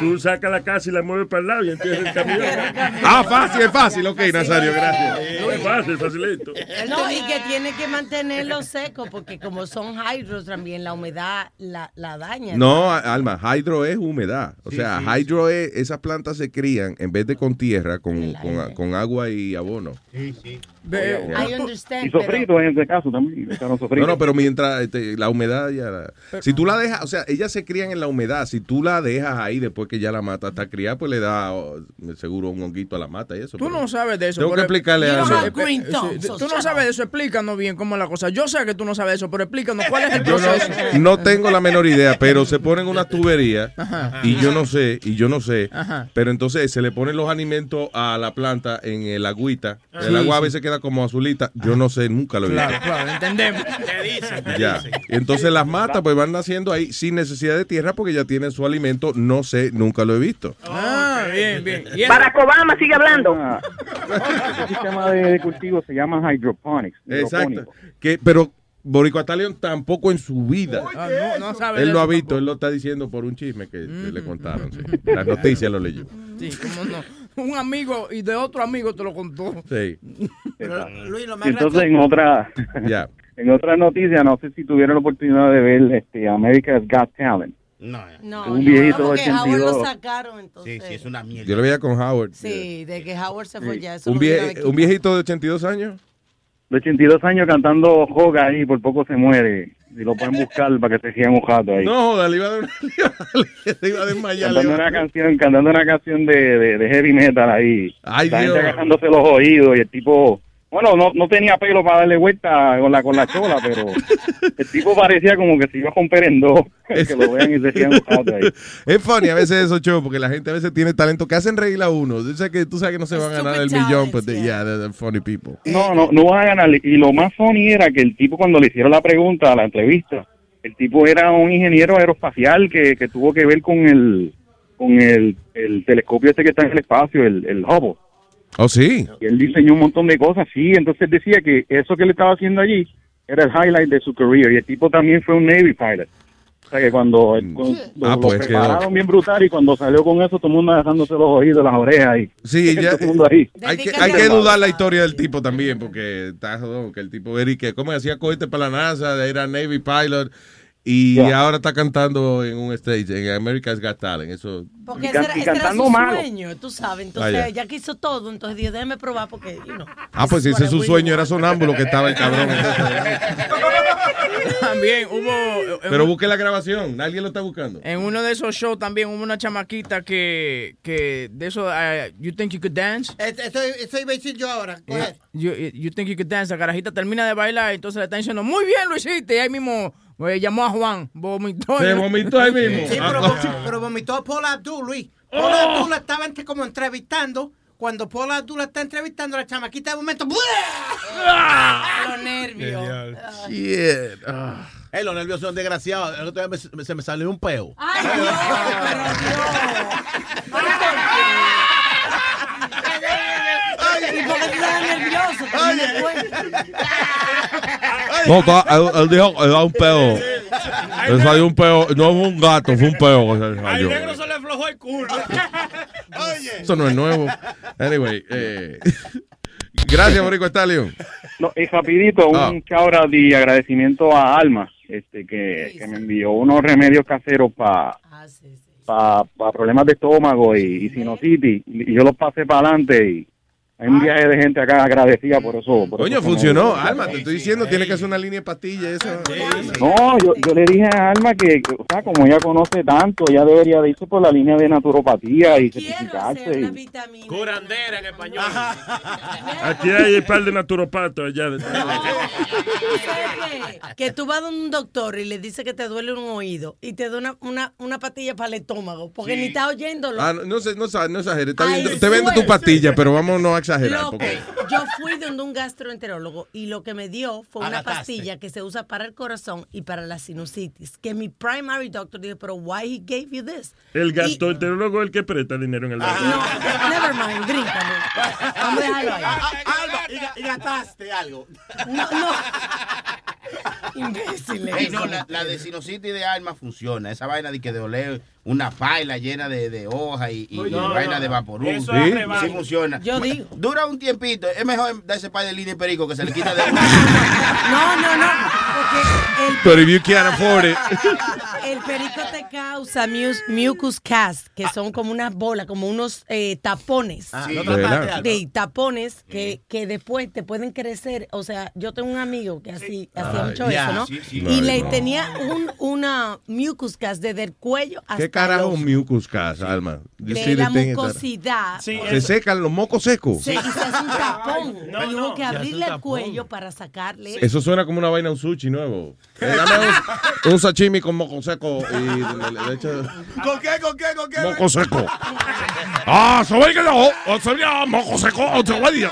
Tú sacas la casa y la mueves para el lado y entierras el camión. *laughs* Ah, fácil, es fácil. Ok, Nazario, gracias. Es fácil, facilito. No, y que tiene que mantenerlo seco porque como son hydros también, la humedad la, la daña. No, Alma, hydro es humedad. O sea, hydro es, esas plantas se crían en vez de con tierra, con, con, con agua y abono. Sí, sí. Ve- I understand, Y sofrito en este caso también. No, no, pero mientras este, la humedad ya... si tú la dejas, o sea, ellas se crían en la humedad, si tú la dejas ahí después que ya la mata está criada, pues le da oh, seguro un honguito a la mata y eso. Tú pero- no sabes de eso. Tengo que pero- explicarle a sí, Tú no sabes de eso, explícanos bien cómo es la cosa. Yo sé que tú no sabes de eso, pero explícanos cuál es el *laughs* Yo proceso. no, no tengo la menor idea, pero se ponen una tubería Ajá. y yo no sé, y yo no sé, Ajá. pero entonces se le ponen los alimentos a la planta en el agüita. El Sí, agua a veces queda como azulita. Yo no sé, nunca lo he visto. Claro, claro, entendemos. *laughs* Te dicen, te Ya. dicen. Entonces las matas pues van naciendo ahí sin necesidad de tierra porque ya tienen su alimento. No sé, nunca lo he visto. Ah, bien, bien. El- Barack Obama sigue hablando. Este sistema de, cultivo se llama hydroponics. Exacto. Que, pero Borico Atalion tampoco en su vida. Ah, no, no sabe Él lo ha visto, él lo está diciendo por un chisme que, que le contaron. sí. Las noticias lo leyó. Sí, cómo no. Un amigo y de otro amigo te lo contó. Sí. Luis, lo Y entonces en otra, Ya. *laughs* en otra noticia, no sé si tuvieron la oportunidad de ver este America's Got Talent. No, No, Un viejito no, de porque Howard lo 82. sacaron entonces. Sí, sí, es una mierda. Yo lo veía con Howard. Sí, de que Howard se fue ya. Eso Un, vie- un viejito de 82 años. De 82 años cantando Joga ahí, por poco se muere. Y lo pueden buscar para que se sigan un jato ahí. No, joda, *laughs* le iba a dar le iba a desmayar. cantando una canción, cantando una canción de, de, de heavy metal ahí. Ay, la Dios. gente agarrándose los oídos y el tipo, bueno, no, no tenía pelo para darle vuelta con la con la chola, pero el tipo parecía como que se iba a romper en dos. *laughs* que lo vean y se sigan ahí. *laughs* Es funny a veces esos shows porque la gente a veces tiene talento que hacen reír a uno. Yo sé que tú sabes que no se van a ganar el millón, pero yeah, yeah they're funny people. No, no, no van a ganar. Y lo más funny era que el tipo cuando le hicieron la pregunta a la entrevista, el tipo era un ingeniero aeroespacial que, que tuvo que ver con el con el, el telescopio este que está en el espacio, el, el Hubble. Oh, sí. Y él diseñó un montón de cosas, sí. Entonces decía que eso que le estaba haciendo allí era el highlight de su career. Y el tipo también fue un Navy pilot. O sea que cuando, cuando Ah, lo pues, prepararon quedó. bien brutal y cuando salió con eso, todo el mundo agarrándose los oídos, las orejas y Sí, ya, todo el mundo ahí. hay que, hay que dudar la historia del tipo también, porque está que el tipo era y que, ¿cómo hacía cohete para la NASA? Era Navy pilot y ahora está cantando en un stage, en America's Got Talent. Eso, Porque Y ese era, y ese era su malo. sueño, tú sabes. Entonces, Ah, ya. que hizo todo, entonces dijo, déjeme probar porque, you know. ah, pues ese es su sueño, era sonámbulo que estaba el cabrón. *laughs* También hubo. en Pero busque la grabación, alguien lo está buscando. En uno de esos shows también hubo una chamaquita que, que de eso, uh, you think you could dance? Eso, eso iba a decir yo ahora. Ahead. You, you think you could dance. La carajita termina de bailar, entonces le están diciendo, muy bien lo hiciste. Y ahí mismo eh, llamó a Juan, vomitó. Se vomitó ahí mismo. Sí, pero, Ah. pero vomitó a Paul Abdul, Luis. Paul Abdul la estaba entre- como entrevistando. Cuando Paul Abdul la está entrevistando, la chamaquita de momento. Los nervios. Shit. Ah. Los nervios son desgraciados. El otro día me- se me salió un peo. Ay, Dios, pero Dios. *laughs* ¿Y por qué tú estás nervioso? No está- él, él dijo que era un peo. Le salió un peo, no fue un gato, fue un peo que se le Al negro se le aflojó el culo. Eso no es nuevo. Anyway, eh, gracias, Borico Stallion. No, y rapidito, Ah. un cabra de agradecimiento a Alma, este que, que me envió unos remedios caseros para para problemas de estómago y, y sinusitis. Y yo los pasé para adelante y hay un viaje de gente acá agradecida por eso. por Coño, eso que me- funcionó. Alma, te estoy diciendo, tiene que hacer una línea de pastillas. Eso. No, yo, yo le dije a Alma que, o sea, como ella conoce tanto, ella debería de irse por la línea de naturopatía y certificarse. y- Curandera en español. Aquí hay un par de naturopatos allá. Que tú vas a un doctor y le dice que te duele un oído y te da una, una, una pastilla para el estómago porque ni está oyéndolo. Ah, no, no, no, no exagere. Está Ay, bien, te vendo tu pastilla, pero vamos no a exagerar. Loco, Porque... yo fui donde un gastroenterólogo y lo que me dio fue una Agataste. pastilla que se usa para el corazón y para la sinusitis. Que mi primary doctor dijo, pero why he gave you this? El Y- gastroenterólogo es el que presta dinero en el banco. No, never mind, bríncame. Vamos a dejarlo ahí. Alba, y, ga- y gataste algo. No, no. *laughs* Imbécil. Ey, no, la, la de sinusitis de alma funciona. Esa vaina de que de oler una paila llena de, de hojas y, y- y No, vaina no, de vaporú. eso es sí, sí funciona. Yo digo. Dura un tiempito. Es mejor darse pay de línea y perico que se le quita de *laughs* No, no, no. Porque el, But if you can't afford it. *laughs* el perico te causa mus- mucus cast, que son como unas bolas, como unos eh, tapones. Ah, Sí. De tapones que, que después te pueden crecer. O sea, yo tengo un amigo que así hacía Ay, mucho ya, eso, ¿no? sí, sí. Y le no. tenía un, una mucus cast desde el cuello hasta ¿Qué carajo los- mucus cas, Alma? You de la mucosidad. Se secan los mocos secos. Se, y se hace un *laughs* tapón. No, y hubo no, que abrirle el cuello para sacarle. Eso suena como una vaina, un sushi nuevo. Eh, dame un, un sashimi con moco seco y le, le- le echo ¿Con qué, con qué, con qué? moco seco. Ah, se ve que no. O se veía moco seco. O se veía.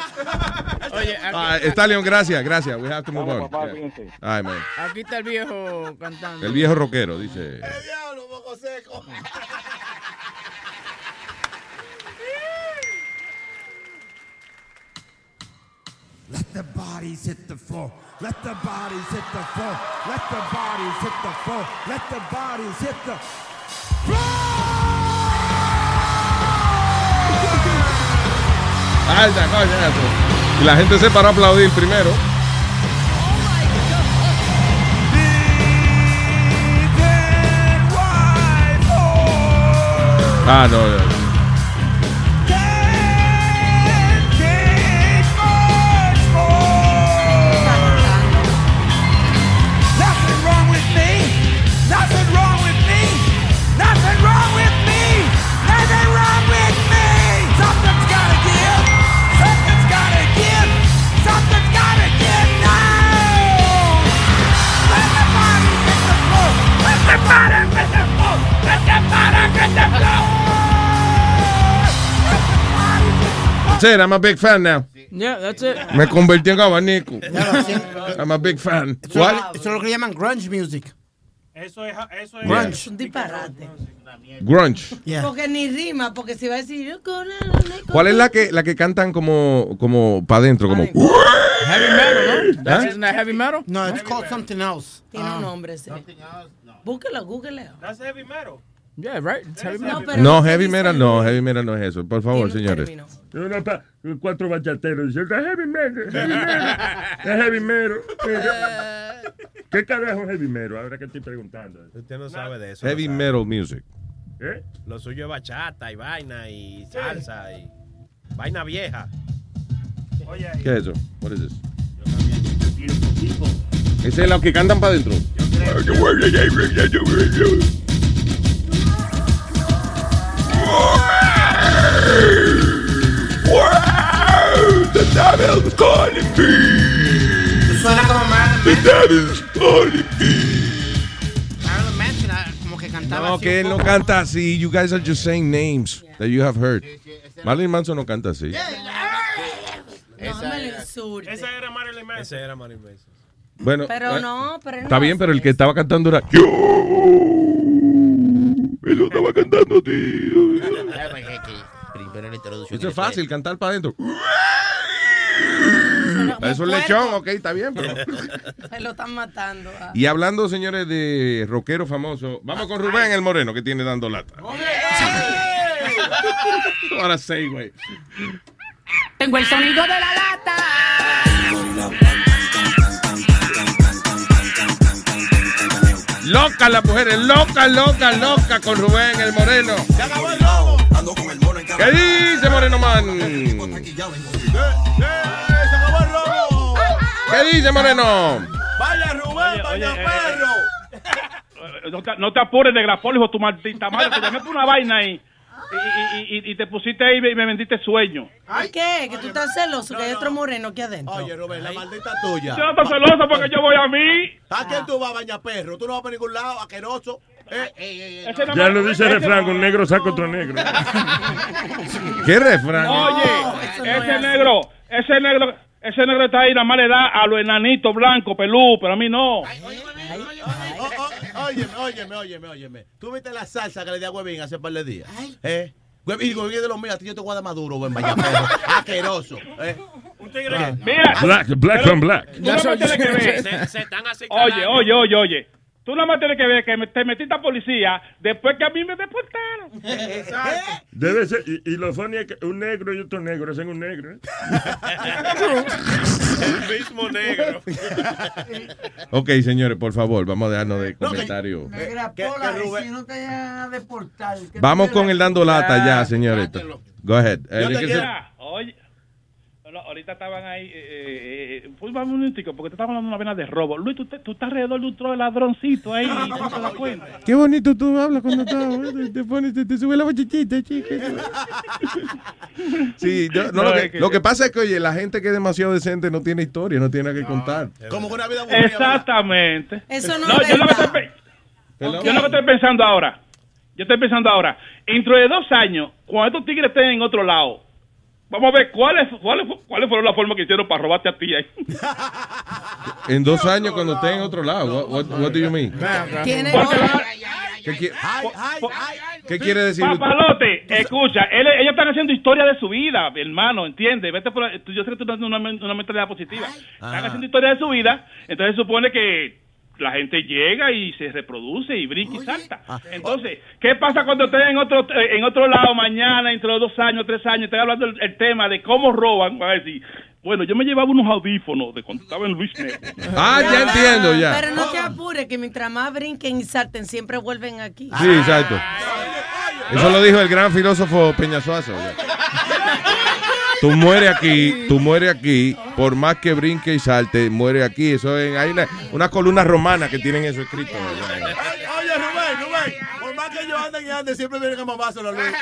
Oye, Ah, aquí, Stallion, gracias, gracias. We have to move Vamos, on. papá, Yeah. fíjense. Ay, man. aquí está el viejo cantando. El viejo rockero, dice. diablo, moco seco. *laughs* Let the bodies hit the floor. Let the bodies hit the floor. Let the bodies hit the floor. Let the bodies hit the Alta, coño. Y la gente se paró a aplaudir primero. Ah, no. no. It. I'm a big fan now. Yeah, that's it. Me convertí en abanico. *laughs* I'm a big fan. Eso, eso es lo que llaman grunge music. Eso es, eso es. Grunge. Es un disparate. Grunge. Porque ni rima, porque si va a decir. yo con la- ¿Cuál es la que, la que cantan como, como para adentro? Como. Heavy metal, ¿no? ¿Ah? That's isn't that heavy metal? No, it's called something else. Tiene Ah. un nombre ese. Búsquelo, búsquelo. That's heavy metal. Yeah, right. It's heavy No, metal. No, heavy metal no, heavy metal no es eso. Por favor, señores. Cuatro bachateros dicen, "Es heavy metal, heavy metal, es heavy metal. *laughs* *laughs* ¿Qué carajo es heavy metal? Ahora que estoy preguntando. Usted no sabe de eso. Heavy no metal music. ¿Eh? Lo suyo es bachata y vaina y salsa y vaina vieja. Oye, ¿Qué es eso? What is this? Ese es lo que cantan para adentro. The devil's calling me. Suena como Marilyn The Manson. devil's calling me. Marilyn Manson, como que cantaba No, que él no canta así. You guys are just saying names that you have heard. Marilyn Manson no canta así. No me lo insulte. Esa era Marilyn Manson. Ese era Marilyn Manson. Bueno, Pero eh, no, pero está no bien, pero el que eso. estaba cantando era. Eso estaba cantando, tío. Primero la introducción. Eso es fácil, cantar para adentro. Eso es un lechón, ok, está bien, pero. Se *laughs* lo están matando. ah. Y hablando, señores, de rockero famoso, vamos con Rubén el Moreno, que tiene dando lata. *laughs* Ahora sí, güey. Tengo el sonido de la lata. Loca las mujeres, loca, loca, loca con Rubén el Moreno. ¿Qué dice Moreno Man? ¿Qué dice Moreno? Vaya Rubén, vaya perro. No te, no te apures de grafólico, tu maldita madre. Te llamé por una vaina ahí. Y, y, y, y te pusiste ahí y me vendiste sueño. ¿Por qué? Que tú estás celoso, que hay otro moreno aquí adentro. Oye, Rubén, la maldita tuya. Yo no estoy celoso porque yo voy a mí. ¿A quién tú vas, baña perro? Tú no vas para ningún lado, asqueroso. Eh, Ya lo dice el refrán, un negro saca otro negro. *laughs* ¿Qué refrán? Oye, ese negro, ese negro, ese negro está ahí, nada más le da a los enanitos blancos, pelú, pero a mí no. Óyeme, óyeme, óyeme, óyeme. ¿Tú viste la salsa que le di a Huevín hace un par de días? ¿Eh? Huevín, Huevín de los míos, a ti yo te voy a dar maduro, buen vaya perro. *laughs* Asqueroso. ¿eh? Mira, Black, black pero on black. Se, se están así Oye, oye, oye, oye. Tú nada más tienes que ver que te metiste a policía después que a mí me deportaron. *laughs* *laughs* Debe ser, y, y lo funny es que un negro y otro negro hacen un negro. ¿eh? *laughs* El mismo negro. Ok, señores, por favor, vamos a dejarnos de comentarios. Y si no te a deportar. ¿qué Vamos con el dando lata ya, señorita. Go ahead. Yo ¿de te quiero- Oye, no, ahorita estaban ahí. Eh, eh, eh, pues, vamos un minutico, porque te estaban hablando una vena de robo. Luis, tú, te- tú estás alrededor de un tro de ladroncito ahí. y tú no te das cuenta. Qué bonito tú hablas cuando estás, te, te pones, te, te sube la bochichita, chica. Sí, yo- no, No, lo, que, es que- lo que pasa es que, oye, la gente que es demasiado decente no tiene historia, no tiene nada que contar. Como una vida Exactamente. Eso no No, es yo lo, que estoy, pe- yo lo que estoy pensando ahora, yo estoy pensando ahora, dentro de dos años, cuando estos tigres estén en otro lado, vamos a ver cuáles cuáles cuáles fueron las formas que hicieron para robarte a ti ahí. *laughs* En dos años cuando esté en otro lado. What, what, what do you mean? Tiene ¿Qué, qui- qué quiere decir? Papalote, escucha, él- ellos están haciendo historia de su vida, hermano, ¿entiendes? Vete por, yo sé que tú tienes una, una mentalidad positiva. Están haciendo historia de su vida, entonces supone que la gente llega y se reproduce y brinca y salta. Entonces, ¿qué pasa cuando estén en otro en otro lado mañana, dentro de dos años, tres años, estén hablando el, el tema de cómo roban? Van a decir, bueno, yo me llevaba unos audífonos de cuando estaba en Luis Network. *laughs* Ah, ya entiendo, ya. Pero no te apures, que mientras más brinquen y salten, siempre vuelven aquí. Sí, exacto. Eso lo dijo el gran filósofo Peñasuazo. ya. Tú mueres aquí, tú mueres aquí, por más que brinque y salte, muere aquí. Eso es, hay una, una columna romana que tienen eso escrito. Oye, Rubén, Rubén, por más que ellos anden y anden, siempre vienen a mamárselo a Luis.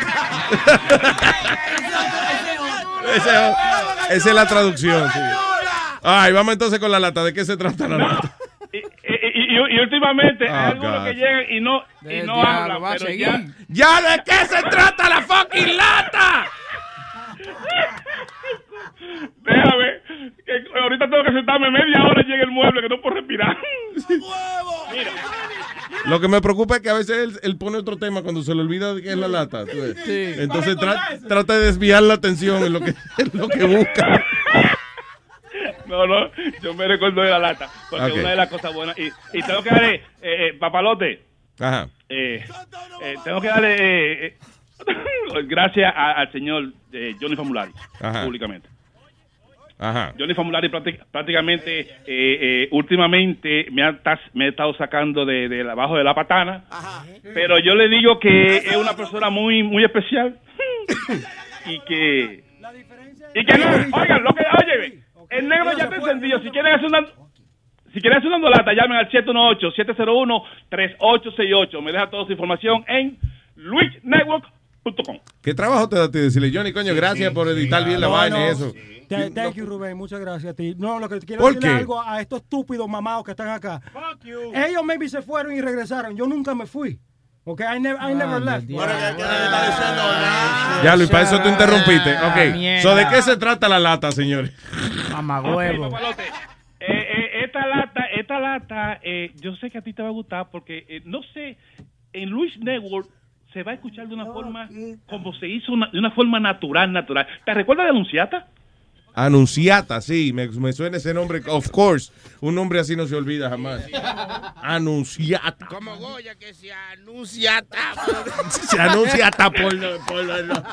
Esa, esa es la traducción. sí. Ay, vamos entonces con la lata. ¿De qué se trata la lata? Y, y- y- y últimamente Oh, hay algunos God. que llegan y no, y hablan, pero ya... ¡Ya de qué se trata la fucking lata! Déjame, que ahorita tengo que sentarme media hora y llega el mueble que no puedo respirar. Lo que me preocupa es que a veces él, él pone otro tema cuando se le olvida qué es la lata. Sí. Entonces tra- trata de desviar la atención en lo que, en lo que busca. No, no, yo me recuerdo de la lata. Porque una de las cosas buenas. Y, y tengo que darle, eh, eh, papalote, Ajá. eh, eh, tengo que darle *coughs* gracias a- al señor eh, Johnny Famulari, públicamente. Ajá. Johnny Famulari prácti- prácticamente, eh, eh, últimamente me ha, tas- me ha estado sacando de, de abajo de la patana, pero yo le digo que es una persona muy muy especial *laughs* y que y que no, oigan, lo que oye, el negro ya está encendido, si quieren hacer una si quieren hacer una lata, llamen al 718-701-3868. Me deja toda su información en luisnetwork.com. ¿Qué trabajo te da a ti decirle, Johnny, coño, gracias por editar bien la vaina no. y eso? Th- Thank you, Rubén. Muchas gracias a ti. No, lo que quiero ¿Por decirle qué? algo a estos estúpidos mamados que están acá. Ellos maybe se fueron y regresaron. Yo nunca me fui. Ok, I never, I never left. Ya, Luis, para eso tú interrumpiste. Ah, Ok. So, ¿De qué se trata la lata, señores? Papalote. Eh, eh, esta lata, esta lata, eh, yo sé que a ti te va a gustar porque, eh, no sé, en Luis Network se va a escuchar de una forma como se hizo, una- de una forma natural, natural. ¿Te recuerdas de Anunciata? Anunciata, sí, me, me suena ese nombre. Of course, un nombre así no se olvida jamás. Anunciata. Como Goya que se anuncia *laughs* Se anuncia hasta por, lo- por lo- lo-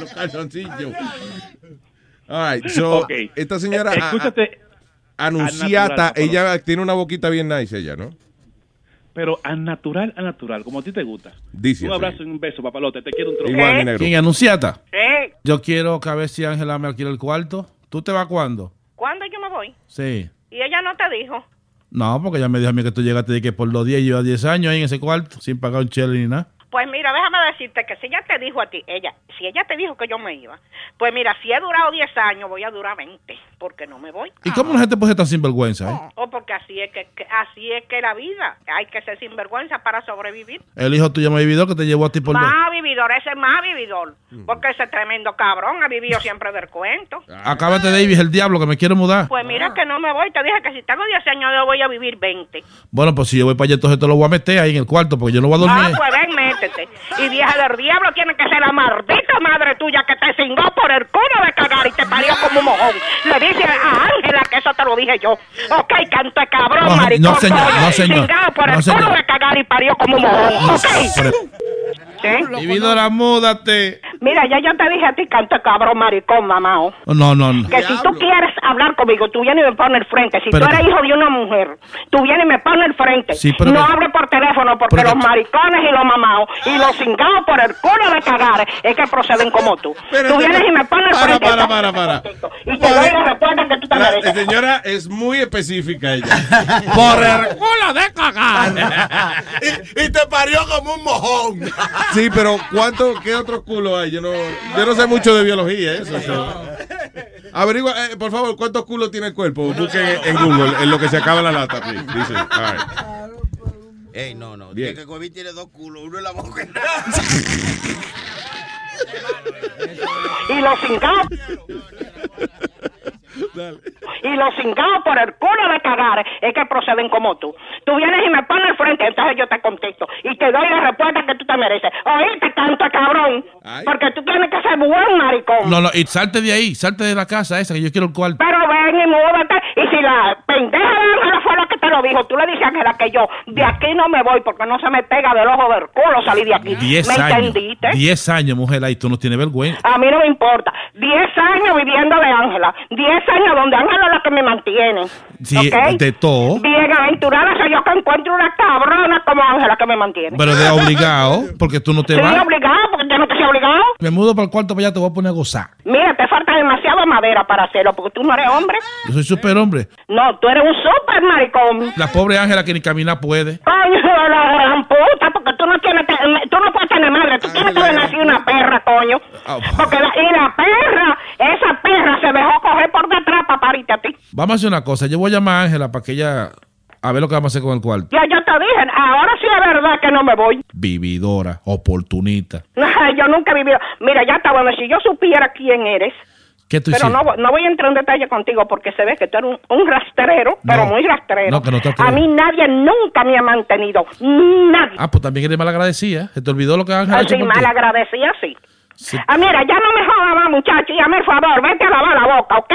los calzoncillos. All right, so, esta señora Eh, escúchate, Anunciata, ella tiene una boquita bien nice, ella, ¿no? Pero al natural, al natural, como a ti te gusta. Dice un abrazo y un beso, papalote. Te quiero un trozo. Igual, mi negro. ¿Quién anunciata? Sí. Yo quiero que a ver si Ángela me alquila el cuarto. ¿Tú te vas cuándo? ¿Cuándo yo me voy? Sí. Y ella no te dijo. No, porque ella me dijo a mí que tú llegaste de que por los 10 lleva 10 años ahí en ese cuarto sin pagar un chile ni nada. Pues mira, déjame decirte que si ella te dijo a ti, ella, si ella te dijo que yo me iba, pues mira, si he durado 10 años, voy a durar 20, porque no me voy. ¿Y cómo la gente puede ser tan sinvergüenza? eh? O porque así es que, que- así es que la vida, hay que ser sinvergüenza para sobrevivir. El hijo tuyo me vividor que te llevó a ti por. Más vividor, ese es más vividor, porque ese tremendo cabrón ha vivido *laughs* siempre del cuento. Acábate, David, el diablo que me quiere mudar. Pues mira que no me voy, te dije que si tengo 10 años yo voy a vivir 20. Bueno, pues si yo voy para allá, entonces te lo voy a meter ahí en el cuarto porque yo no voy a Ah, dormir. pues ven, métete. Y vieja del diablo tiene que ser la maldita madre tuya que te cingó por el culo de cagar y te parió como un mojón. Le dice a Ángela que eso te lo dije yo. Ok, canto de cabrón, No, maricón. no, señor, no, señor. Por No, el culo de cagar y parió como un mojón. Ok. Vividora, múdate. Mira, ya yo te dije a ti, canto de cabrón, maricón, mamao. No, no, no. Que si tú quieres hablar conmigo, tú vienes y me pones el frente. Si Pero tú eres que- hijo de una mujer, tú vienes y me pones el frente. Sí, pero no que- hables por teléfono porque pero los que- maricones y los mamados y los cingados por el culo de cagar es que proceden como tú. tú vienes y me pones el Para, frente. para, para, para. Y te doy la respuesta que tú te La mereces. señora es muy específica ella. *laughs* Por el culo de cagar. *laughs* y, y te parió como un mojón. *laughs* Sí, pero ¿cuánto, qué otro culo hay? Yo no, yo no sé mucho de biología, eso. eso. Averigua, eh, por favor, ¿cuántos culos tiene el cuerpo? Busquen en Google, en lo que se acaba la lata, please. Dice, all right. Ey, no, no. Bien. Dice que Covín tiene dos culos, uno en la boca. Y los cingados. Y los cingados por el culo de cagar es que proceden como tú. Tú vienes y me pones el frente, entonces yo te contesto y te doy la respuesta que tú te mereces. Oíste, tanto cabrón, porque tú tienes que ser buen maricón. No, no, y salte de ahí, salte de la casa esa, que yo quiero el cuarto. Pero ven y múdate. Y si la pendeja de Ángela fue la que te lo dijo, tú le dices a Ángela que yo de aquí no me voy porque no se me pega del ojo del culo salir de aquí. Diez ¿Me años. entendiste? Diez años, mujer, ahí tú no tienes vergüenza. A mí no me importa. Diez años viviendo de Ángela. Diez años donde Ángela es la que me mantiene. Sí, ¿ok? de todo. Bien aventurada soy yo que encuentro una cabrona como Ángela que me mantiene. Pero de obligado, porque tú no te Estoy vas. obligado porque yo no te soy obligado. Me mudo para el cuarto para allá, te voy a poner a gozar. Mira, te falta demasiada madera para hacerlo porque tú no eres hombre. Yo soy super hombre. No, tú eres un super maricón. La pobre Ángela que ni caminar puede. Coño *laughs* la gran puta, porque tú no tienes, te- tú no puedes tener madre, tú tienes que haber nacido una perra, coño. Porque la, y la perra, esa perra se dejó coger por detrás para parirte a ti. Vamos a hacer una cosa. Yo voy a llamar a Ángela para que ella. A ver lo que vamos a hacer con el cuarto. Ya yo te dije, ahora sí es verdad que no me voy. Vividora, oportunista. *laughs* Yo nunca he vivido. Mira, ya está bueno, si yo supiera quién eres. ¿Qué tú Pero no, no voy a entrar en detalle contigo porque se ve que tú eres un, un rastrero, pero muy rastrero. No, que no te a mí nadie nunca me ha mantenido. Nadie. Ah, pues también eres malagradecida. Se te olvidó lo que Ángela ha hecho Así por ti. mal agradecida, sí. Sí. Ah, mira, ya no me jodas muchacho. Y hazme el favor, vete a lavar la boca, ¿ok?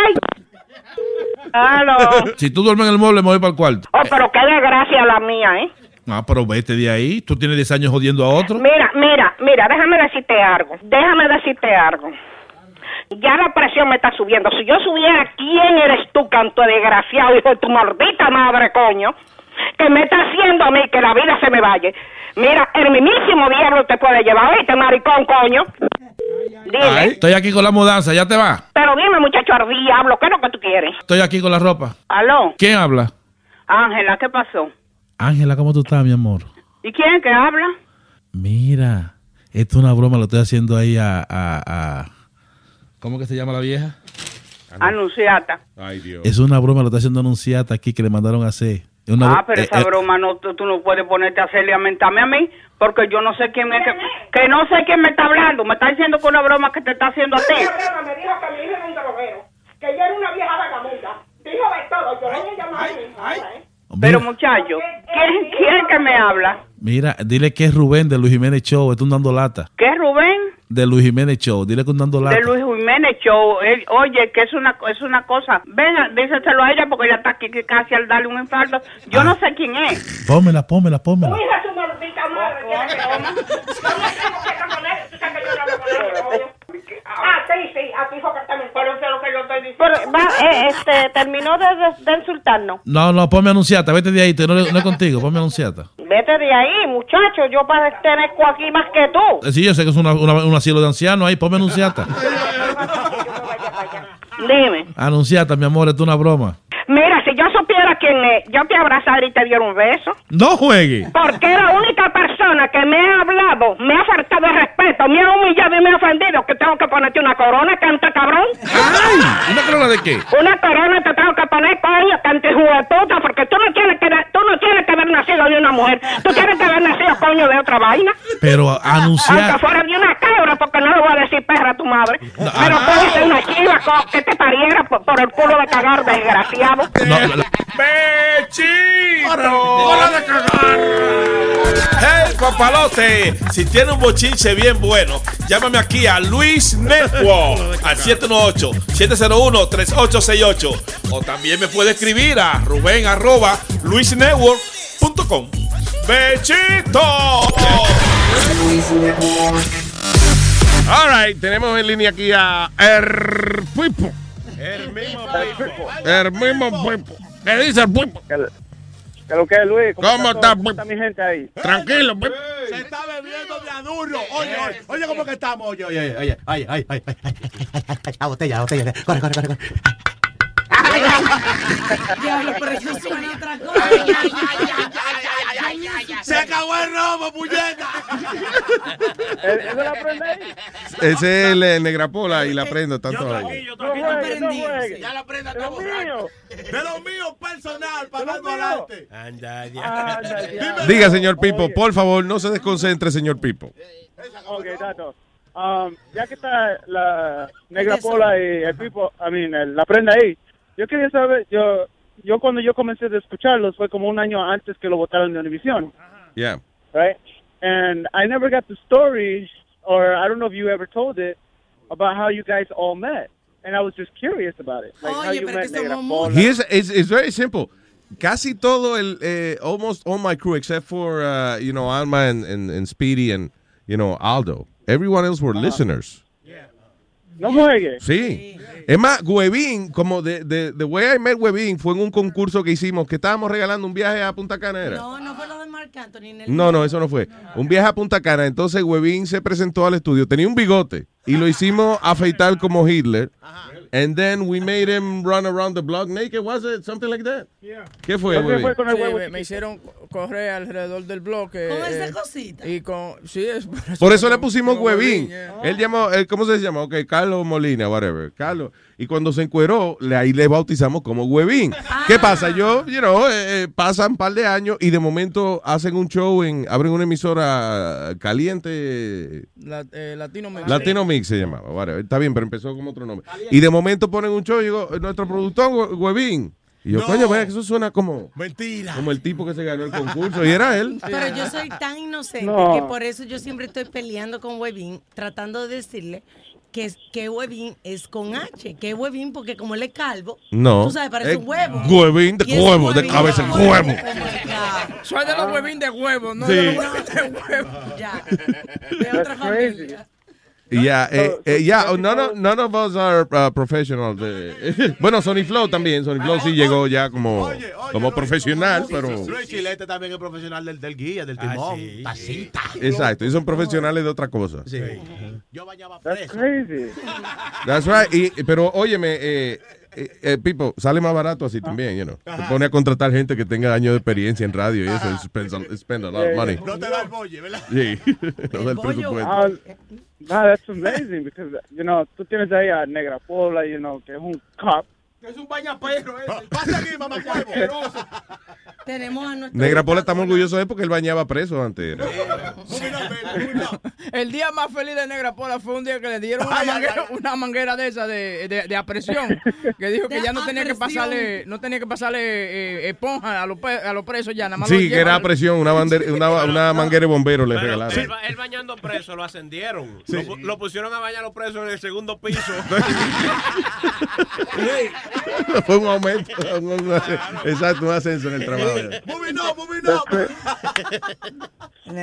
Si tú duermes en el mueble, me voy para el cuarto. Oh, pero qué desgracia la mía, ¿eh? Ah, pero vete de ahí. Tú tienes 10 años jodiendo a otro. Mira, mira, mira, déjame decirte algo. Déjame decirte algo. Ya la presión me está subiendo. Si yo subiera, ¿quién eres tú, canto de desgraciado, hijo de tu maldita madre, coño? Que me está haciendo a mí que la vida se me vaya. Mira, el mismísimo diablo te puede llevar, ¿oíste, maricón, coño? Dime. Ay, estoy aquí con la mudanza, ¿ya te va? Pero dime, muchacho, al diablo, ¿qué es lo que tú quieres? Estoy aquí con la ropa. Aló, ¿Quién habla? Ángela, ¿qué pasó? Ángela, ¿cómo tú estás, mi amor? ¿Y quién es que habla? Mira, esto es una broma, lo estoy haciendo ahí a... a, a- ¿Cómo que se llama la vieja? Anunciata. Ay, Dios. Es una broma, lo está haciendo anunciata aquí que le mandaron a hacer. Una Ah, pero eh, esa eh, broma no, tú, tú no puedes ponerte a hacerle a mentarme a mí, porque yo no sé quién me, que, que no sé quién me está hablando. Me está diciendo que una broma que te está haciendo a ti. me dijo que mi hijo era un droguero, que yo era una vieja vagabunda. Dijo de todo, yo voy a llamar a mi hija, ¿eh? Pero muchacho, ¿quién, quién que me habla? Mira, dile que es Rubén de Luis Jiménez Show, estoy dando lata. ¿Qué es Rubén? De Luis Jiménez Show, dile que estoy dando lata. De Luis Jiménez Show. Él- oye, que es una, es una cosa. Venga, díselo a ella porque ella está aquí casi al darle un infarto. Yo no sé quién es. Pómela, pómela, pómela. Hija de su maldita madre, Ah, sí, sí, aquí fue que también. Pero eso es lo que yo estoy diciendo. eh, este, terminó de, de, de insultarnos. No, no, ponme anunciata, vete de ahí, te- no, no es contigo, ponme anunciata. Vete de ahí, muchacho. Yo pertenezco aquí más que tú. Eh, Sí, yo sé que es una, una- un asilo de ancianos ahí, ponme anunciata. *laughs* Dime. Anunciata, mi amor, esto es una broma. Mira, si yo supiera quién es, yo te abrazara y te diera un beso. No juegue. Porque la única persona que me ha hablado, me ha faltado el respeto, me ha humillado y me ha ofendido, que tengo que ponerte una corona, canta cabrón. ¡Ay! ¿Una corona de qué? Una corona te tengo que poner, coño, cante juguetuda, porque tú no tienes que tú no tienes que haber nacido de una mujer, tú tienes que haber nacido, coño, de otra vaina. Pero Aunque anunciata. fuera de una cabra, porque no le voy a decir perra a tu madre. Pero cógete una chiva que te pariera por, por el culo de cagar, desgraciado. ¡Hora de cagar! ¡Hey, papalote! Si tiene un bochinche bien bueno, llámame aquí a Luis Network al 718-701-3868. O también me puede escribir a Rubén arroba luisnetwork.com. ¡Bechito! All right, tenemos en línea aquí a Er Pipo. El mismo El mismo Pipo. ¿Qué dice el Pipo? ¿Qué lo que es, Luis? ¿Cómo todo? está, ¿Cómo está mi gente ahí? Tranquilo, Pipo. Se está bebiendo de adurro. Oye, oye, oye, ¿cómo que estamos? Oye, oye, oye, ay, ay, ay, ay, ay, la botella, la botella. Corre, corre, corre, corre. Diablo, pero eso suena otra cosa. Se acabó el robo, puñeta. ¿Eso la aprende ahí? Ese es el Negrapola y la prendo tanto ahí. No juegue, no juegue. Ya la prenda De lo mío. De lo mío personal, pagando adelante. Anda, ya. Diga, señor Pipo, por favor, no se desconcentre, señor Pipo. Ok, Tato. Um, ya que está la Negra Pola y el Pipo, I mean, la prenda ahí, yo quería saber, yo yo cuando yo comencé a escucharlos fue como un año antes que lo votaron de Univision, Yeah. right? And I never got the story, or I don't know if you ever told it, about how you guys all met. And I was just curious about it. Like how you met Negra somos Pola. He is, it's, it's very simple. Casi todo el, eh, almost all my crew, except for, uh, you know, Alma and, and, and Speedy and, you know, Aldo. Everyone else were listeners. No juegue. Sí. Es más, Huevín, como de, de, The Way I Met Huevín, fue en un concurso que hicimos, que estábamos regalando un viaje a Punta Cana, ¿era? No, no fue lo de Marc Anthony. en el- No, no, eso no fue. Un viaje a Punta Cana. Entonces Huevín se presentó al estudio. Tenía un bigote y lo hicimos afeitar como Hitler. And then we made him run around the block naked. Was it something like that? ¿Qué fue, Huevín? Sí, me, me hicieron correr alrededor del bloque. Con esa eh, cosita. Y con, sí, es, Por eso le pusimos Huevín. yeah. Él llamó, él, ¿cómo se llama? Ok, Carlos Molina, whatever. Carlos. Y cuando se encueró, le, ahí le bautizamos como Huevín. ¿Qué pasa? Yo, you know, eh, eh, pasan un par de años y de momento hacen un show, en abren una emisora caliente. La- eh, Latino Mix. Latino Mix se llamaba, whatever. Está bien, pero empezó como otro nombre. Y de momento ponen un show y digo, nuestro productor, Hue- Huevín. Y yo, No. coño, que eso suena como, Mentira. como el tipo que se ganó el concurso. Y era él. Pero yo soy tan inocente No. que por eso yo siempre estoy peleando con Webin, tratando de decirle que, es- que Webin es con H, que Webin porque como él es calvo, No. tú sabes, parece Eh, un huevo. Huevín de huevo, de huevín cabeza de en huevo. Soy de los huevín de huevo, no Sí. de los huevín de huevo. Ya. De otra familia. Yeah, eh, eh, yeah, oh, none, of, none of us are uh, professionals. eh. *laughs* bueno, Sony Flow también. Sony Flow sí llegó ya como, como profesional, pero. Luis Chilete también es profesional del, del guía, del timón. Tacita. Exacto, y son profesionales de otra cosa. Yo bañaba That's preso. crazy. That's right. Y, pero óyeme, eh, eh, eh, Pipo, sale más barato así también, you know. Te pone a contratar gente que tenga años de experiencia en radio y eso. y Spend a, spend a lot of money. No te da el bolle, ¿verdad? Sí, *laughs* no da el presupuesto. No, that's amazing because you know tú tienes ahí a Negra Pola, you know, que es un cop. Es un bañaperro ese. *laughs* Pasa aquí, mamá. Tenemos a nuestro Negra Pola estamos orgullosos de él porque él bañaba preso antes. *laughs* El día más feliz de Negra Pola fue un día que le dieron una manguera, una manguera de esa de, de, de apresión. *laughs* Que dijo que ya no tenía que apresión. pasarle, no tenía que pasarle eh, esponja a los, a los presos ya, nada más Sí, que era a presión, una, bandera- una, una manguera de bombero le regalaron. él, ba- él bañando preso lo ascendieron. Lo pusieron a bañar a los presos en el segundo piso. *laughs* Fue un aumento, un- un- exacto, un ascenso en el trabajo. Moving up, moving up.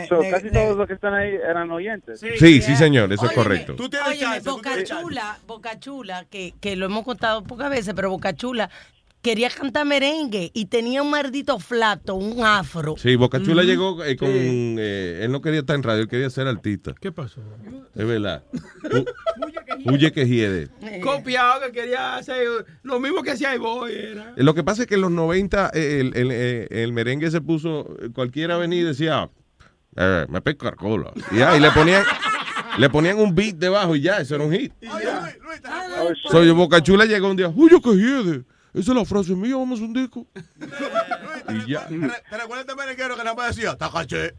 So, casi todos los que están ahí eran oyentes. Sí, sí, señor, eso es correcto. Óyeme, Boca Chula, Boca Chula, que, que lo hemos contado pocas veces, pero Boca Chula quería cantar merengue y tenía un maldito flato, un afro. Sí, Boca Chula Mm. llegó eh, con. eh, él no quería estar en radio, él quería ser artista. ¿Qué pasó? Es verdad. Hu- Huye que hiede. Copiado que quería hacer lo mismo que hacía Boy era. Eh, Lo que pasa es que en los 90 eh, el, el, eh, el merengue se puso. eh, Cualquiera venía y decía. Eh, me pesca cola. Y, ya, y le ponían. *laughs* Le ponían un beat debajo y ya, eso era un hit. Soy Boca Chula llegó un día, Huye que hiede. Esa es la frase mía, vamos a un disco. *laughs* Y ya. ¿Te recuerdas de merenguero que nada más decía, tacaché,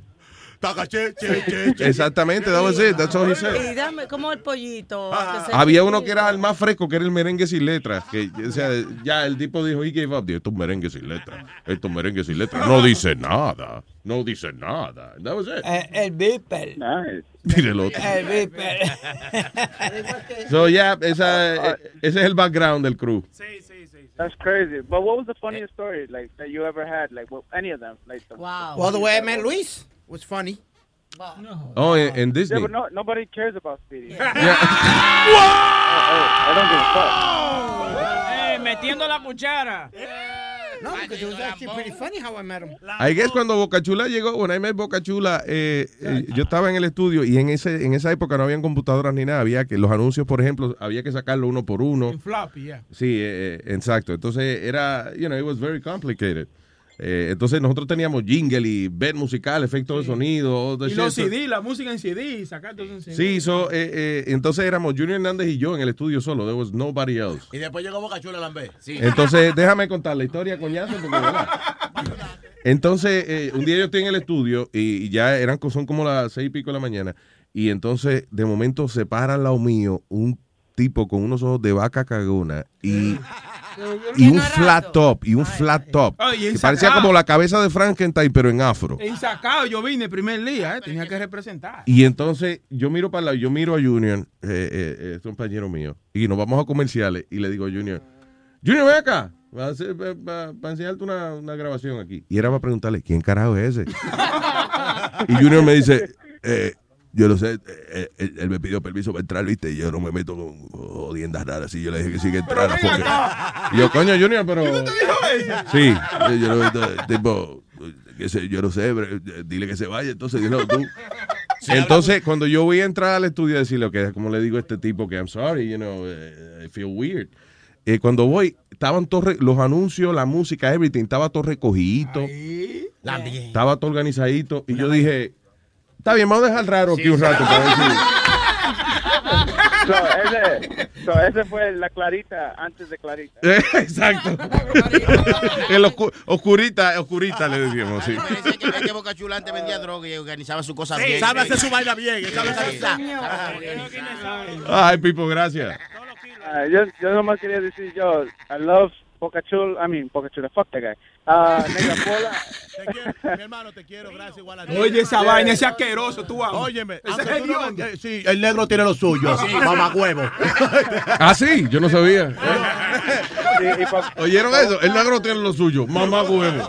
taca, che, che, che. Exactamente, that was it. That's all he said. Y dame como el pollito. Ah. Había uno que era el más fresco, que era el merengue sin letras. Que, o sea, ya el tipo dijo, he gave up. Dijo, Esto es merengue sin letras. Esto es merengue sin letras. No dice nada. No dice nada. That was it. Eh, el viper. Mire el otro. El viper. So, yeah, esa, ese es el background del crew. That's crazy. But what was the funniest story like that you ever had? Like, well, any of them? Like, the, wow. Well, the way I met Luis was funny. Oh, en, en Yeah, Disney. but no, nobody cares about Speedy. Eh, *laughs* metiendo la cuchara. No, because it was actually pretty funny how I met him. I guess cuando Bocachula llegó, when I met Bocachula, eh, eh, yo estaba en el estudio y en ese en esa época no habían computadoras ni nada. Había que los anuncios, por ejemplo, había que sacarlo uno por uno. Floppy, yeah. Sí, eh, eh, exacto. Entonces era, you know, it was very complicated. Eh, entonces nosotros teníamos jingle y bed musical, efectos de sonido. the Y los. CD, la música en CD, sacar todo eso en CD. Sí, so, eh, eh, entonces éramos Junior Hernández y yo en el estudio solo. There was nobody else. Y después llegó Boca Chula Lambé. Sí. Entonces, déjame contar la historia, coñazo, porque ¿verdad? Entonces, eh, un día yo estoy en el estudio y, y ya eran son como las seis y pico de la mañana. Y entonces, de momento, se para al lado mío un tipo con unos ojos de vaca cagona y, y un flat top, y un flat top. Ay, que parecía como la cabeza de Frankenstein, pero en afro. Ensacado, yo vine el primer día, eh, tenía que representar. Y entonces yo miro para el lado, yo miro a Junior, eh, eh, eh, es un compañero mío, y nos vamos a comerciales y le digo a Junior, Junior, ven acá, hacer- pa- para enseñarte una, una grabación aquí. Y era para preguntarle, ¿quién carajo es ese? *laughs* y Junior me dice, eh, yo lo sé, eh, él, él me pidió permiso para entrar, viste, y yo no me meto con jodiendas raras, y yo le dije que sí que entrara. porque- Y yo, coño, Junior, pero... Sí, eh, yo no, tipo, que sé, yo no sé, pero, eh, dile que se vaya, entonces dile tú. Entonces, cuando yo voy a entrar al estudio a decirle, que como le digo a este tipo que I'm sorry, you know, eh, I feel weird. Eh, cuando voy, estaban todos los anuncios, la música, everything, estaba todo recogidito. Estaba todo organizadito. Y yo dije, está bien, vamos a dejar raro aquí un rato para ver si- so, ese, so, ese fue la clarita antes de clarita. Eh, Exacto. *laughs* El oscu- oscurita, oscurita le decíamos, sí. Es que, que Boca Chula antes vendía droga y organizaba su cosa Sí, bien. sabe hacer su vaina bien, sabe organizar. Ay, Pipo, gracias. Ah, yo, yo nomás quería decir yo, I love Boca Chula, I mean, Boca Chula, fuck that guy. Ah, *laughs* Negra Pola. Mi hermano, te quiero, gracias igual a ti. Oye, esa vaina, ese asqueroso, tú amas. Óyeme, Ese tú no eh, sí, el negro tiene lo suyo. Sí. *laughs* Mamá huevo. Ah, sí, yo no sabía. ¿Oyeron eso? El negro tiene lo suyo. Mamá huevo.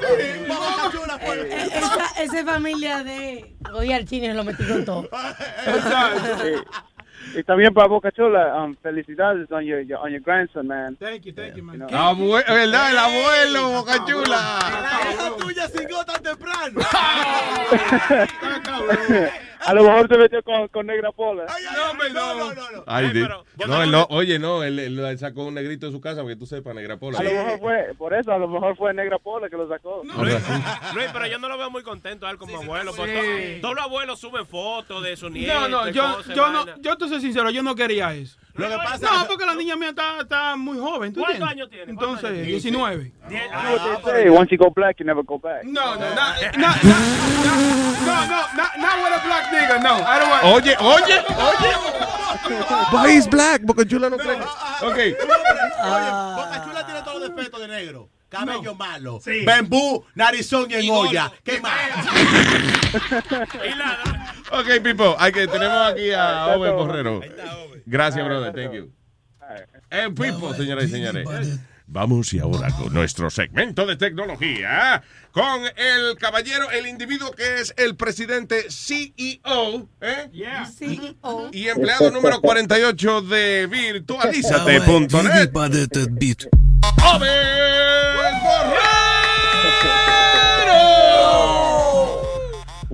Esa, esa es familia de. Oye, al chino lo metí con todo. *laughs* Y, y también para Boca Chula, um, felicidades on your, your- on your grandson, man. Thank you, thank you, man. Abue- ¿Verdad? El abuelo, Boca Chula. La hija tuya cingó tan temprano. *laughs* A lo mejor se metió con, con Negra Pola. No, no, no, no. Ay, di- no, él no, oye, no, él, él sacó un negrito de su casa, porque tú sepas, negra pola. A lo mejor fue, por eso, a lo mejor fue Negra Pola que lo sacó. Luis, *laughs* Luis, pero yo no lo veo muy contento a él como abuelo. Sí. to- Todos los abuelos suben fotos de su nieto. No, no, yo, cosas, yo no, yo te soy sincero, yo no quería eso. Lo que pasa No, porque la niña mía está, está muy joven, ¿tú ¿Cuántos años tiene? ¿Cuántos Entonces, años tiene? 19. You know what they say, once you go black, you never go back. No, no, no, *laughs* no, no, no, no, not, not with a black nigga, no. I don't want Oye, oye, oye. Why is black? Boca Chula no cree. Ok. Oye, Boca Chula tiene todos los defectos de negro. Cabello malo. Bembú, narizón y en olla. ¿Qué más? Ok, people, hay que, tenemos aquí a Ove Borrero. Gracias, brother, thank you. Eh, people, señoras y señores. Vamos y ahora con nuestro segmento de tecnología, con el caballero, el individuo que es el presidente CEO, ¿eh? CEO. Y empleado número 48 de virtualizate.net. ¡Ove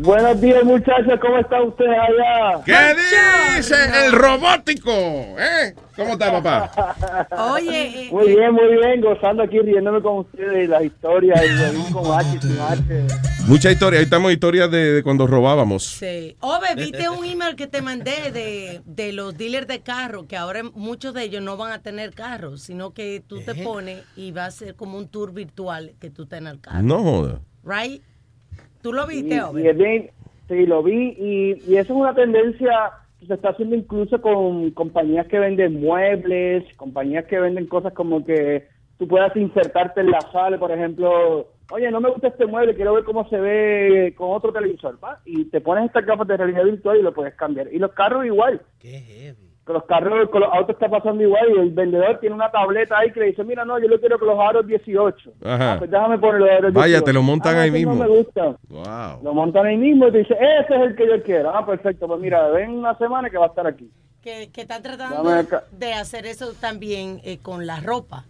Buenos días, muchachos. ¿Cómo está usted allá? ¿Qué dice el robótico? ¿Eh? ¿Cómo está, papá? *laughs* Oye, eh, Muy bien, muy bien. Gozando aquí, riéndome con ustedes y las historias. Y con *laughs* H, sin H. Mucha historia, ahí estamos historias de, de cuando robábamos. Sí. Ove, viste un email que te mandé de, de los dealers de carro, que ahora muchos de ellos no van a tener carros, sino que tú te pones y va a ser como un tour virtual que tú estás en el carro. No joda. Right? ¿Tú lo Y, viste, y es bien, Sí, lo vi y, y eso es una tendencia que se está haciendo incluso con compañías que venden muebles, compañías que venden cosas como que tú puedas insertarte en la sala, por ejemplo, oye, no me gusta este mueble, quiero ver cómo se ve con otro televisor, ¿va? Y te pones estas gafas de realidad virtual y lo puedes cambiar. Y los carros igual. Con los carros, con los autos está pasando igual y el vendedor tiene una tableta ahí que le dice, mira, no, yo lo quiero con los aros 18. Ajá. Ah, pues déjame poner los aros 18. Vaya, te lo montan Ah, ahí mismo. No me gusta. Wow. Lo montan ahí mismo y te dice, ese es el que yo quiero. Ah, perfecto, pues mira, ven una semana que va a estar aquí. Que, que están tratando de hacer eso también eh, con la ropa.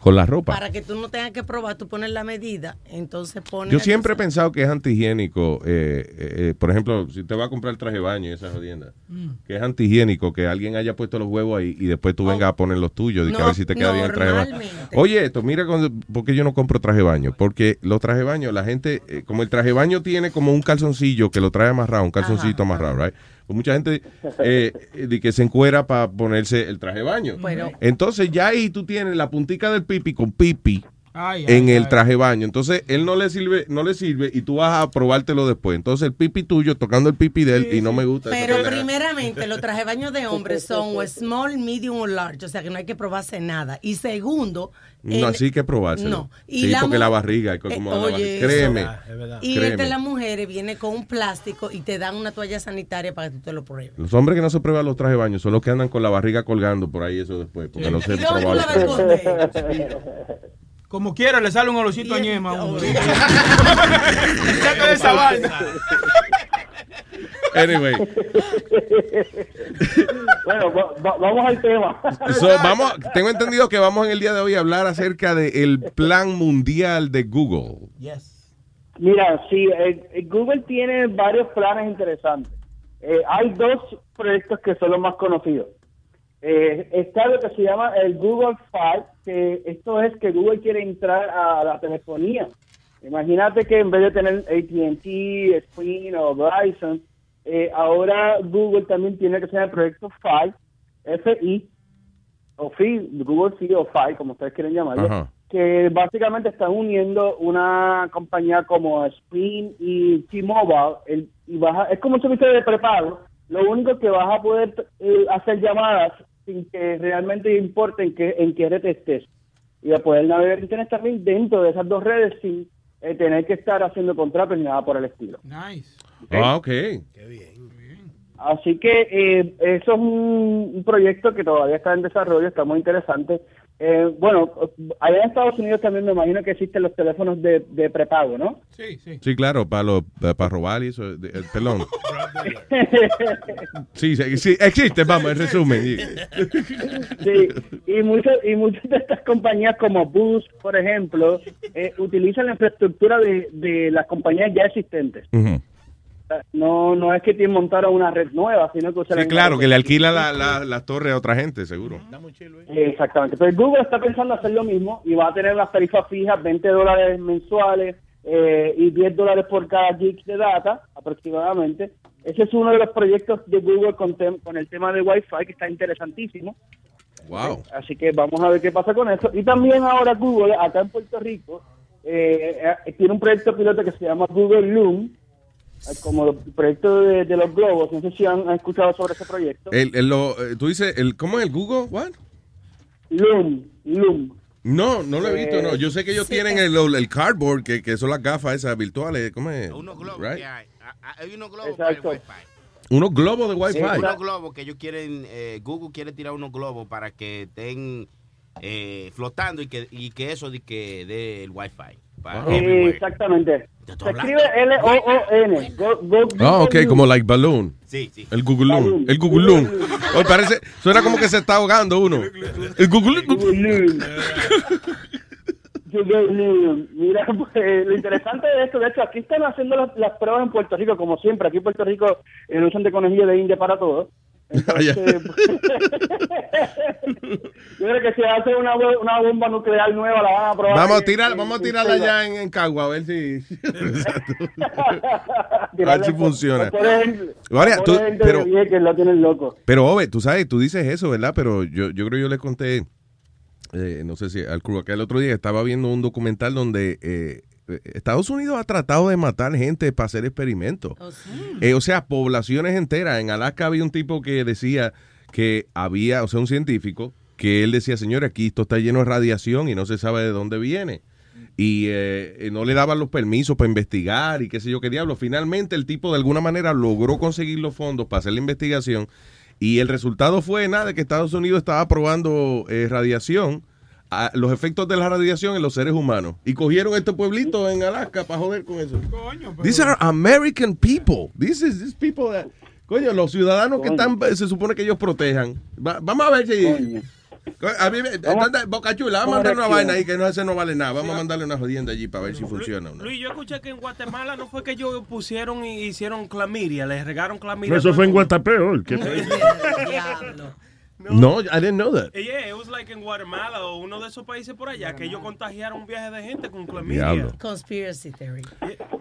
Con la ropa. Para que tú no tengas que probar, tú pones la medida, entonces pones... Yo siempre he pensado que es antihigiénico. eh, eh, eh, por ejemplo, si te va a comprar el traje de baño y esa jodienda, Mm. que es antihigiénico que alguien haya puesto los huevos ahí y después tú vengas a poner los tuyos y que a ver si te queda bien el traje de baño. Oye, esto, mira, cuando, ¿por qué yo no compro traje de baño? Porque los trajes de baño, la gente, eh, como el traje de baño tiene como un calzoncillo que lo trae amarrado, un calzoncito amarrado, right? Pues mucha gente eh, eh, de que se encuera para ponerse el traje de baño. Bueno. Entonces ya ahí tú tienes la puntica del pipi con pipi Ay, en ay, el ay. traje baño. Entonces, él no le sirve, no le sirve y tú vas a probártelo después. Entonces, el pipi tuyo tocando el pipi de él y no me gusta. Pero primeramente, los trajes de baño de hombres *laughs* son o small, medium o large, o sea que no hay que probarse nada. Y segundo, No, el- así que probárselo. No. Y sí, la porque la barriga, es como Eh, la barriga. créeme. eso- y créeme. el de las mujeres viene con un plástico y te dan una toalla sanitaria para que tú te lo pruebes. Los hombres que no se prueban los trajes de baño son los que andan con la barriga colgando por ahí eso después, porque no se ¿Y dónde tú probaron. *laughs* *laughs* Como quiera, le sale un olorcito a ñema a uno. *laughs* Saca de esa vaina. Anyway, Bueno, va- va- vamos al tema. so, vamos, tengo entendido que vamos en el día de hoy a hablar acerca del plan mundial de Google. Mira, sí, eh, eh, Google tiene varios planes interesantes. Eh, hay dos proyectos que son los más conocidos. Eh, está lo que se llama el Google Fi, que esto es que Google quiere entrar a la telefonía. Imagínate que en vez de tener AT&T, Sprint o Verizon, eh, ahora Google también tiene que ser el proyecto Fi, FI, o FI, Google Fi o Fi, como ustedes quieren llamarlo, Ajá. que básicamente están uniendo una compañía como Sprint y T-Mobile, y es como un servicio de prepago, lo único que vas a poder eh, hacer llamadas sin que realmente importe en qué, en qué red estés, y a poder navegar internet también dentro de esas dos redes sin eh, tener que estar haciendo contratos ni nada por el estilo. Nice. Ah, ok. Así que eh, eso es un, un proyecto que todavía está en desarrollo, está muy interesante. Eh, bueno, allá en Estados Unidos también me imagino que existen los teléfonos de, de prepago, ¿no? Sí, sí. Sí, claro, para los para robar y eso, de- eh, perdón. *laughs* Sí, sí, sí, existe, vamos, en resumen. sí. Y muchas y muchas de estas compañías como Boost, por ejemplo, eh, utilizan la infraestructura de, de las compañías ya existentes. Ujú. No no es que tienen montar una red nueva, sino que Sí, claro, que le alquila la, la, la torre a otra gente, seguro. Exactamente. Entonces Google está pensando hacer lo mismo y va a tener unas tarifas fijas, 20 dólares mensuales eh, y 10 dólares por cada gig de data aproximadamente. Ese es uno de los proyectos de Google con, tem- con el tema de Wi-Fi que está interesantísimo. Wow. Así que vamos a ver qué pasa con eso. Y también ahora Google, acá en Puerto Rico, eh, eh, tiene un proyecto piloto que se llama Google Loom, eh, como el proyecto de, de los globos. No sé si han, han escuchado sobre ese proyecto. El, el- lo, eh, tú dices, el, ¿cómo es el Google? What? Loom, Loom. No, no lo he visto, Eh, no. Yo sé que ellos sí, tienen el, el cardboard, que, que son las gafas esas virtuales. ¿Cómo es? Unos globos Right? que hay. Ah, ah, Hay unos globos para el. Wi-Fi. Unos globos de Wi-Fi. Unos globos que ellos quieren, eh, Google quiere tirar unos globos para que estén eh, flotando y que, y que eso de que dé el Wi-Fi. Everywhere. exactamente. Te Se escribe L-O-O-N. Ah, ok, como like balloon. Sí, sí. El Google Loom. Balloon. El. Oye, parece, suena como que se está ahogando uno. El Google Loom. Google Loom. Google Loom. Mira, pues, lo interesante de esto, de hecho, aquí están haciendo las, las pruebas en Puerto Rico, como siempre. Aquí en Puerto Rico eh, usan tecnología de India para todo. Entonces, *laughs* yo creo que si hace una, una bomba nuclear nueva, la van a probar. Vamos a tirar, en- vamos a tirarla allá en, en Cagua, a ver si. *laughs* A ver si funciona. por tú- pero- Vieques, lo tienen loco. Pero, Ove, tú sabes, tú dices eso, ¿verdad? Pero yo, yo creo que yo le conté, eh, no sé si al crew acá el otro día, estaba viendo un documental donde eh, Estados Unidos ha tratado de matar gente para hacer experimentos. Eh, o sea, poblaciones enteras. En Alaska había un tipo que decía que había, o sea, un científico, que él decía, señor, aquí esto está lleno de radiación y no se sabe de dónde viene. Y eh, no le daban los permisos para investigar y qué sé yo qué diablo. Finalmente el tipo de alguna manera logró conseguir los fondos para hacer la investigación y el resultado fue nada, que Estados Unidos estaba probando eh, radiación, a- los efectos de la radiación en los seres humanos. Y cogieron este pueblito en Alaska para joder con eso. These are American people. This is these people that- coño, los ciudadanos que están, se supone que ellos protejan. Va- vamos a ver si... A mí, Boca Chula, vamos a mandar una vaina ahí que no, ese no vale nada. Vamos a mandarle una jodienda allí para ver si funciona. o no. Luis, yo escuché que en Guatemala no fue que ellos pusieron y hicieron clamidia, les regaron clamidia. Eso fue en Guatapeor. que- *laughs* No, I didn't know that. Eh, Yeah, it was like en Guatemala o uno de esos países por allá que ellos contagiaron un viaje de gente con clamidia. Diablo. Conspiracy theory.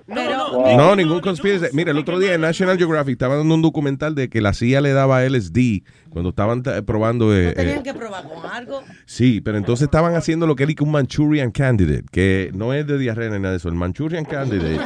no, No, ningún conspiracy. Mira, el otro día en National Geographic estaba dando un documental de que la CIA le daba LSD cuando estaban eh, probando. eh, Tenían eh, que probar con algo. sí, pero entonces estaban haciendo lo que es un Manchurian Candidate, que no es de diarrea ni nada de eso. El Manchurian Candidate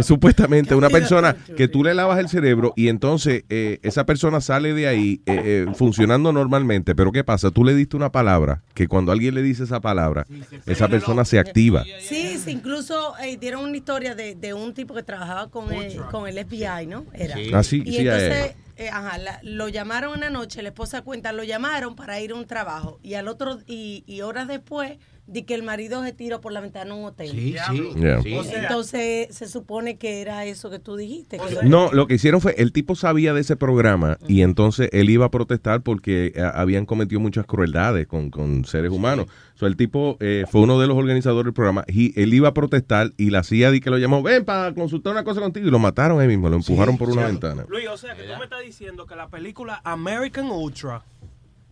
es supuestamente una persona que tú le lavas el cerebro y entonces eh, esa persona sale de ahí eh, eh, funcionando normalmente. Pero ¿qué pasa? Tú le diste una palabra que cuando alguien le dice esa palabra, esa persona se activa. Sí, sí, incluso eh, dieron una historia de, de un tipo que trabajaba con el, con el FBI, ¿no? Era. Sí. Ah, sí, y entonces, eh, ajá, la- lo llamaron una noche, la esposa cuenta, lo llamaron para ir a un trabajo y al otro y, y horas después di que el marido se tiró por la ventana de un hotel. Sí, sí. Yeah. entonces se supone que era eso que tú dijiste. que- No, lo que hicieron fue, el tipo sabía de ese programa y entonces él iba a protestar porque eh, habían cometido muchas crueldades con, con seres humanos. So, el tipo eh, fue uno de los organizadores del programa y él iba a protestar y la CIA di que lo llamó, ven para consultar una cosa contigo y lo mataron ahí mismo, lo empujaron por una ventana. Luis, o sea que tú me estás diciendo que la película American Ultra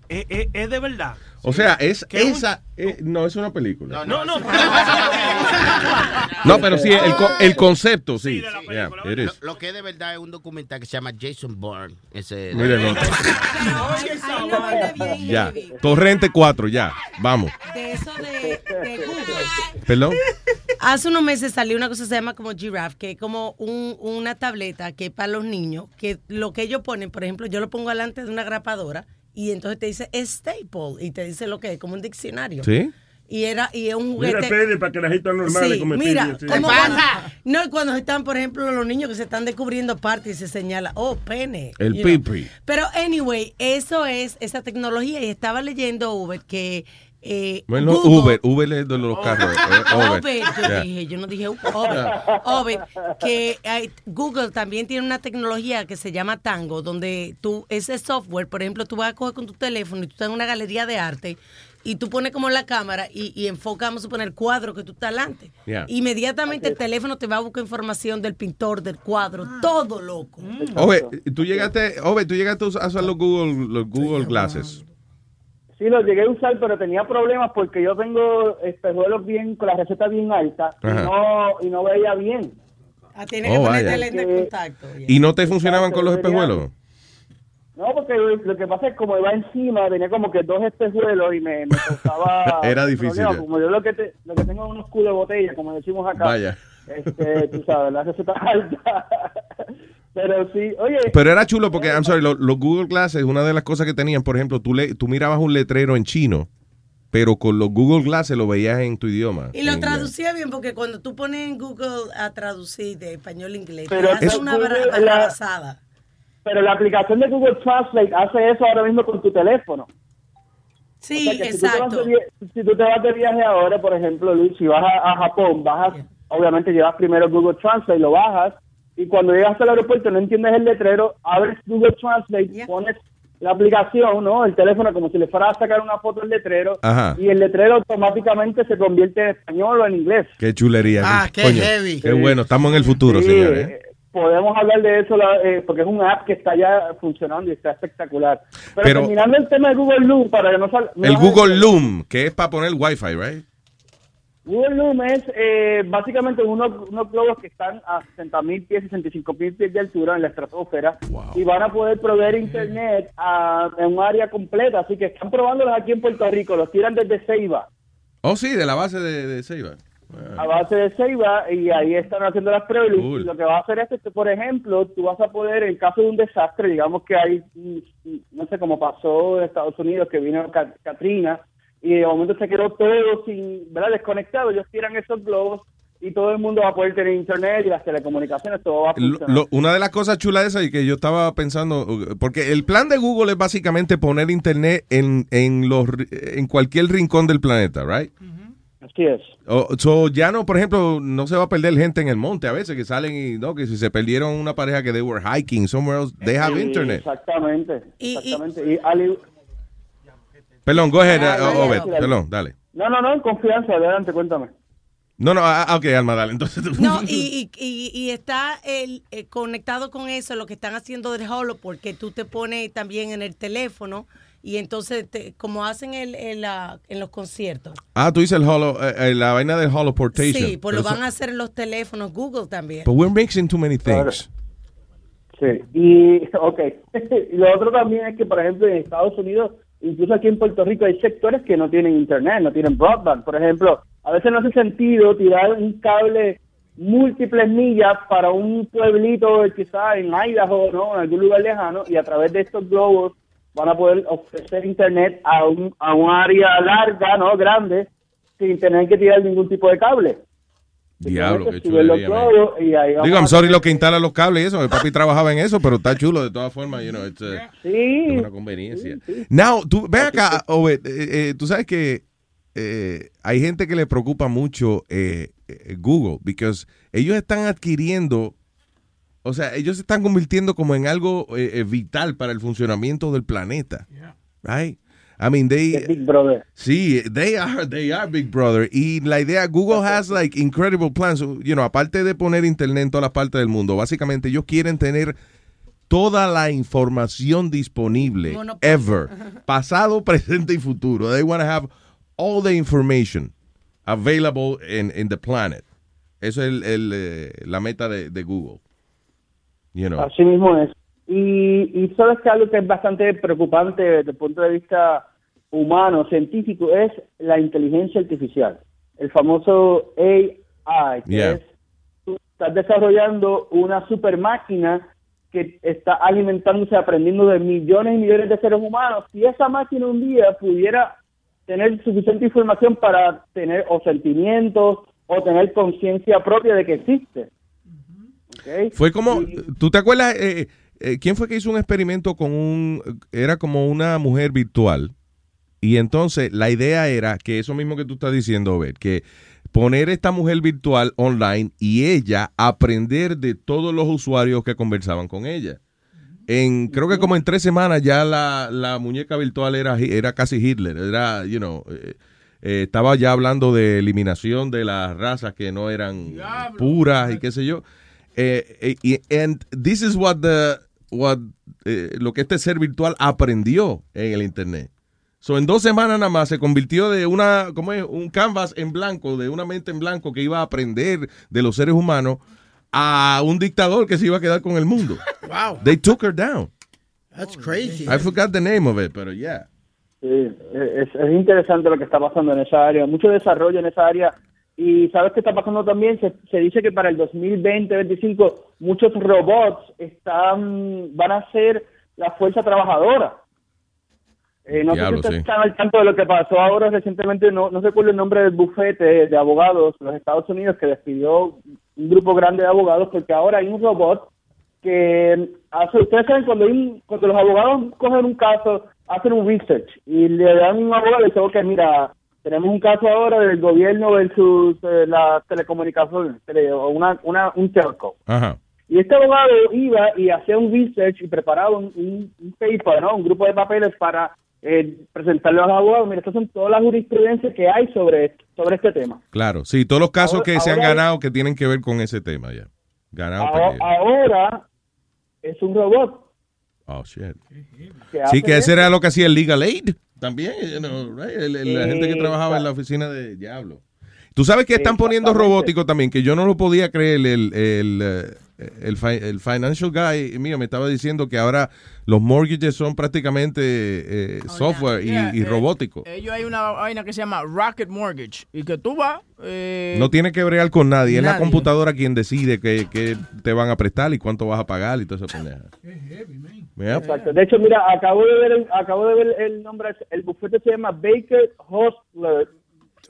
es, es- es de verdad. O sea, es esa, eh, no es una película. No, no. No, *laughs* pero sí, el, el concepto, sí. Yeah, Lo, que es de verdad es un documental que se llama Jason Bourne. Ese, Mírenlo. Ya, Torrente 4, ya, vamos. de eso de, de Google. Perdón. Hace unos meses salió una cosa que se llama como Giraffe, que es como un- una tableta que es para los niños, que lo que ellos ponen, por ejemplo, yo lo pongo delante de una grapadora y entonces te dice staple y te dice lo que es, como un diccionario. ¿Sí? Y era y es un juguete. Mira, Pele, para que la gente normal Sí, come mira, sí. como cuando- no, cuando están, por ejemplo, los niños que se están descubriendo partes y se señala, oh, pene. El know. pipi. Pero, anyway, eso es esa tecnología. Y estaba leyendo, Uber, que. Eh, Bueno, Google- Uber, Uber es de los carros. eh, *laughs* Uber. Uber, yo dije, yo no dije Uber. Uber, que hay- Google también tiene una tecnología que se llama Tango, donde tú, ese software, por ejemplo, tú vas a coger con tu teléfono y tú estás en una galería de arte y tú pones como la cámara y, y enfoca, vamos a suponer, el cuadro que tú estás delante. Yeah. Inmediatamente el teléfono te va a buscar información del pintor, del cuadro, todo loco. Ove, tú llegaste, Ove, tú llegaste a usar los Google, los Google Glasses. Sí, lo llegué a usar, pero tenía problemas porque yo tengo espejuelos bien, con la receta bien alta y no, y no veía bien. Ah, tiene Oh, que ponerte vaya. lente de contacto. ¿Y no te funcionaban con los espejuelos? No, porque lo que pasa es que como iba encima, tenía como que dos espejuelos y me, me causaba... *laughs* Era difícil. Como yo lo que, te- lo que tengo es unos culos de botella, como decimos acá. Vaya. Este, tú sabes, la receta *laughs* alta. Pero sí, oye... Pero era chulo porque, I'm sorry, lo- los, Google Glasses, una de las cosas que tenían, por ejemplo, tú, le, tú mirabas un letrero en chino, pero con los Google Glasses lo veías en tu idioma. Y lo traducía bien porque cuando tú pones en Google a traducir de español a inglés, Pero te hace es- una barrabasada. Pero la aplicación de Google Translate hace eso ahora mismo con tu teléfono. Sí, O sea que si tú te vas exacto. Si tú te vas de viaje ahora, por ejemplo, Luis, si vas a, a Japón, bajas, obviamente llevas primero Google Translate, lo bajas, y cuando llegas al aeropuerto no entiendes el letrero, abres Google Translate, pones la aplicación, ¿no? El teléfono como si le fuera a sacar una foto del letrero, Ajá. y el letrero automáticamente se convierte en español o en inglés. Qué chulería. Ah, qué Coño, heavy. Qué bueno, estamos en el futuro, Sí, señores. ¿eh? eh, Podemos hablar de eso la- eh, porque es un app que está ya funcionando y está espectacular. Pero, Pero- terminando el tema de Google Loom, para que no sal- no El Google Loom, que es para poner Wi-Fi, right? Google Loom es eh, básicamente unos, unos globos que están a 60 mil pies, 65 mil pies de altura en la estratosfera y van a poder proveer internet a, en un área completa. Así que están probándolos aquí en Puerto Rico, los tiran desde Ceiba. Oh, sí, de la base de, de Ceiba. a base de ceiba y ahí están haciendo las pruebas. Cool. lo que va a hacer es que, por ejemplo, tú vas a poder, en caso de un desastre, digamos que hay, mm, mm, no sé, como pasó en Estados Unidos, que vino Katrina y de momento se quedó todo sin, ¿verdad? Desconectado. Ellos tiran esos globos y todo el mundo va a poder tener internet y las telecomunicaciones, todo va a Lo- funcionar. lo- una de las cosas chulas de esa y que yo estaba pensando, uh, porque el plan de Google es básicamente poner internet en, en, los, en cualquier rincón del planeta, right? Así es. O- so, ya no, por ejemplo, no se va a perder gente en el monte a veces que salen y no, que si se perdieron una pareja que they were hiking somewhere else, they have Sí, internet. Exactamente. exactamente. Y al- Perdón, go ahead, Ah, uh, Obed, perdón, dale. no, no, no, en confianza, adelante, cuéntame. No, no, ah, ok, Alma, dale, entonces. No, *laughs* y, y, y, está el, eh, conectado con eso lo que están haciendo del Holo, porque tú te pones también en el teléfono y entonces, te- como hacen el, el, la- en los conciertos. Ah, tú dices el holo, eh, eh, la vaina del holoportation. Sí, pues lo van a hacer en los teléfonos Google también. But we're mixing too many things. Sí, y *laughs* ok. *laughs* y lo otro también es que, por ejemplo, en Estados Unidos, incluso aquí en Puerto Rico, hay sectores que no tienen internet, no tienen broadband. Por ejemplo, a veces no hace sentido tirar un cable múltiples millas para un pueblito quizá en Idaho, ¿no? En algún lugar lejano, y a través de estos globos van a poder ofrecer internet a un, a un área larga, ¿no? Grande, sin tener que tirar ningún tipo de cable. Diablo, qué Suben los chulería, y ahí vamos Digo, I'm a sorry lo que instala los cables y eso. Mi papi trabajaba en eso, pero está chulo de todas formas, you know, it's, uh, Sí. es una conveniencia. Now, tú, ven acá, Obed, eh, eh, tú sabes que eh, hay gente que le preocupa mucho eh, eh, Google, because ellos están adquiriendo, o sea, ellos se están convirtiendo como en algo vital para el funcionamiento del planeta. Right? I mean, they... Big Brother. Sí, they are, they are Big Brother. Y la idea, Google has like incredible plans. You know, aparte de poner internet en todas las partes del mundo, básicamente ellos quieren tener toda la información disponible, ever, *laughs* pasado, presente y futuro. They want to have all the information available in, in the planet. Eso es el, el, eh, la meta de, de Google. You know. Así mismo es. Y, y sabes que algo que es bastante preocupante desde el punto de vista humano, científico, es la inteligencia artificial. El famoso AI, que Yeah. es tú estás desarrollando una super máquina que está alimentándose, aprendiendo de millones y millones de seres humanos. Si esa máquina un día pudiera tener suficiente información para tener o sentimientos o tener conciencia propia de que existe. ¿ok? Fue como, ¿tú te acuerdas? eh, eh, ¿Quién fue que hizo un experimento con un, era como una mujer virtual? Y entonces la idea era que eso mismo que tú estás diciendo, ver, que poner esta mujer virtual online y ella aprender de todos los usuarios que conversaban con ella. En, creo que como en tres semanas ya la, la muñeca virtual era, era casi Hitler, era, you know, eh, eh, estaba ya hablando de eliminación de las razas que no eran puras y qué sé yo. Eh, eh, y and this is what the what lo que este ser virtual aprendió en el internet. So en dos semanas nada más se convirtió de una como es un canvas en blanco, de una mente en blanco que iba a aprender de los seres humanos a un dictador que se iba a quedar con el mundo. *laughs* Wow. They took her down. That's crazy. I forgot the name of it, pero yeah. Sí, es, es interesante lo que está pasando en esa área, mucho desarrollo en esa área. Y sabes qué está pasando también, se, se dice que para el 2020-2025 muchos robots están van a ser la fuerza trabajadora. Eh, no Diablo, sé si ustedes sí. están al tanto de lo que pasó ahora recientemente, no, no recuerdo el nombre del bufete de abogados de los Estados Unidos que despidió un grupo grande de abogados porque ahora hay un robot que hace, ustedes saben cuando, hay un- cuando los abogados cogen un caso, hacen un research y le dan un abogado y dicen, ok, mira, tenemos un caso ahora del gobierno versus eh, las telecomunicaciones, tele- o una, una, un telco. Ajá. Y este abogado iba y hacía un research y preparaba un, un, un paper, ¿no? Un grupo de papeles para eh, presentarle a los abogados. Mira, estas son todas las jurisprudencias que hay sobre, sobre este tema. Claro, sí, todos los casos Ahora- que se han ganado que tienen que ver con ese tema ya. Ganado, Ahora, es un robot. Oh, shit. que Sí, que ese eso. era lo que hacía el Legal Aid también, you know, right? El- el- la gente que trabajaba en la oficina de Diablo. Tú sabes que están poniendo robótico también, que yo no lo podía creer. El, el, eh, el, fi- el financial guy mío me estaba diciendo que ahora los mortgages son prácticamente eh, software y, Yeah, y eh, robótico. Ellos hay una vaina que se llama Rocket Mortgage. Y que tú vas. eh, No tiene que bregar con nadie. Es la computadora quien decide qué qué te van a prestar y cuánto vas a pagar y toda esa pendeja. Yep. Exacto. De hecho, mira, acabo de ver, el- acabo de ver el nombre, el bufete se llama Baker Hostler,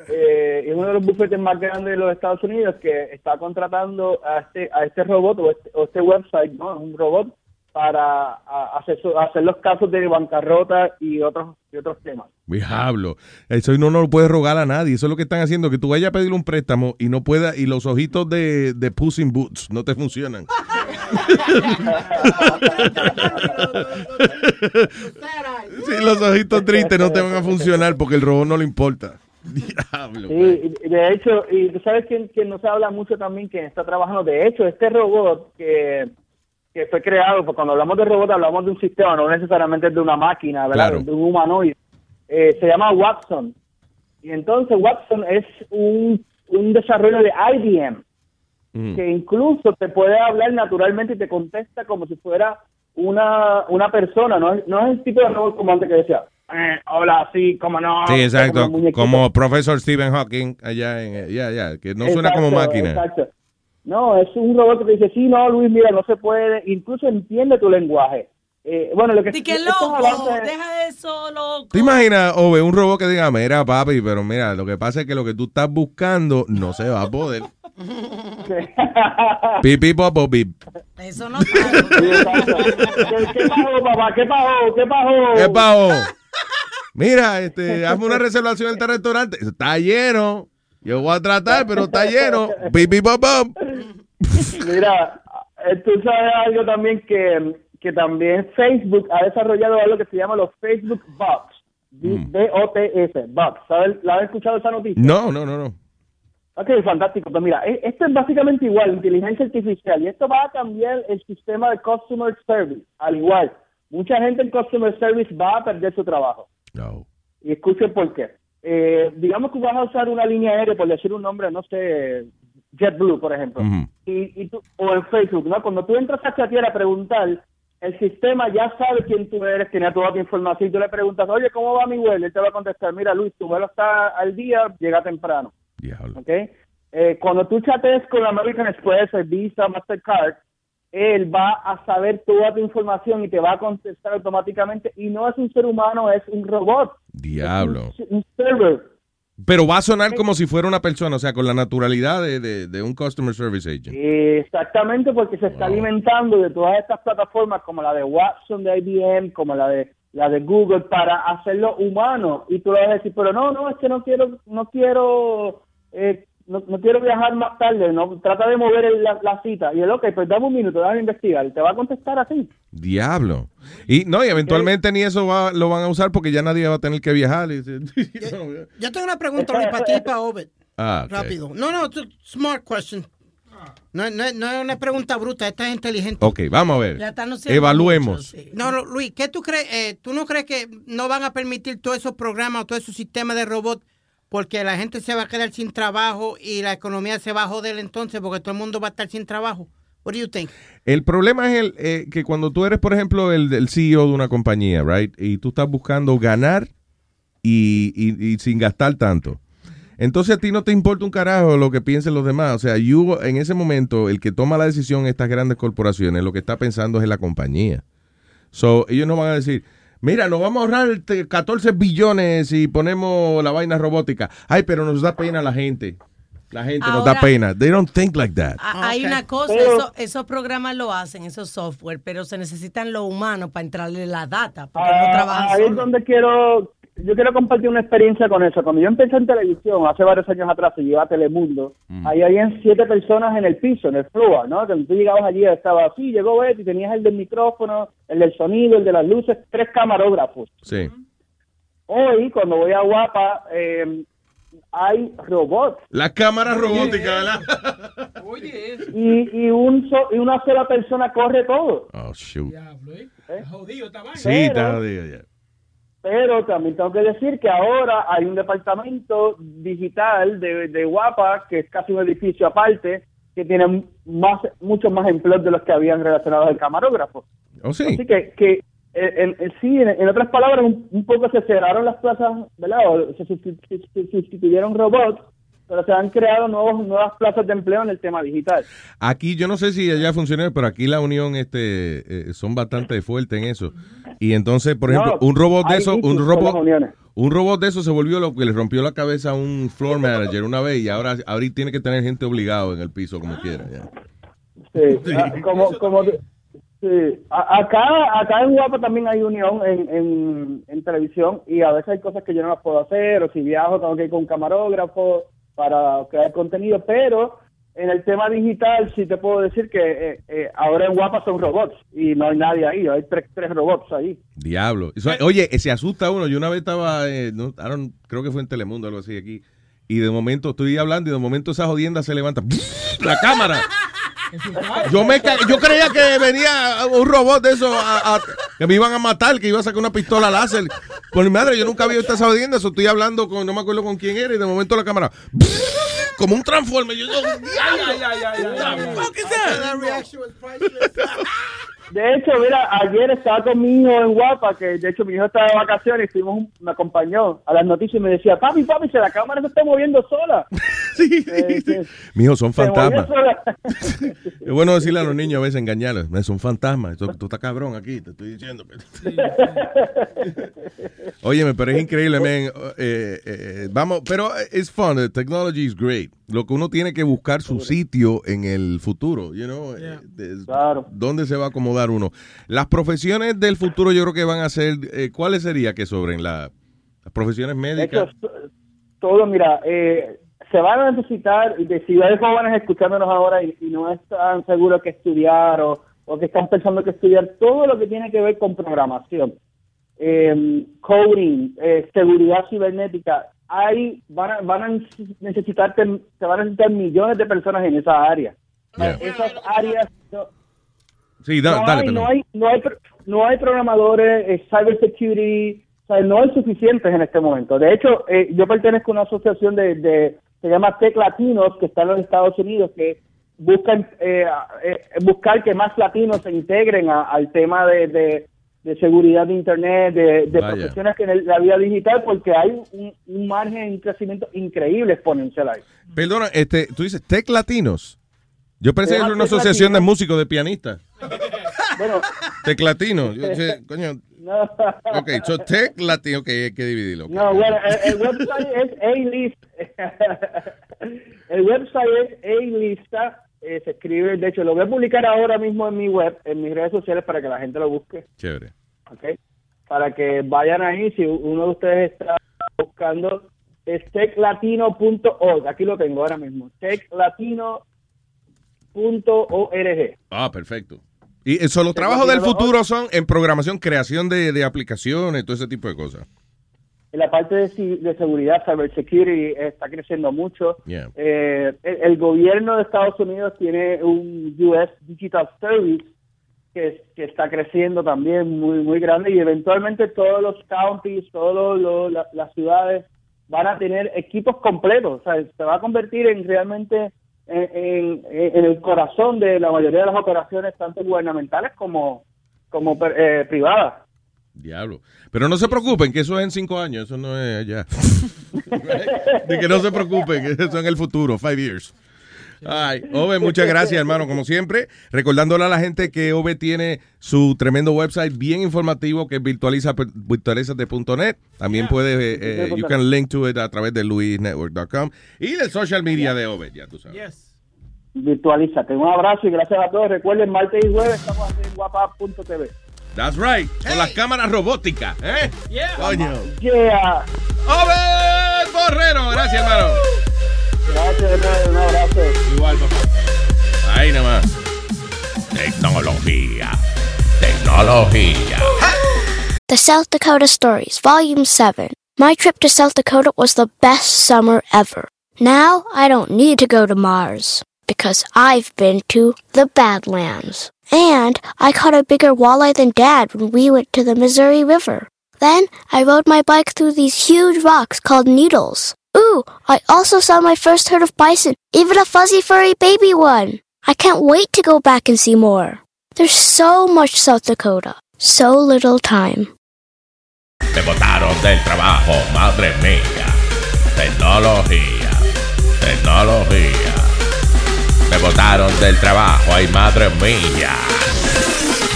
eh, es uno de los bufetes más grandes de los Estados Unidos que está contratando a este, a este robot o este, o este website, ¿no? Un robot para hacer, hacer los casos de bancarrota y otros y otros temas. Diablo. Eso no, no lo puedes rogar a nadie. Eso es lo que están haciendo, que tú vayas a pedir un préstamo y no pueda, y los ojitos de, de Puss in Boots no te funcionan. *laughs* *laughs* sí, los ojitos tristes no te van a funcionar porque el robot no le importa. *laughs* Diablo. Sí, y de hecho, y tú sabes que, que no se habla mucho también que está trabajando. De hecho, este robot que, que fue creado, pues cuando hablamos de robot hablamos de un sistema, no necesariamente de una máquina, ¿verdad? Claro. De un humanoide. Eh, se llama Watson. Y entonces Watson es un, un desarrollo de IBM Mm. que incluso te puede hablar naturalmente y te contesta como si fuera una, una persona, no es, no es el tipo de robot como antes que decía, eh, hola, sí, cómo no. Sí, exacto. como. Como profesor Stephen Hawking allá en... Ya, ya, que no suena como Exacto, máquina. Exacto. No, es un robot que dice, sí, no, Luis, mira, no se puede, incluso entiende tu lenguaje. Eh, bueno, lo que Di que loco, avances- deja eso, loco. ¿Te imaginas, Ove, un robot que diga, mira, papi, pero mira, lo que pasa es que lo que tú estás buscando no se va a poder. *laughs* Pipi, popo, pip. Eso no ¿Qué, qué pasó, papá? ¿Qué pasó? ¿Qué pasó? ¿Qué pago? Mira, este, hazme una reservación en este restaurante. Está lleno. Yo voy a tratar, pero está lleno. Mira, tú sabes algo también que, que también Facebook ha desarrollado algo que se llama los Facebook Bots. B-O-T-S, Bots. ¿Sabes? ¿La has escuchado esa noticia? No, no, no, no. Ok, fantástico. Pues mira, e- esto es básicamente igual, inteligencia artificial, y esto va a cambiar el sistema de customer service, al igual. Mucha gente en customer service va a perder su trabajo. No. Y escuchen por qué. Eh, digamos que vas a usar una línea aérea, por decir un nombre, no sé, JetBlue, por ejemplo. Y, y tú- o en Facebook, ¿no? Cuando tú entras a chatear a preguntar, el sistema ya sabe quién tú eres, tiene toda tu información, y tú le preguntas, oye, ¿cómo va mi vuelo? Él te va a contestar, mira, Luis, tu vuelo está al día, llega temprano. ¿ok? Eh, cuando tú chatees con American Express, Visa, Mastercard, él va a saber toda tu información y te va a contestar automáticamente, y no es un ser humano, es un robot, Diablo. un server. Pero va a sonar como si fuera una persona, o sea, con la naturalidad de, de- de un customer service agent. Exactamente, porque se está alimentando de todas estas plataformas como la de Watson de IBM, como la de la de Google para hacerlo humano. Y tú le vas a decir, pero no, no, es que no quiero, no quiero, eh, no, no quiero viajar más tarde, no, trata de mover el- la, la cita. Y él, ok, pues dame un minuto, déjame investigar. Y te va a contestar así. Diablo. Y no, y eventualmente ni eso va- lo van a usar porque ya nadie va a tener que viajar. Y dice- *laughs* Yo tengo una pregunta, Luis, para ti y para Obed. Ah. Rápido. No, no, smart question. No, no, no es una pregunta bruta, esta es inteligente. Ok, vamos a ver. Ya Evaluemos. No, no, Luis, ¿qué tú crees? Eh, ¿Tú no crees que no van a permitir todos esos programas, todo esos sistemas de robot porque la gente se va a quedar sin trabajo y la economía se va a joder entonces porque todo el mundo va a estar sin trabajo? What do you think? El problema es el, eh, que cuando tú eres, por ejemplo, el, CEO de una compañía, right? Y tú estás buscando ganar y, sin gastar tanto. Entonces a ti no te importa un carajo lo que piensen los demás. O sea, you, en ese momento, el que toma la decisión, estas grandes corporaciones, lo que está pensando es en la compañía. So, ellos no van a decir, mira, nos vamos a ahorrar este, 14 billones si ponemos la vaina robótica. Ay, pero nos da pena la gente. La gente nos da pena. They don't think like that. Ah, Hay una cosa, Pero- eso- esos programas lo hacen, esos software, pero se necesitan los humanos para entrarle la data, porque Ah, no trabajan ahí es donde quiero, yo quiero compartir una experiencia con eso. Cuando yo empecé en televisión, hace varios años atrás, y iba a Telemundo, ahí habían siete personas en el piso, en el floor, ¿no? Cuando tú llegabas allí, estaba así, llegó Betty, tenías el del micrófono, el del sonido, el de las luces, tres camarógrafos. Sí. Hoy, cuando voy a Guapa, eh, hay robots. La cámara robótica, ¿verdad? Y, y, un so- y una sola persona corre todo. Oh, shoot. ¿eh? Sí, está jodido ya. Pero también tengo que decir que ahora hay un departamento digital de, de Guapa, que es casi un edificio aparte, que tienen más, muchos más empleos de los que habían relacionados al camarógrafo. Oh, sí. Así que, que eh, en, en- sí, en, en otras palabras, un, un poco se cerraron las plazas, ¿verdad? O se sustituyeron robots, pero se han creado nuevos, nuevas plazas de empleo en el tema digital. Aquí yo no sé si allá funciona, pero aquí la unión este eh, son bastante fuertes en eso. Y entonces, por ejemplo, No, un robot de eso, un robot, un robot de eso se volvió lo que le rompió la cabeza a un floor manager una vez y ahora, ahora tiene que tener gente obligado en el piso como quiera. ya. Sí, ah, como, como, sí. A- acá, acá en Guapa también hay unión en, en, en televisión y a veces hay cosas que yo no las puedo hacer o si viajo tengo que ir con un camarógrafo para crear contenido, pero en el tema digital sí te puedo decir que eh, eh, ahora en Guapa son robots y no hay nadie ahí, hay tres, tres robots ahí. Diablo. Eso- oye, se asusta uno. Yo una vez estaba, eh, no, creo que fue en Telemundo, algo así aquí. Y de momento estoy hablando y de momento esa jodienda se levanta. *laughs* La cámara. *laughs* Yo me yo creía que venía un robot de eso a- a- que me iban a matar, que iba a sacar una pistola láser. Por mi madre, yo nunca había visto esa. Eso estoy hablando con, no me acuerdo con quién era, y de momento la cámara. Como un transforme. Yo, yo, *laughs* De hecho, mira, ayer estaba con mi hijo en Guapa, que de hecho mi hijo estaba de vacaciones y fuimos, un- me acompañó a las noticias y me decía, papi, papi, se la cámara se está moviendo sola. *laughs* Eh, que- Mijos, son se movió fantasmas. *laughs* *laughs* Es bueno decirle a los niños a veces engañarlos. Es un fantasma. Tú, tú estás cabrón aquí, te estoy diciendo. Óyeme, pero es increíble, man. Eh, eh, eh, vamos, pero it's fun. The technology is great. Lo que uno tiene que buscar su sitio en el futuro, you know, eh, de- dónde se va a acomodar uno. Las profesiones del futuro yo creo que van a ser, eh, ¿cuáles sería que sobren? La- las profesiones médicas. hecho, todo, mira, eh, se van a necesitar, y de si hay jóvenes escuchándonos ahora y, y no están seguros que estudiar o, o que están pensando que estudiar, todo lo que tiene que ver con programación, eh, coding, eh, seguridad cibernética, hay, van a, van a necesitar, se van a necesitar millones de personas en esa área. Yeah. Esas áreas no, Sí, da- no, dale, hay, no, hay, no, hay, pro- no hay programadores, cybersecurity, o sea, no hay suficientes en este momento. De hecho, eh, yo pertenezco a una asociación de, de se llama Tech Latinos, que está en los Estados Unidos, que buscan eh, eh, buscar que más latinos se integren a- al tema de, de, de seguridad de Internet, de, de profesiones que en el- la vida digital, porque hay un, un margen de crecimiento increíble exponencial ahí. Perdona, este, tú dices Tech Latinos. Yo pensé que era una asociación de músicos, de pianistas. Bueno, Tech Latino. Yo *laughs* dije, coño. No. Ok, so *laughs* Tech Latino, ok, hay que dividirlo. No, bueno, el, el website es A-List. *laughs* el website es A-Lista. eh, se escribe, de hecho, lo voy a publicar ahora mismo en mi web, en mis redes sociales para que la gente lo busque, Chévere. ¿ok? Para que vayan ahí, si uno de ustedes está buscando, es techlatino.org. Aquí lo tengo ahora mismo. techlatino.org. Ah, perfecto. Y eso, los trabajos del futuro son en programación, creación de, de aplicaciones, todo ese tipo de cosas. En la parte de, de seguridad, cybersecurity, está creciendo mucho. Yeah. Eh, el, el gobierno de Estados Unidos tiene un US Digital Service que, que está creciendo también muy muy grande y eventualmente todos los counties, todas las ciudades van a tener equipos completos. O sea, se va a convertir en realmente en, el corazón de la mayoría de las operaciones, tanto gubernamentales como, como eh, privadas. Diablo. Pero no se preocupen, que eso es en cinco años, eso no es allá. *laughs* de que no se preocupen, que eso es en el futuro, five years. Ay, Ove, muchas gracias, hermano, como siempre. Recordándole a la gente que Ove tiene su tremendo website bien informativo que es virtualiza, virtualizate.net. También puedes, eh, eh, you can link to it a través de luisnetwork.com y del social media de Ove, ya tú sabes. Virtualízate. Un abrazo y gracias a todos. Recuerden, martes y jueves estamos aquí en guapa.tv. That's right, con las cámaras robóticas, ¿eh? Coño. Yeah. ¡Ove Borrero! Gracias, hermano. Gracias, un abrazo. Igual, papá. Ahí nada más. Tecnología. Tecnología. The South Dakota Stories, Volume 7. My trip to South Dakota was the best summer ever. Now I don't need to go to Mars because I've been to the Badlands. And I caught a bigger walleye than Dad when we went to the Missouri River. Then I rode my bike through these huge rocks called needles. Ooh. I also saw my first herd of bison, even a fuzzy furry baby one. I can't wait to go back and see more. There's so much South Dakota, so little time. Me botaron del trabajo, madre mía. Tecnología, tecnología. Me botaron del trabajo, ay madre mía.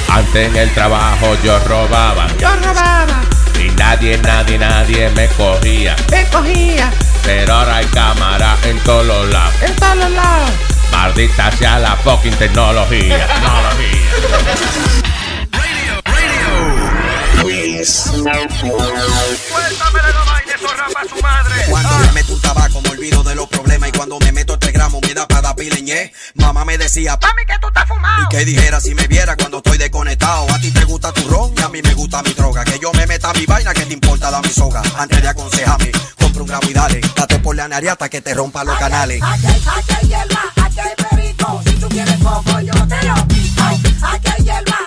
Antes en el trabajo yo robaba. Yo robaba, Y nadie, nadie, nadie me cogía. me cogía Pero ahora hay cámara en todos los lados. en todos los lados. Maldita sea la fucking tecnología. tecnología. Cuando me meto un tabaco me olvido de los problemas y cuando me meto este gramo me da para pileñé. Mamá me decía, mami que tú estás fumado. Y que dijera si me viera cuando estoy desconectado. A ti te gusta tu ron y a mí me gusta mi droga. Que yo me meta mi vaina, que te importa la mi soga. Antes de aconsejarme, compra un gramo y dale. Date por la nariata que te rompa los canales. Aquí hay hierba, aquí hay perico. Si tú quieres coco, yo te lo pico. Aquí hay hierba,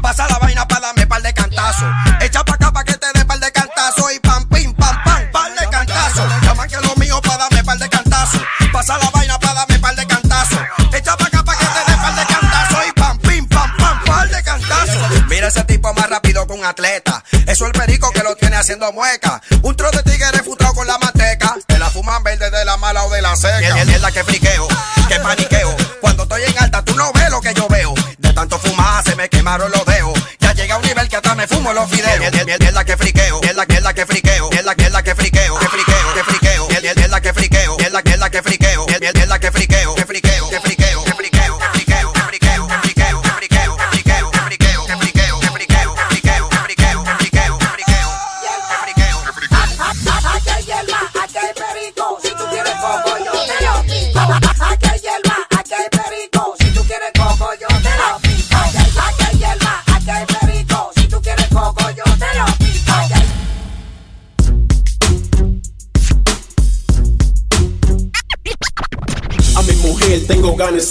Pasa la vaina para darme par de cantazos. Echa pa' acá pa' que te dé par de cantazos. Y pam, pim, pam, pam, par de cantazos. Llaman que lo mío para darme par de cantazos. Pasa la vaina para darme par de cantazos. Echa pa' acá pa' que te dé par de cantazos. Y pam, pim, pam, pam, par de cantazos. Mira ese tipo más rápido que un atleta. Eso es el perico que lo tiene haciendo mueca. Un tro de tigre refutado con la manteca. Te la fuman verde de la mala o de la seca. Es la que friqueo, que paniqueo. Cuando estoy en alta, tú no ves lo que yo veo. Quemaron los dedos. Ya llega a un nivel que hasta me fumo los videos. La que friqueo,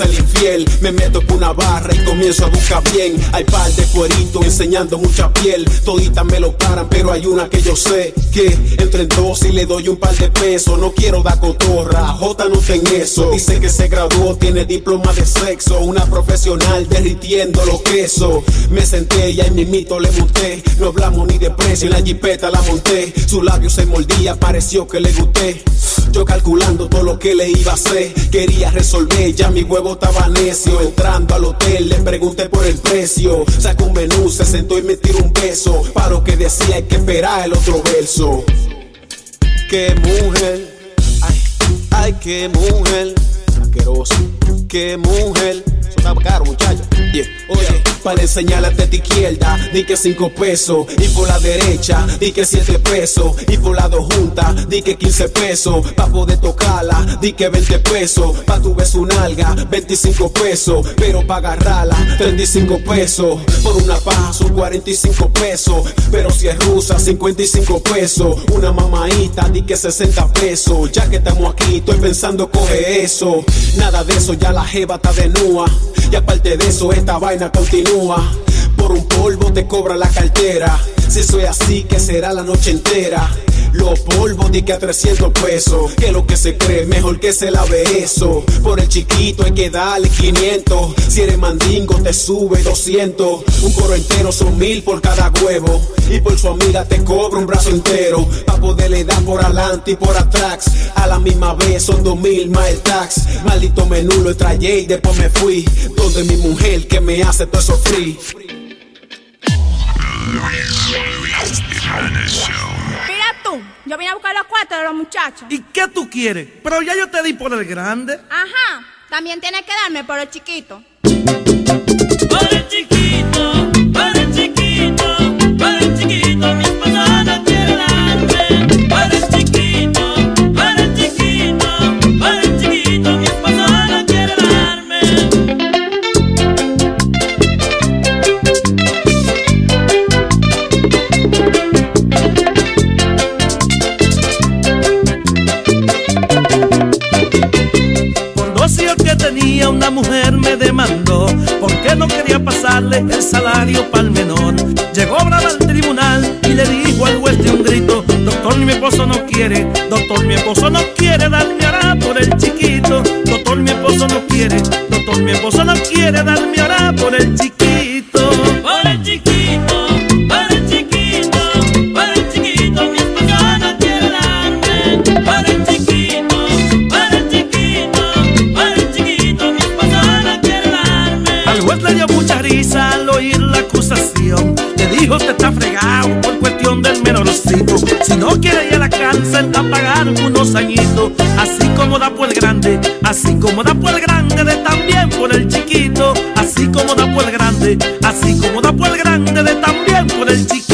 ser infiel. Me meto por una barra y comienzo a buscar bien. Hay par de cueritos enseñando mucha piel. Toditas me lo paran, pero hay una que yo sé que entre en dos y le doy un par de pesos. No quiero dar cotorra, J no ten eso. Dice que se graduó, tiene diploma de sexo. Una profesional derritiendo los quesos. Me senté y ahí mimito le monté. No hablamos ni de precio, en la jipeta la monté. Su labio se mordía, pareció que le gusté. Yo calculando todo lo que le iba a hacer. Quería resolver, ya mi huevo estaba necio. Entrando al hotel le pregunté por el precio. Sacó un menú, se sentó y me tiró un beso. Para lo que decía hay que esperar el otro verso. Qué mujer, ay, ay, qué mujer. Asqueroso, qué mujer. Está caro, muchacho. Yeah. Oye, para enseñarle a tu izquierda, di que cinco pesos. Y por la derecha, di que siete pesos. Y por la dos juntas, di que 15 pesos. Pa' poder tocarla, di que 20 pesos. Pa' tu beso un alga, 25 pesos. Pero pa' agarrarla, 35 pesos. Por una paja son 45 pesos. Pero si es rusa, 55 pesos. Una mamaita, di que 60 pesos. Ya que estamos aquí, estoy pensando coge eso. Nada de eso, ya la jeva está de nua. Y aparte de eso, esta vaina continúa. Por un polvo te cobra la cartera. Si soy así, que será la noche entera. Los polvos di que a 300 pesos. Que lo que se cree, mejor que se lave eso. Por el chiquito hay que darle 500. Si eres mandingo, te sube 200. Un coro entero son mil por cada huevo. Y por su amiga te cobra un brazo entero. Pa' poderle dar por adelante y por atrás. A la misma vez son dos mil más tax. Maldito menú lo trayé y después me fui. Donde mi mujer que me hace todo eso free. Mira tú, yo vine a buscar los cuartos de los muchachos. ¿Y qué tú quieres? Pero ya yo te di por el grande. Ajá, también tienes que darme por el chiquito. mujer me demandó porque no quería pasarle el salario pa'l menor. Llegó brava al tribunal y le dijo al juez de este un grito, doctor mi esposo no quiere, doctor mi esposo no quiere darme hará por el chiquito, doctor mi esposo no quiere, doctor mi esposo no quiere darme hará por el chiquito, por el chiquito. Acusación. Le dijo, usted está fregado por cuestión del menorcito. Si no quiere ir a la cárcel a pagar unos añitos. Así como da por el grande, así como da por el grande, de también por el chiquito. Así como da por el grande, así como da por el grande, de también por el chiquito.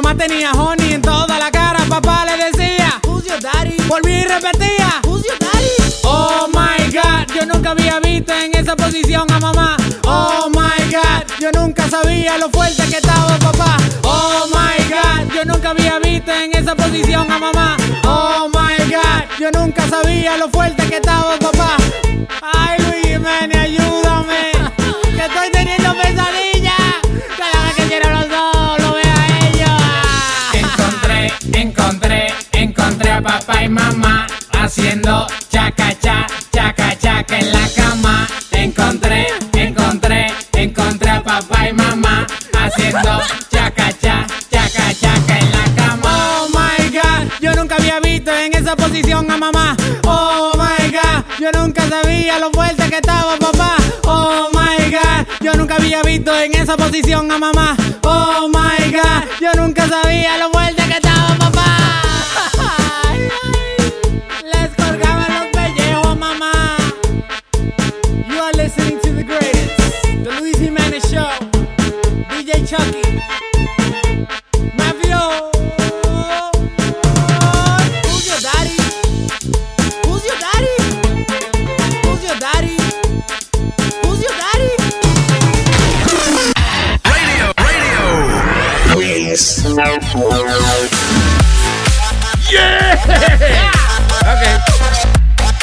Mamá tenía honey en toda la cara. Papá le decía, Who's your daddy? Volví y repetía, Who's your daddy? Oh my god, yo nunca había visto en esa posición a mamá. Oh my god, yo nunca sabía lo fuerte que estaba papá. Oh my god, yo nunca había visto en esa posición a mamá. Oh my god, yo nunca sabía lo fuerte que estaba papá. Ay Luis Jiménez, ayúdame. Que estoy teniendo pesadillas. Papá y mamá haciendo chaca cha, chaca chaca en la cama. Encontré, encontré, encontré a papá y mamá haciendo chaca cha, chaca chaca en la cama. Oh my god, yo nunca había visto en esa posición a mamá. Oh my god, yo nunca sabía lo fuerte que estaba papá. Oh my god, yo nunca había visto en esa posición a mamá. Oh my god, yo nunca sabía lo fuerte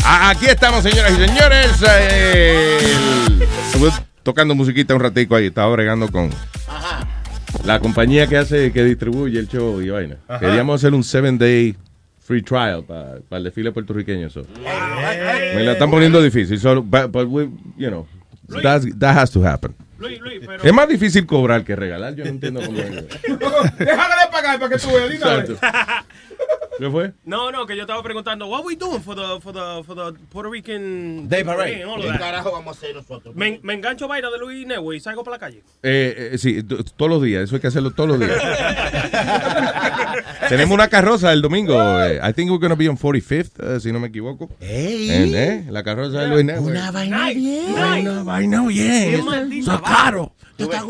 A- Aquí estamos, señoras y señores. El- Estuve tocando musiquita un ratico ahí. Estaba bregando con la compañía que hace, que distribuye el show y vaina. Ajá. Queríamos hacer un seven day free trial para el desfile puertorriqueño. so. Me la están poniendo difícil. So, but, but we, you know, that has to happen. Es más difícil cobrar que regalar. Yo no entiendo cómo es. *laughs* Déjale de pagar para que tú veas. ¿Qué fue? No, no, que yo estaba preguntando, what we doing for the, for the, for the Puerto Rican Day Parade. ¿Qué carajo vamos a hacer nosotros? Me, me engancho vaina de Luis Network y salgo para la calle. Eh, eh, sí, todos los días. Eso hay que hacerlo todos los días. *laughs* Tenemos una carroza el domingo. eh, I think we're going to be on 45th, eh, si no me equivoco. En, eh, la carroza de Luis Network. Una vaina bien. Una vaina bien. Qué Eso- maldita eso es caro.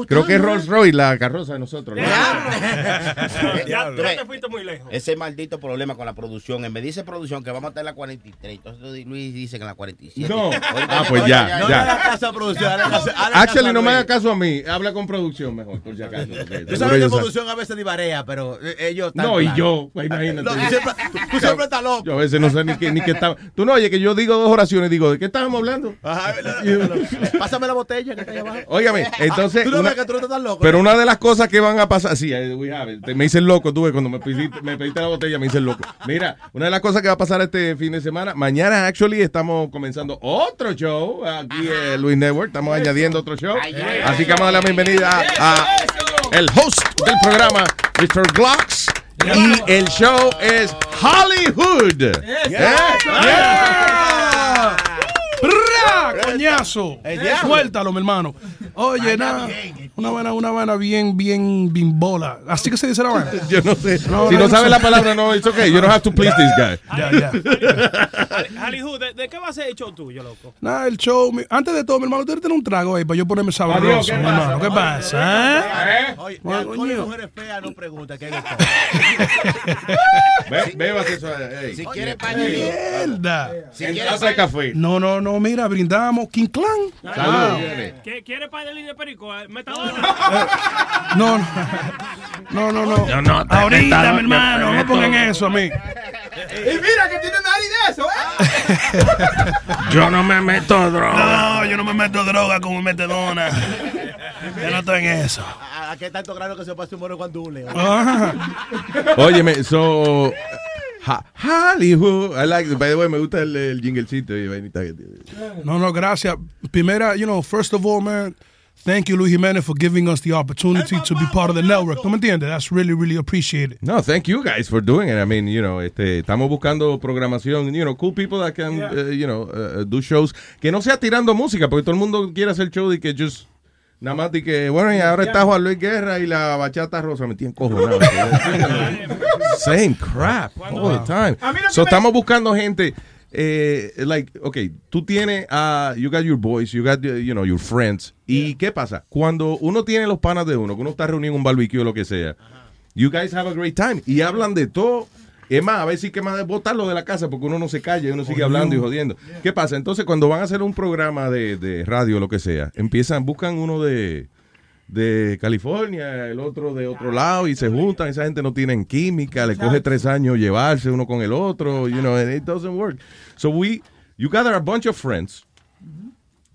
Creo que es Rolls Royce la carroza de nosotros. ¿no? Ya, *laughs* *laughs* Tú te fuiste muy lejos. Ese maldito problema con la producción. Vez dice producción que vamos a estar en la 43. Entonces Luis dice que en la 47. No. Ah, pues ya. No le hagas caso a producción. Actually, no me Luis. haga caso a mí. Habla con producción mejor, por si acaso. Tú sabes que producción a veces divarea, pero eh, ellos están No, y yo, pues, imagínate. No, tú, siempre, tú siempre estás loco. Yo a veces no sé ni qué, ni qué estaba. Tú no oye que yo digo dos oraciones y digo, ¿de qué estábamos hablando? Ajá, Pásame la botella que está ahí abajo. Óigame, entonces. Tú no una- ves que tú no estás loco. pero una de las cosas que van a pasar, sí, eh, we have it. me hice el loco, tuve cuando me pediste, me pediste la botella, me hice el loco. Mira, una de las cosas que va a pasar este fin de semana, mañana actually estamos comenzando otro show aquí en Luis Network, estamos añadiendo otro show. Así que vamos a dar la bienvenida a el host del programa, Mr. Glocks. Y el show es Hollywood. Diablo. Suéltalo, mi hermano. Oye, nada. Una vaina, una vaina bien, bien bimbola. Así que se dice la vaina. *laughs* Yo no sé. No, si no, no sabes la palabra, no, it's okay. You don't have to please this guy. Ya, ya. *laughs* ¿de, de qué va a ser el show tuyo, loco? Nada, el show. mi- Antes de todo, mi hermano, usted tiene un trago ahí para yo ponerme sabroso, Adiós, ¿qué mi hermano. ¿Qué pasa? eh? Oye, coño. mujeres feas no pregunta Bébase *laughs* eso. Si quieres Mierda. Si quieres café. No, no, no, mira, brindamos. King Clan. Salud. ¿Qué, ¿Quieres para de perico? Eh, Metadona. No, no. No, no, no. Yo no Ahorita, mi hermano, no pongan eso a mí. Y mira que tiene nariz de eso, ¿eh? *laughs* Yo no me meto droga. No, yo no me meto droga como metedona. Yo no estoy en eso. ¿A, a qué tanto grano que se pase un mono cuando un león? Óyeme, so. Ha- Hollywood. I like, by the way, me gusta el, el jinglecito y vainita que tiene. No, no, gracias. Primera, you know, first of all, man, thank you, Luis Jimenez, for giving us the opportunity to be part of the network. ¿Tú me entiendes? That's really, really appreciated. No, thank you guys for doing it. I mean, you know, este, estamos buscando programación, you know, cool people that can, uh, you know, uh, do shows que no sea tirando música, porque todo el mundo quiere hacer show y que just nada más de que, bueno, y ahora está Juan Luis Guerra y la bachata rosa me tienen cojonado. *laughs* Same crap all the time. So estamos buscando gente eh, like, okay, tú tienes, uh, you got your boys, you got, uh, you know, your friends. ¿Y qué pasa? Cuando uno tiene los panas de uno, que uno está reunido en un barbecue o lo que sea, you guys have a great time. Y hablan de todo. Es más, a veces que más de botarlo de la casa porque uno no se calla y uno sigue hablando y jodiendo. ¿Qué pasa? Entonces, cuando van a hacer un programa de, de radio o lo que sea, empiezan, buscan uno de, de California, el otro de otro lado y se juntan. Esa gente no tienen química, le coge tres años llevarse uno con el otro, you know, and it doesn't work. So we, you gather a bunch of friends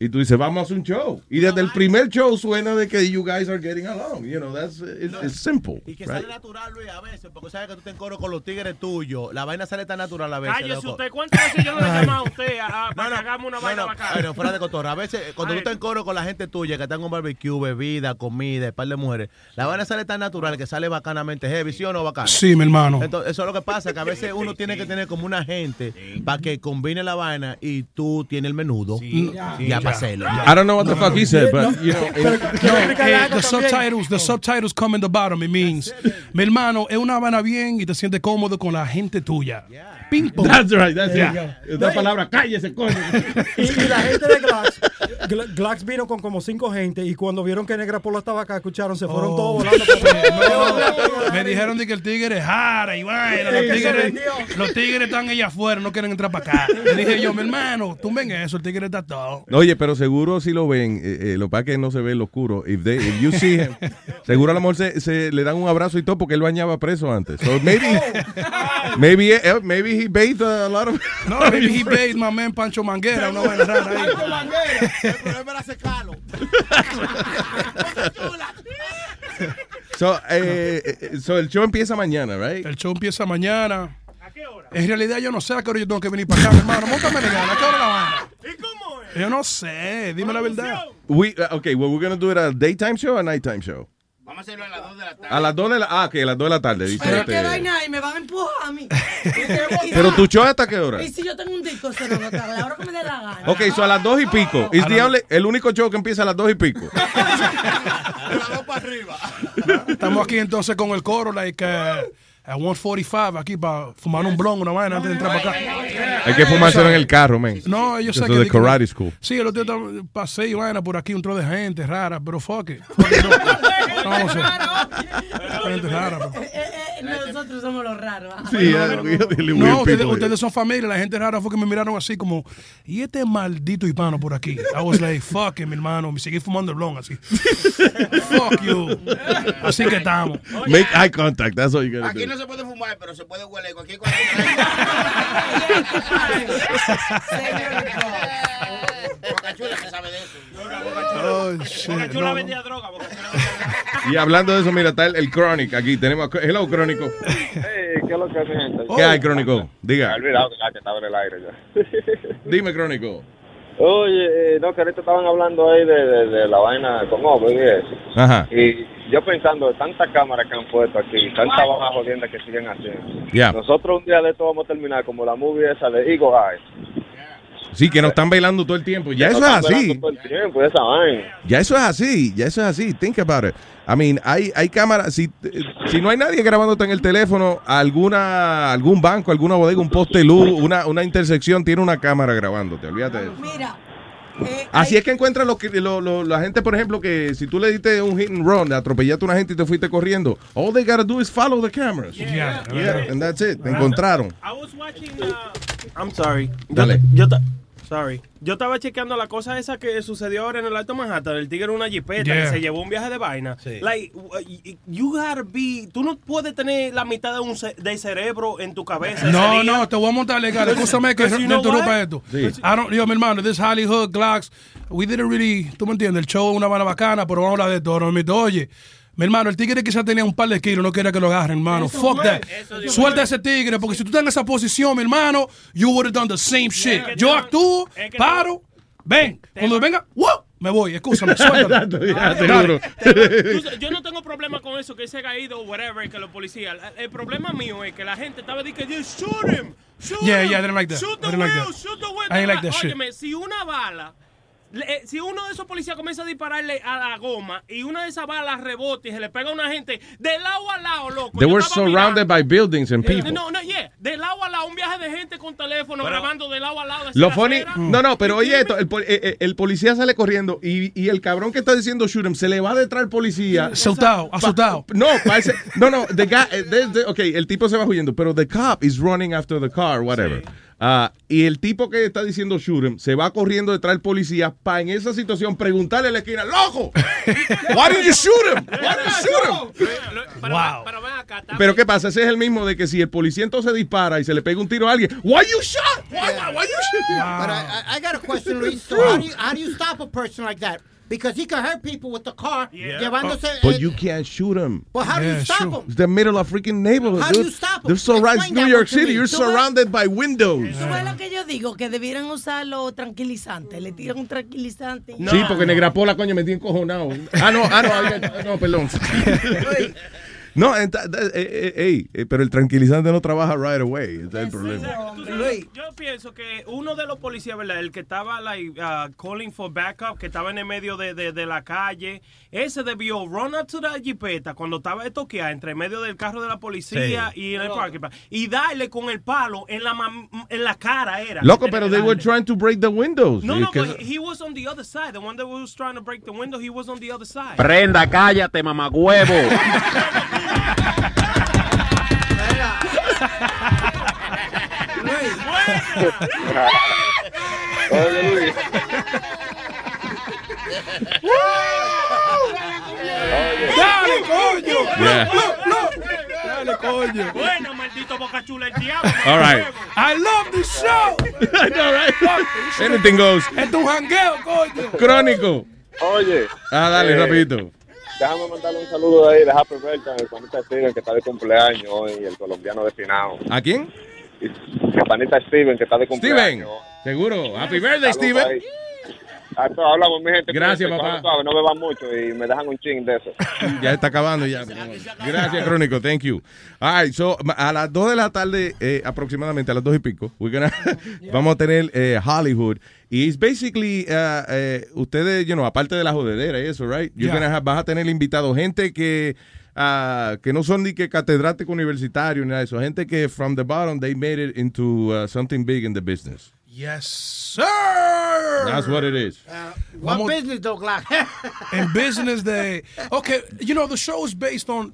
y tú dices, vamos a hacer un show. Y desde el primer show suena de que you guys are getting along. You know, that's, it's, it's simple. Y que right? sale natural, Luis, a veces, porque sabes que tú te encoro con los tigres tuyos. La vaina sale tan natural a veces. Cállese loco. usted. ¿Cuántas veces yo no le he llamado a usted a, a- para que hagamos una vaina No, bacana? bueno, fuera de cotorra. A veces, cuando tú te encoro con la gente tuya, que están un barbecue, bebida, comida, un par de mujeres, la vaina sale tan natural que sale bacanamente heavy, ¿sí o no bacana? Sí, mi hermano. Entonces, eso es lo que pasa, que a veces uno tiene que tener como una gente para que combine la vaina y tú tienes el menudo y I don't know what the fuck he said, but, you know, No, eh, the subtitles, the subtitles come in the bottom. It means, mi hermano, es una vaina bien y te sientes cómodo con la gente tuya. Ping pong. That's right, that's Yeah. it. Esta palabra, cállese, coño. Y, *laughs* y la gente de Glass, Glax vino con como cinco gente y cuando vieron que Negra Pola estaba acá, escucharon, se fueron Oh, todos volando. no. *laughs* Me dijeron de que el tigre es jara y vaina. Los tigres, vendió. los tigres están allá afuera, no quieren entrar para acá. Le dije yo, mi hermano, tú ven eso, el tigre está todo. Oye, pero seguro si lo ven, eh, eh, lo que pasa es que no se ve en lo oscuro. If, they, if you see him, *laughs* seguro a lo mejor se, se le dan un abrazo y todo porque él bañaba preso antes. So *laughs* maybe, maybe, eh, maybe he bathed a lot of. No, maybe he bathed my man Pancho Manguera, una vaina rara ahí. El problema era secarlo. *laughs* So, eh, eh, so el show empieza mañana, right? El show empieza mañana. En realidad yo no sé a qué hora yo tengo que venir para acá, mi hermano. Móntame legal, ¿a qué hora la vaina? Yo no sé, dime la verdad. We, uh, okay, well, we're gonna do it a daytime show or a nighttime show. Vamos a hacerlo a las 2 de la tarde. A las 2 de la, ah, que a las 2 de la tarde, dice Pero este. qué vaina y me van a empujar a mí. *laughs* Y Pero tu show hasta qué hora? Y si yo tengo un disco, se lo nota, a la hora que me dé la gana. Ok, so a las 2 y pico. Es the only- el único show que empieza a las 2 y pico. *laughs* Estamos aquí entonces con el coro, like, uh, a 145, aquí para fumar un blon, una vaina antes de entrar para acá. Hay que fumárselo en el carro, man. No, yo sé Eso que... de karate school. Sí, el otro día pasé y vaina por aquí, un tro de gente rara, pero fuck it. Fuck it, no. No, o sea, gente rara. pero- Eh, eh, nosotros somos los raros. Sí, No, ustedes, son familia, la gente rara fue que me miraron así como, y este maldito hispano por aquí. I was like, fuck it, mi hermano, me seguí fumando el blon así. *laughs* fuck you. Así que estamos. Make eye contact, that's all you gotta Aquí do. no se puede fumar, pero se puede huele cualquier cosa. *laughs* Chula se sabe de eso. Oh, shit. Bocachula no, vendía droga. Y hablando de eso, mira, está el, el Chronic aquí. Tenemos, a- hello, Crónico. Hey, ¿qué es lo que hace gente? ¿Qué hay, Crónico? Me he Diga. olvidado que estaba en el aire ya. *laughs* Dime, Crónico. Oye, eh, no, que ahorita estaban hablando ahí de, de, de la vaina con Ober y eso. Ajá. Y yo pensando, tantas cámaras que han puesto aquí, tantas bajas jodiendas que siguen haciendo. Ya. Nosotros un día de esto vamos a terminar como la movie esa de Eagle Eye. Sí, que nos están bailando todo el tiempo. Ya eso es así. velando Todo el tiempo, esa vaina. Ya eso es así, ya eso es así. Think about it. I mean, hay, hay cámaras. Si, si no hay nadie grabándote en el teléfono, alguna, algún banco, alguna bodega, un poste de luz, una, una intersección tiene una cámara grabándote. Olvídate de eso. Mira, Así es que encuentran los, que- lo- lo- la gente, por ejemplo, que si tú le diste un hit and run, le atropellaste a una gente y te fuiste corriendo, all they gotta do is follow the cameras. Yeah. Yeah, and that's it. Te encontraron. I was watching, uh, I'm sorry. Yo, Dale. yo ta- sorry. Yo estaba chequeando la cosa esa que sucedió ahora en el Alto Manhattan. El tigre en una jipeta Yeah. que se llevó un viaje de vaina. Like, uh, y- you gotta be... Tú no puedes tener la mitad de un ce- de cerebro en tu cabeza. No, día. no, te voy a montar legal. Escúchame que *laughs* know interrumpa what? esto. Sí. I don't, yo, mi hermano, this Hollywood, Glocks, we didn't really, tú me entiendes, el show es una vaina bacana, pero vamos a hablar de todo. No, mito, oye, mi hermano, el tigre quizás tenía un par de kilos, no quería que lo agarren, hermano. Fuck that. Suelta a ese tigre, porque si tú estás en esa posición, mi hermano, you would have done the same shit. Yo actúo, paro, ven. Cuando venga, ¡wow! Me voy, escúchame, suéltalo. *laughs* ya, *laughs* Yo no tengo problema con eso, que se ha caído o whatever, que los policías. El, el problema mío es que la gente estaba diciendo, "Just shoot him, shoot Yeah, him, yeah, I didn't like that. shoot the I didn't like wheel, that. shoot the wheel." I didn't like that shit. Óyeme, si una bala, eh, si uno de esos policías comienza a dispararle a la goma y una de esas balas rebota y se le pega a una gente de lado a lado, loco. They were surrounded by buildings and mirando. people. No, no, yeah, de lado a lado, un viaje de gente con teléfono grabando de lado a lado. de Lo funny, acera. no, no, pero oye esto, el, pol- eh, eh, el policía sale corriendo y, y el cabrón que está diciendo shoot him se le va detrás al policía. Asustado, Pa- asustado. No, parece, no, no, the guy, eh, there's the- ok, el tipo se va huyendo, pero the cop is running after the car, whatever. Ah, y el tipo que está diciendo shoot him se va corriendo detrás del policía para en esa situación preguntarle a la esquina, loco, why did you shoot him? Why did you shoot him? Wow. Pero qué pasa, ese es el mismo de que si el policía entonces dispara y se le pega un tiro a alguien, why you shot? Why, why, why you shoot? But I, I I got a question, Luis. So how do, you, how do you stop a person like that? Because he can hurt people with the car. Llevándose. But eh, you can't shoot him. Well, how do you stop him? It's the middle of freaking neighborhood. How do dude. you stop 'em? They're surrounded. Explain New York City. You're surrounded by windows. ¿Tú ves lo que yo digo? Que debieran usar los tranquilizantes. Le tiran un tranquilizante. Sí, porque Negrapola, coño, me tiene encojonado. Ah, no, ah, no, no, perdón. *laughs* No, enta- eh, eh, ey, eh, pero el tranquilizante no trabaja right away. Ese es el problema. Sabes, yo pienso que uno de los policías, ¿verdad? El que estaba like, uh, calling for backup, que estaba en el medio de, de- de la calle, ese debió run up to la jipeta cuando estaba de toquear entre medio del carro de la policía y en el parking y darle con el palo en la, mam- en la cara era. Loco, pero they were trying to break the windows. No, no, but he was on the other side. The one that was trying to break the window, he was on the other side. Prenda, cállate, mamagüevo. *laughs* Oye, Luis. Dale, coño. Yeah. Dale, coño. Bueno, maldito boca chula el diablo. All right. I love the show. *laughs* I know, right? Anything goes. Es tu jangueo, coño. Crónico. Oye. Ah, dale, eh, rapidito. Déjame mandarle un saludo de ahí de Happy Birthday al panita Steven que está de cumpleaños hoy, el colombiano de Finao. ¿A quién? El panita Steven que está de Steven. cumpleaños. Seguro. Happy birthday, Steven. ahí. Todos hablamos, mi gente. Gracias, Cuídense, papá. suave, No beban mucho y me dejan un ching de eso. *laughs* Ya está acabando ya. Gracias, Crónico. Thank you. All right, so, a las 2 de la tarde, eh, aproximadamente a las 2 y pico, we're gonna- *laughs* vamos a tener eh, Hollywood. Y es basically, uh, eh, ustedes, you know, aparte de la jodedera y eso, right? You're Yeah. gonna have- vas a tener invitados, gente que, ah, que no son ni que catedrático universitario ni nada de eso. Gente que from the bottom, they made it into uh, something big in the business. Yes, sir. That's what it is. Uh, what Vamos- business, though, Glock? *laughs* in business de okay you know the show is based on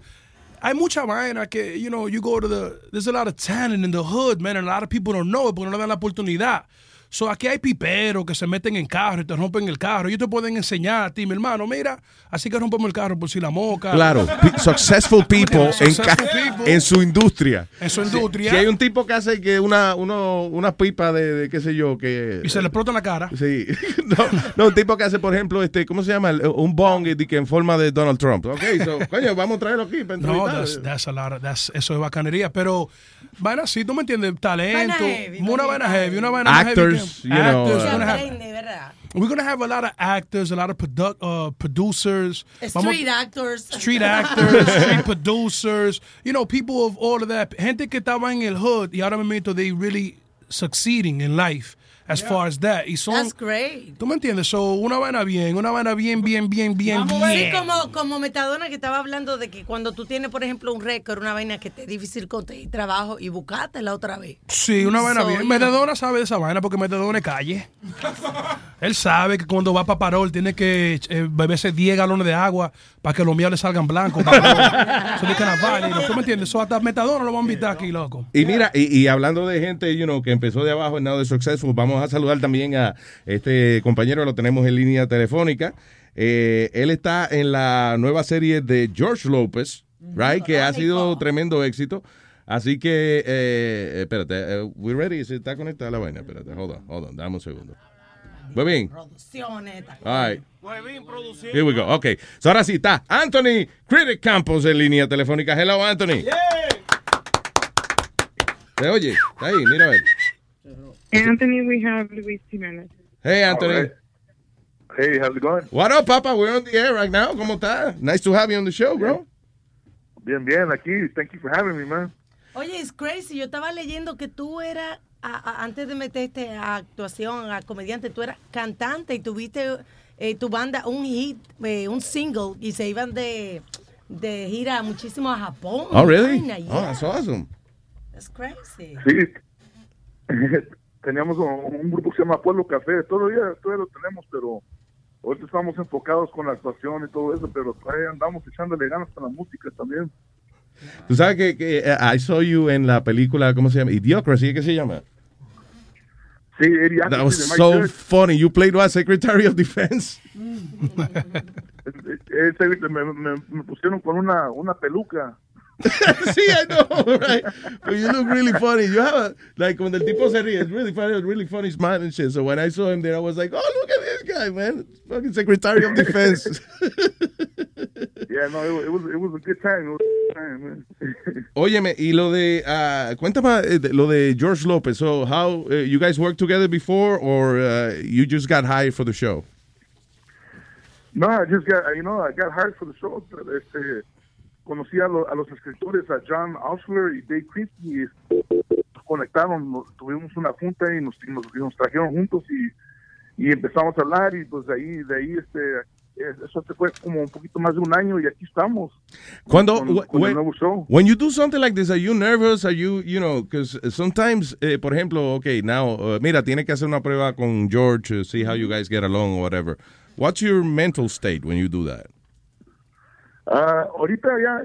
hay mucha vaina que you know you go to the there's a lot of talent in the hood man and a lot of people don't know it porque no le dan la oportunidad so aquí hay piperos que se meten en carro y te rompen el carro ellos te pueden enseñar a ti mi hermano mira así que rompemos el carro por si la moca Claro, *laughs* successful people, en, Successful ca- people. en su industria. En su industria. Si, hay un tipo que hace que una, uno, una pipa de, de qué sé yo, que... y se le explota la cara Sí. *laughs* No, no, un tipo que hace, por ejemplo, este, ¿cómo se llama? Un bong y que en forma de Donald Trump. Ok, so, *laughs* coño, vamos a traerlo aquí para no that's, that's a lot of- that's- eso es bacanería pero vaina así tú me entiendes talento heavy, una vaina heavy una vaina heavy Actors, you know, actors, uh, Se we're gonna have- We're gonna have a lot of actors, a lot of produ- uh, producers, Vamos- Street actors. street *laughs* actors, street producers, you know, people of all of that. Gente que estaba en el hood y ahora mismo they really succeeding in life as far as that. Y son, That's great. ¿Tú me entiendes? So, una vaina bien, una vaina bien, bien, bien, bien, Sí, bien. como, como Metadona que estaba hablando de que cuando tú tienes, por ejemplo, un récord, una vaina que te es difícil conseguir trabajo y buscártela otra vez. Sí, una vaina So, bien. Metadona sabe de esa vaina porque Metadona es calle. Él sabe que cuando va para Parol tiene que eh, beberse 10 galones de agua para que los míos le salgan blancos. Eso *laughs* ¿Tú me entiendes? So, hasta Metadona lo vamos a invitar aquí, loco. Y mira, y, y hablando de gente, you know, que empezó de abajo en Now de Successful, vamos a saludar también a este compañero, lo tenemos en línea telefónica. Eh, él está en la nueva serie de George López, right, que ha sido tremendo éxito. Así que, eh, espérate, eh, we ready? ¿Se está conectada la vaina? Espérate, hold on, hold on, dame un segundo. Muy bien. Producciones. All right. Here we go. Okay. So ahora sí está Anthony Critic Campos en línea telefónica. Hello, Anthony. ¿Se oye? Está ahí, mira a ver. Anthony, we have Luis Jimenez. Hey, Anthony. Right. Hey, how's it going? What up, Papa? We're on the air right now. ¿Cómo está? Nice to have you on the show, bro. Bien, bien, aquí. Thank you for having me, man. Oye, es crazy. Yo estaba leyendo que tú eras, a- a- antes de meterte a actuación, a comediante, tú eras cantante y tuviste eh, tu banda un hit, eh, un single, y se iban de, de gira muchísimo a Japón. Oh, really? Oh, that's awesome. That's crazy. Sí. *laughs* Teníamos un, un grupo que se llama Pueblo Café. Todavía, todavía lo tenemos, pero ahorita estamos enfocados con la actuación y todo eso, pero todavía andamos echándole ganas con la música también. Tú sabes que, que, eh, I saw you en la película, ¿cómo se llama? Idiocracy, ¿qué se llama? Sí, Idiocracy That was so Judge. funny. You played what? Secretary of Defense. *laughs* Ese, me, me- me pusieron con una, una peluca. *laughs* sí, I know, *laughs* right? But you look really funny. You have a, like, when the tipo se ríe, it's really funny, really funny smile and shit. So when I saw him there, I was like, oh, look at this guy, man. Fucking Secretary of Defense. *laughs* Yeah, no, it, it was, it was a good time. It was a good time, man. Óyeme, y lo de, ah, cuéntame eh, lo de George Lopez. So, how, uh, you guys worked together before or uh, you just got hired for the show? No, I just got, you know, I got hired for the show. Este, conocí a, lo- a los escritores, a John Osler y Dave Christie, y nos conectaron, nos- tuvimos una junta y nos, nos, nos trajeron juntos y, y empezamos a hablar y pues de ahí, de ahí este, eso fue como un poquito más de un año y aquí estamos. Cuando con, con el when, nuevo show. when you do something like this, are you nervous? Are you, you know, because sometimes, eh, por ejemplo, okay, now, uh, mira, tiene que hacer una prueba con George, uh, see how you guys get along or whatever. What's your mental state when you do that? Ah, ahorita ya,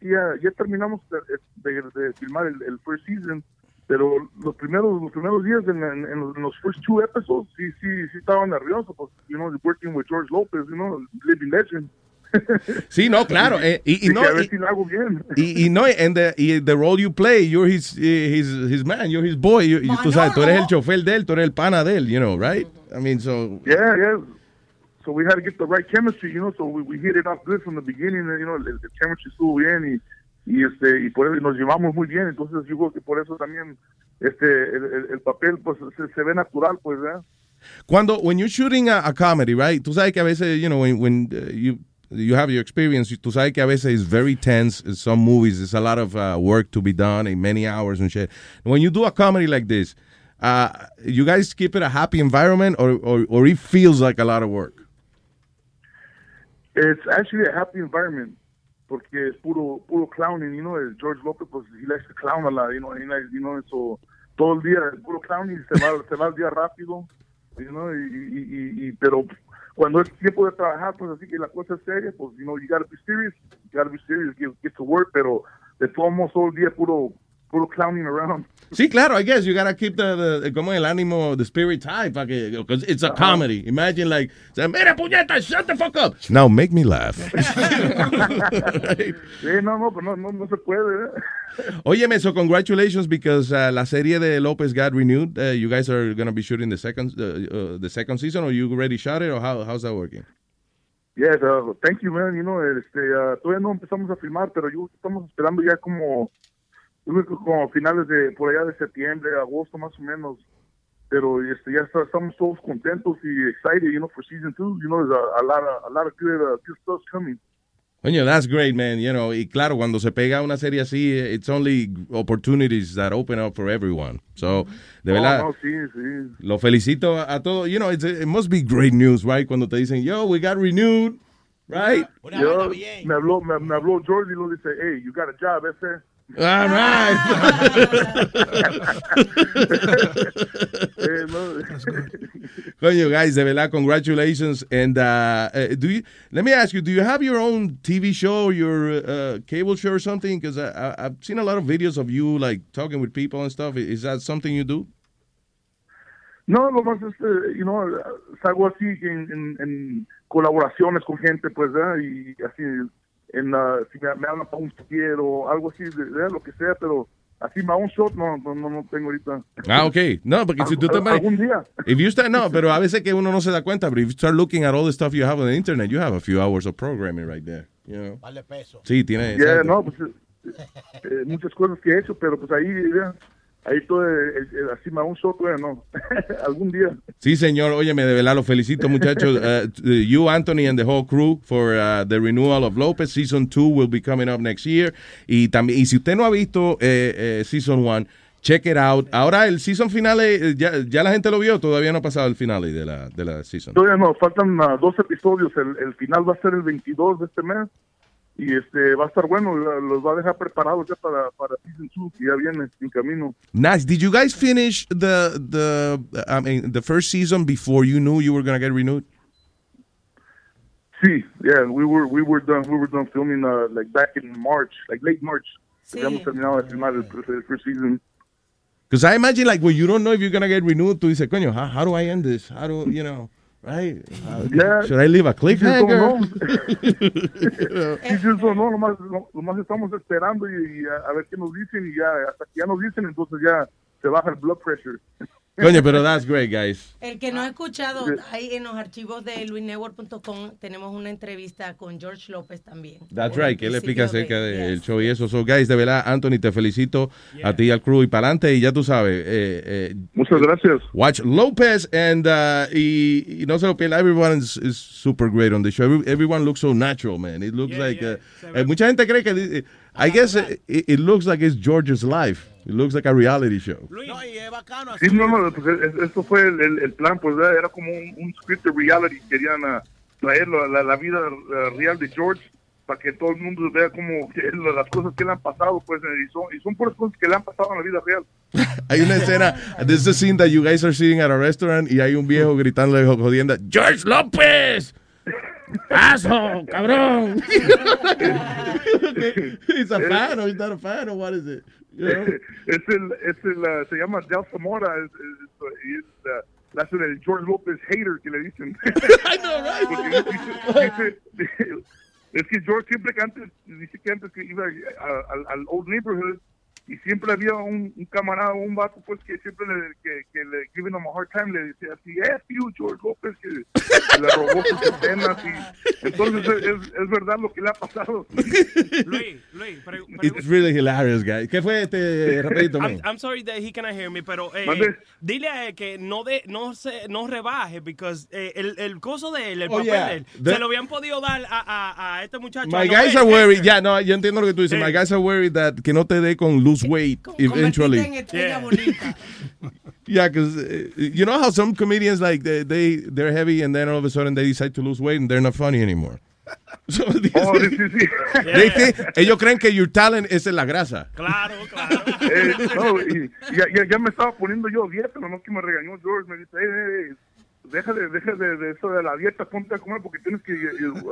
ya, ya terminamos de, de- de filmar el, el first season, pero los primeros los primeros días en, en- en los, en los first two episodes sí sí sí estaba nervioso, pues, you know, working with George Lopez, you know, living legend. *laughs* Sí, no, claro. eh, y, y no, y, si *laughs* y, y no, and the, y the role you play, you're his, eh, his, his man, you're his boy. You, you- tú sabes, tú eres el chofer de él, tú eres el pana de él, you know, right? I mean, so. Yeah, yeah. So we had to get the right chemistry, you know, so we, we hit it off good from the beginning, and, you know, el chemistry estuvo bien y, y este y por eso nos llevamos muy bien, entonces yo creo que por eso también este el, el- el papel pues se, se ve natural, pues, ¿verdad? Cuando, when you're shooting a, a comedy, right? Tú sabes que a veces, you know, when, when uh, you you have your experience, tú sabes que a veces it's very tense. In some movies, there's a lot of uh, work to be done in many hours and shit. When you do a comedy like this, uh, you guys keep it a happy environment, or, or or it feels like a lot of work. It's actually a happy environment porque es puro puro clowning, you know, George Lopez pues he likes to clown a lot, you know, he likes, you know, so todo el día es puro clowning, se va se va el día rápido, you know, y- pero cuando es tiempo de trabajar, pues así que la cosa es seria, pues, you know, you gotta be serious, you gotta be serious, get, get to work, pero de todos modos todo el día puro puro clowning around. Sí, claro, I guess you gotta keep the, the como el ánimo, the spirit high, para que, because it's a comedy. Imagine like, say, mira puñeta, shut the fuck up. Now make me laugh. *laughs* Sí, no, no, pues no, no, no se puede. Óyeme, *laughs* so congratulations because uh, la serie de Lopez got renewed. Uh, you guys are gonna be shooting the second uh, uh, the second season, or you already shot it, or how how's that working? Yes, uh, thank you, man. You know, este, uh, todavía no empezamos a filmar, pero yo estamos esperando ya como, yo creo que como finales de, por allá de septiembre, agosto más o menos. Pero este, ya está- estamos todos contentos y excited, you know, for season two. You know, there's a, a lot of, a lot of good, uh, good stuff coming. Coño, that's great, man. You know, y claro, cuando se pega una serie así, it's only opportunities that open up for everyone. So, de No, verdad, no, sí, sí. lo felicito a, a todos. You know, it's, it must be great news, right? Cuando te dicen, yo, we got renewed, right? Yo, me habló, me, me habló George y lo dice, hey, you got a job, ese. All Eh, no. Coño, guys, de verdad, congratulations. And uh, uh, do you? Let me ask you: Do you have your own TV show, your uh, cable show, or something? Because I, I, I've seen a lot of videos of you like talking with people and stuff. Is that something you do? No, lo más es, eh, you know, salgo así en, en, en colaboraciones con gente, pues, ¿verdad? y así, en, ah, si me, me hablan para un taller o algo así, de, de lo que sea, pero así, a un shot no, no, no, no tengo ahorita. Ah, okay. No, porque si tú te Al- algún día. If you start, no, pero a veces que uno no se da cuenta, but if you start looking at all the stuff you have on the internet, you have a few hours of programming right there. You know? Vale peso. Sí, tiene. Yeah, no, pues, eh, eh, muchas cosas que he hecho, pero pues ahí, ya, ahí todo, eh, eh, así, a un bueno, no, *laughs* algún día. Sí, señor. Óyeme, de verdad, lo felicito, muchachos. *laughs* Uh, you, Anthony, and the whole crew for uh, the renewal of Lopez. Season 2 will be coming up next year. Y también, y si usted no ha visto eh, eh, Season 1, check it out. Ahora, el season finale, eh, ya, ya la gente lo vio, todavía no ha pasado el finale de la, de la season. Todavía no, faltan ah, dos episodios. El, el final va a ser el 22 de este mes. Y este va a estar bueno, los va a dejar preparados ya para, para Season 2, que ya viene en camino. Nice. Did you guys finish the the I mean the first season before you knew you were gonna get renewed? Sí, yeah, we were we were done we were done filming uh, like back in March, like late March. Habíamos terminado de filmar el, el first season. Because I imagine like when you don't know if you're gonna get renewed, tú dices, coño, how, how do I end this? How do you know? Right? How- Yeah. Should I leave a cliffhanger? *laughs* know, nomás, no- nomás estamos esperando y, y a, a ver qué nos dicen y ya hasta que ya nos dicen entonces ya se baja el blood pressure. Coño, pero that's great, guys. El que no ha escuchado, ahí en los archivos de luisnetwork.com tenemos una entrevista con George López también. That's right, que él explica acerca de- del show y eso. So, guys, de verdad, Anthony, te felicito a ti y al crew y para adelante. Y ya tú sabes. Eh, eh, Muchas gracias. Watch Lopez and uh, y, y no se lo pierda. Everyone is, is super great on the show. Every- everyone looks so natural, man. It looks like uh, eh, mucha gente cree que eh, I guess eh, it, it looks like it's George's life. It looks like a reality show. Sí, no, no, pues, es- eso fue el, el- el plan, pues era como un, un script de reality, querían ah, traer la, la- la vida ah, real de George para que todo el mundo vea como las cosas que le han pasado, pues, y son, y son puras cosas que le han pasado en la vida real. Hay una escena, this is a scene that you guys are sitting at a restaurant y hay un viejo gritando jodiendo, George López. Asshole, cabrón. *laughs* He's a fan or he's not a fan or what is it? You know? es el, es el, ah, se llama Del Zamora, es, es, y es, ah, le hacen el George López hater que le dicen. *laughs* I know, right? Porque dice- dice- es que George siempre que antes, dice que antes que iba a- al, al Old Neighborhood y siempre había un, un camarada, un vato pues que siempre le, que, que le giving him a hard time, le decía así, F you, George López, que, que le *laughs* robó sus escenas y entonces es, es, es verdad lo que le ha pasado. *laughs* Luis, Luis, pre- It's really hilarious, guys. ¿Qué fue este rapidito, I'm? I'm sorry that he cannot hear me, pero eh, dile a él que no de, no se, no rebaje, because eh, el, el coso de él, el Oh, papel yeah. de él, The- se lo habían podido dar a, a, a este muchacho. My a guys are worried. Ya, no, yo entiendo lo que tú dices. My guys are worried that que no te dé con lose weight eventually. Yeah, because *laughs* you know how some comedians like they, they they're heavy and then all of a sudden they decide to lose weight and they're not funny anymore. *laughs* So, Oh, sí, sí, *laughs* they think- ellos creen que your talent es en la grasa. Claro, claro. Eh, no, y ya, ya, ya me estaba poniendo yo dieta, no que me regañó George, me dice, eh, eh, deja de, deja de, de eso de la dieta, ponte a comer porque tienes que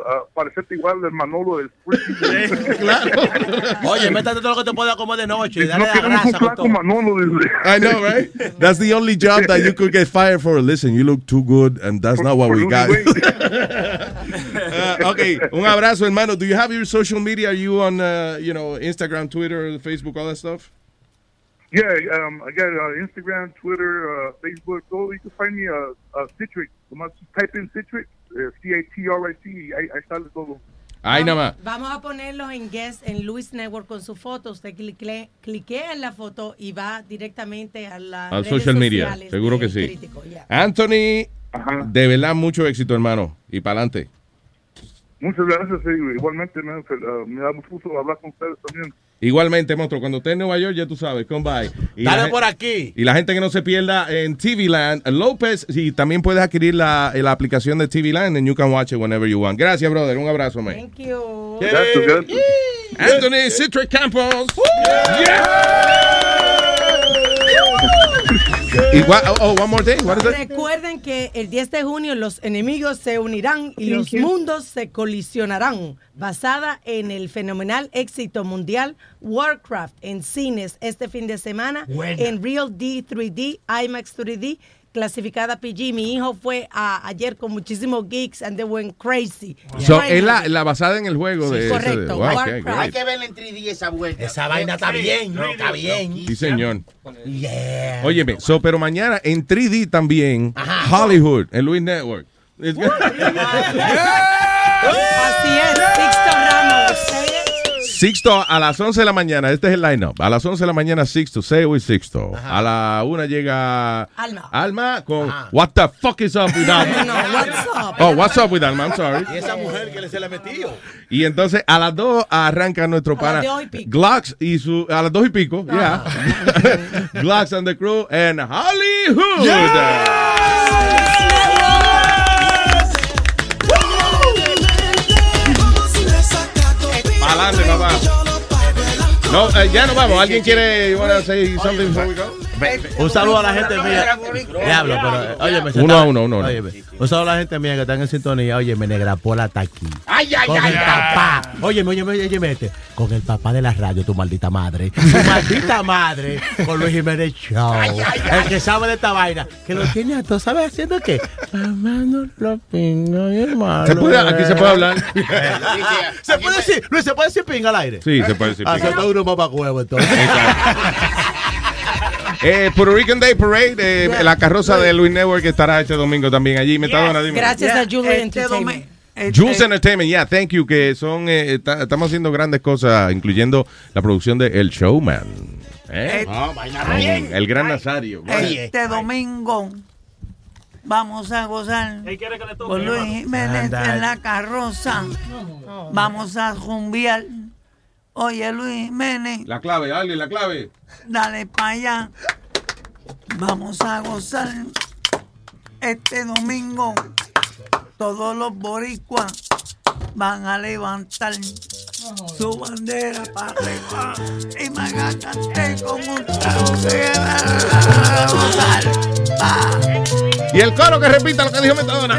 ah, parecerte igual del Manolo del *laughs* Oye, métate todo lo que te pueda comer de noche y No dale la grasa flaco. Manolo, dice. I know, right? That's the only job that you could get fired for. Listen, you look too good, and that's not what we got. *laughs* Uh, okay, un abrazo, hermano. Do you have your social media? Are you on, uh, you know, Instagram, Twitter, Facebook, all that stuff? Yeah, um, I got uh, Instagram, Twitter, uh, Facebook. Go, you can find me uh, uh, Citric. Nomás type in Citric, uh, C-A-T-R-I-C, ahí, ahí sale todo. Ahí nada más. Vamos a ponerlos en guest en Luis Network con su foto. Usted clique, cliquea en la foto y va directamente a la Al social media, seguro que sí. Anthony, de verdad, mucho éxito, hermano. Y para adelante. Muchas gracias, sí, igualmente me, uh, me da mucho gusto hablar con ustedes también. Igualmente, monstruo, cuando esté en Nueva York, ya tú sabes, come by. Y Dale por aquí. Y la gente que no se pierda en TV Land, López, y también puedes adquirir la, la aplicación de TV Land and you can watch it whenever you want. Gracias, brother. Un abrazo, man. Thank you. Gracias, gracias. Anthony Citric Campos. Y what- oh, oh, one more thing. What is it? Recuerden que el 10 de junio los enemigos se unirán y Thank los you. mundos se colisionarán, basada en el fenomenal éxito mundial Warcraft en cines este fin de semana en Real D 3D, IMAX 3D, clasificada PG. Mi hijo fue a- ayer con muchísimos geeks and they went crazy. So, es la, la basada en el juego de. ese de- correcto, wow, Warcraft. okay, great. Hay que verla en 3D esa vuelta. Esa vaina está bien, ¿no? Está bien. Sí, señor. Yeah. Óyeme, so, pero mañana en 3D también, Hollywood, en Luis Network. Así es. Sixto a las 11 de la mañana, este es el line-up. A las 11 de la mañana, Sixto, say with Sixto. A la 1 llega Alma. Alma con What the fuck is up with Alma? No, what's up? Oh, what's up with Alma? I'm sorry. Y esa mujer que le se le metió. Y entonces a las 2 arranca nuestro A pana las dos y y su. A las 2 y pico, ya. *laughs* Glocks and the crew and Hollywood. No, eh, ya nos vamos. ¿Alguien quiere wanna something before we? Un saludo a la gente mía. Diablo, pero óyeme. Uno a uno, uno. Óyeme, un saludo a la gente mía que están en sintonía. Óyeme, Negra Pola está aquí. Ay, ay, Con ay, el papá. Óyeme, óyeme, óyeme este. Con el papá de la radio, tu maldita madre. Tu *laughs* maldita madre. Con Luis Jiménez Show. El que sabe de esta vaina. Que lo tiene a todos. ¿Sabes haciendo qué? Mamando los pingos, hermano. Se puede- aquí se puede hablar. *laughs* ¿Se puede decir? Luis, ¿se puede decir pinga al aire? Sí, se puede decir Ah, pinga. se está uno mamacuevo entonces. *laughs* Eh, Puerto Rican Day Parade, eh, la carroza de Luis Network estará este domingo también allí. Metadona. Gracias a Julie Este Entertainment. Jules Entertainment, yeah, thank you, que son, eh, ta- estamos haciendo grandes cosas, incluyendo la producción de El Showman. ¿eh? Eh, bien. el gran Nazario. Este domingo vamos a gozar con Luis Jiménez en la carroza. Vamos a zumbiar. Oye, Luis Jiménez, La clave, alguien, la clave. dale para allá. Vamos a gozar este domingo. Todos los boricuas van a levantar su bandera para arriba y me agachaste con un trago que va a gozar. Y el coro que repita lo que dijo Metadona.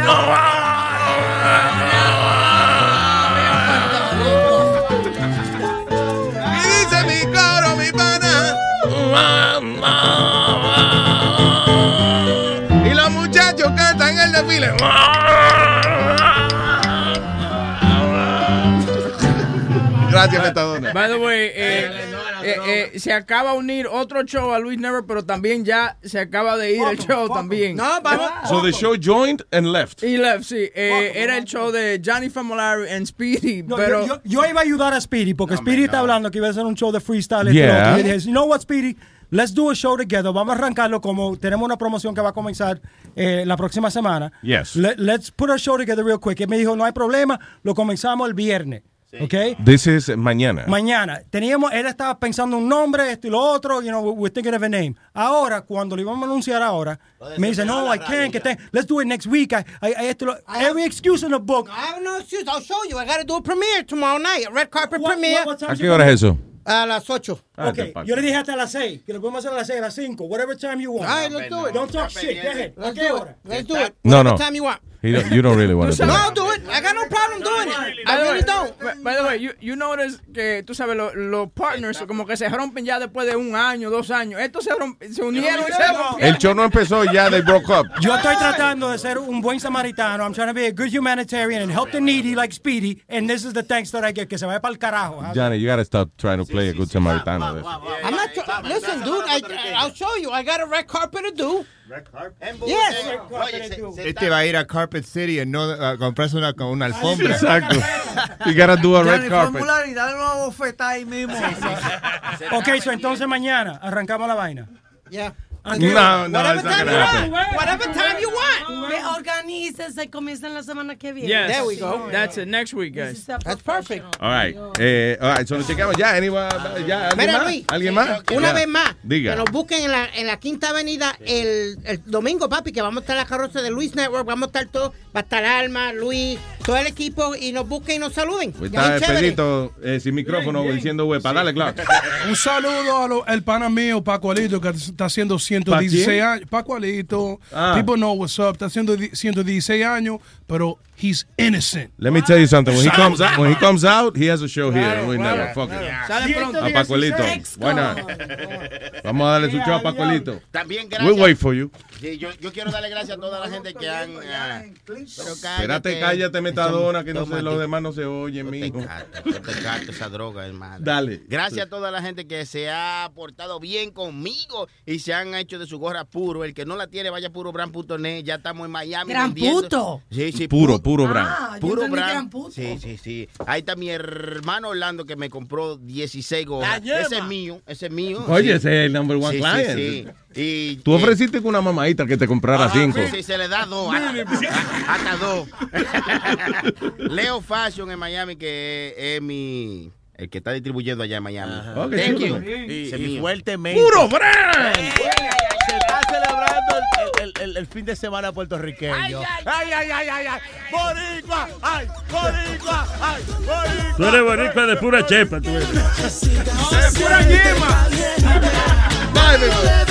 Y los muchachos cantan el desfile. Gracias, Metadona. By the way, eh, eh, eh, se acaba de unir otro show a Luis Never, pero también ya se acaba de ir el show también. No, vamos. So the show joined and left. Y left, sí. Eh, era el show de Johnny Famolari and Speedy, No, pero... yo, yo- yo iba a ayudar a Speedy porque Speedy está hablando que iba a hacer un show de freestyle. Yeah. Y dije, you know what, Speedy? Let's do a show together. Vamos a arrancarlo como tenemos una promoción que va a comenzar eh, la próxima semana. Yes. Let- let's put our show together real quick. Él me dijo, no hay problema, lo comenzamos el viernes. ¿Ok? This is mañana. Mañana. Teníamos, él estaba pensando un nombre, esto y lo otro, you know, we're thinking of a name. Ahora, cuando lo íbamos a anunciar ahora, me dice, no, I can't, que te- let's do it next week. I, I, I- esto, lo- every excuse in the book. I have no excuse. I'll show you. I got to do a premiere tomorrow night. A red carpet premiere. ¿A qué hora es eso? A las 8. Ah, Ok, yo le dije hasta las 6, que lo podemos hacer a las 6, a las 5, whatever time you want. All right, let's do it. Don't talk shit, go ahead. ¿A Let's qué do hora? it. Let's do it. No, Whatever no. time you want. Don't- you don't really want to do No, it. Do it. I got no problem doing it. I really don't. by- the way, you, you notice que tú sabes, lo- los partners como que se rompen ya después de un año, dos años. Estos se, romp- se unieron y se rompieron. El show no empezó ya, they broke up. Yo estoy tratando de ser un buen samaritano. I'm trying to be a good humanitarian and help the needy like Speedy. And this is the thanks that I get. Que se vaya para el carajo. Johnny, you gotta stop trying to play a good Samaritano. I'm not. Listen, dude. I, I'll show you. I got a red carpet to do. Red carpet. Yes. Este va a ir a Carpet City y no a comprarse una, con una alfombra. Exacto. *laughs* You gotta do a red carpet. y dale una bofetada ahí mismo. Ok, so entonces mañana arrancamos la vaina. Yeah. ¿A qué hora? No, no, Whatever time you happen. want. Whatever time you want. Ve, Organícese, comienzan la semana que viene. Yes. There we go. That's it. Next week, guys. That's perfect. All right. Eh, all right, so nos chequeamos ya. Anyone, ya ¿Alguien Mira, más? Luis. ¿Alguien más? Una Ya. vez más. Diga. Que nos busquen en la, en la Quinta Avenida el, el domingo, papi, que vamos a estar la carroza de Luis Network. Vamos a estar todo. Va a estar Alma, Luis, todo el equipo. Y nos busquen y nos saluden. Pues está. Pedrito eh, sin micrófono diciendo huepa. Dale, claro. Un saludo al pana mío, Paco Alito, que está haciendo 116 quién? años. Paco Alito. Ah. People know what's up. Está haciendo di- 116 años, pero he's innocent. Let me tell you something. When he comes out, when he comes out, he has a show here. Claro, We claro. never. Fuck it. Sale pronto. A Pacuelito. Why not? Vamos a darle su show a Pacuelito. También gracias. We'll wait for you. Sí, yo, yo quiero darle gracias a toda la gente que han. ah, pero Espérate, cállate, metadona, que no sé, los demás no se oyen, mijo. Te esa droga, hermano. Dale. Gracias a toda la gente que se ha portado bien conmigo y se han hecho de su gorra puro. El que no la tiene, vaya a purobrand.net. Ya estamos en Miami. Gran vendiendo. puto. Sí, sí. Puro, puro brand. Ah, yo Puro brand. eran putos. Sí, sí, sí. Ahí está mi hermano Orlando que me compró 16 La gorras. Ese es mío, ese es mío. Oye, sí. ese es el number one Sí, sí, client. sí. Y, Tú ofreciste con una mamadita que te comprara Ajá, cinco. Sí, se le da dos. hasta- Hasta dos. *laughs* Leo Fashion en Miami, que es mi. El que está distribuyendo allá en Miami. Ok, Thank you. Y, y fuertemente. ¡Puro brand! Celebrando el, el- el- el fin de semana puertorriqueño. Ay, ay, ay, ay, ay. Boricua, ay, boricua, ay, boricua. Tú eres boricua de pura chepa, tú eres. De pura yema. Vamos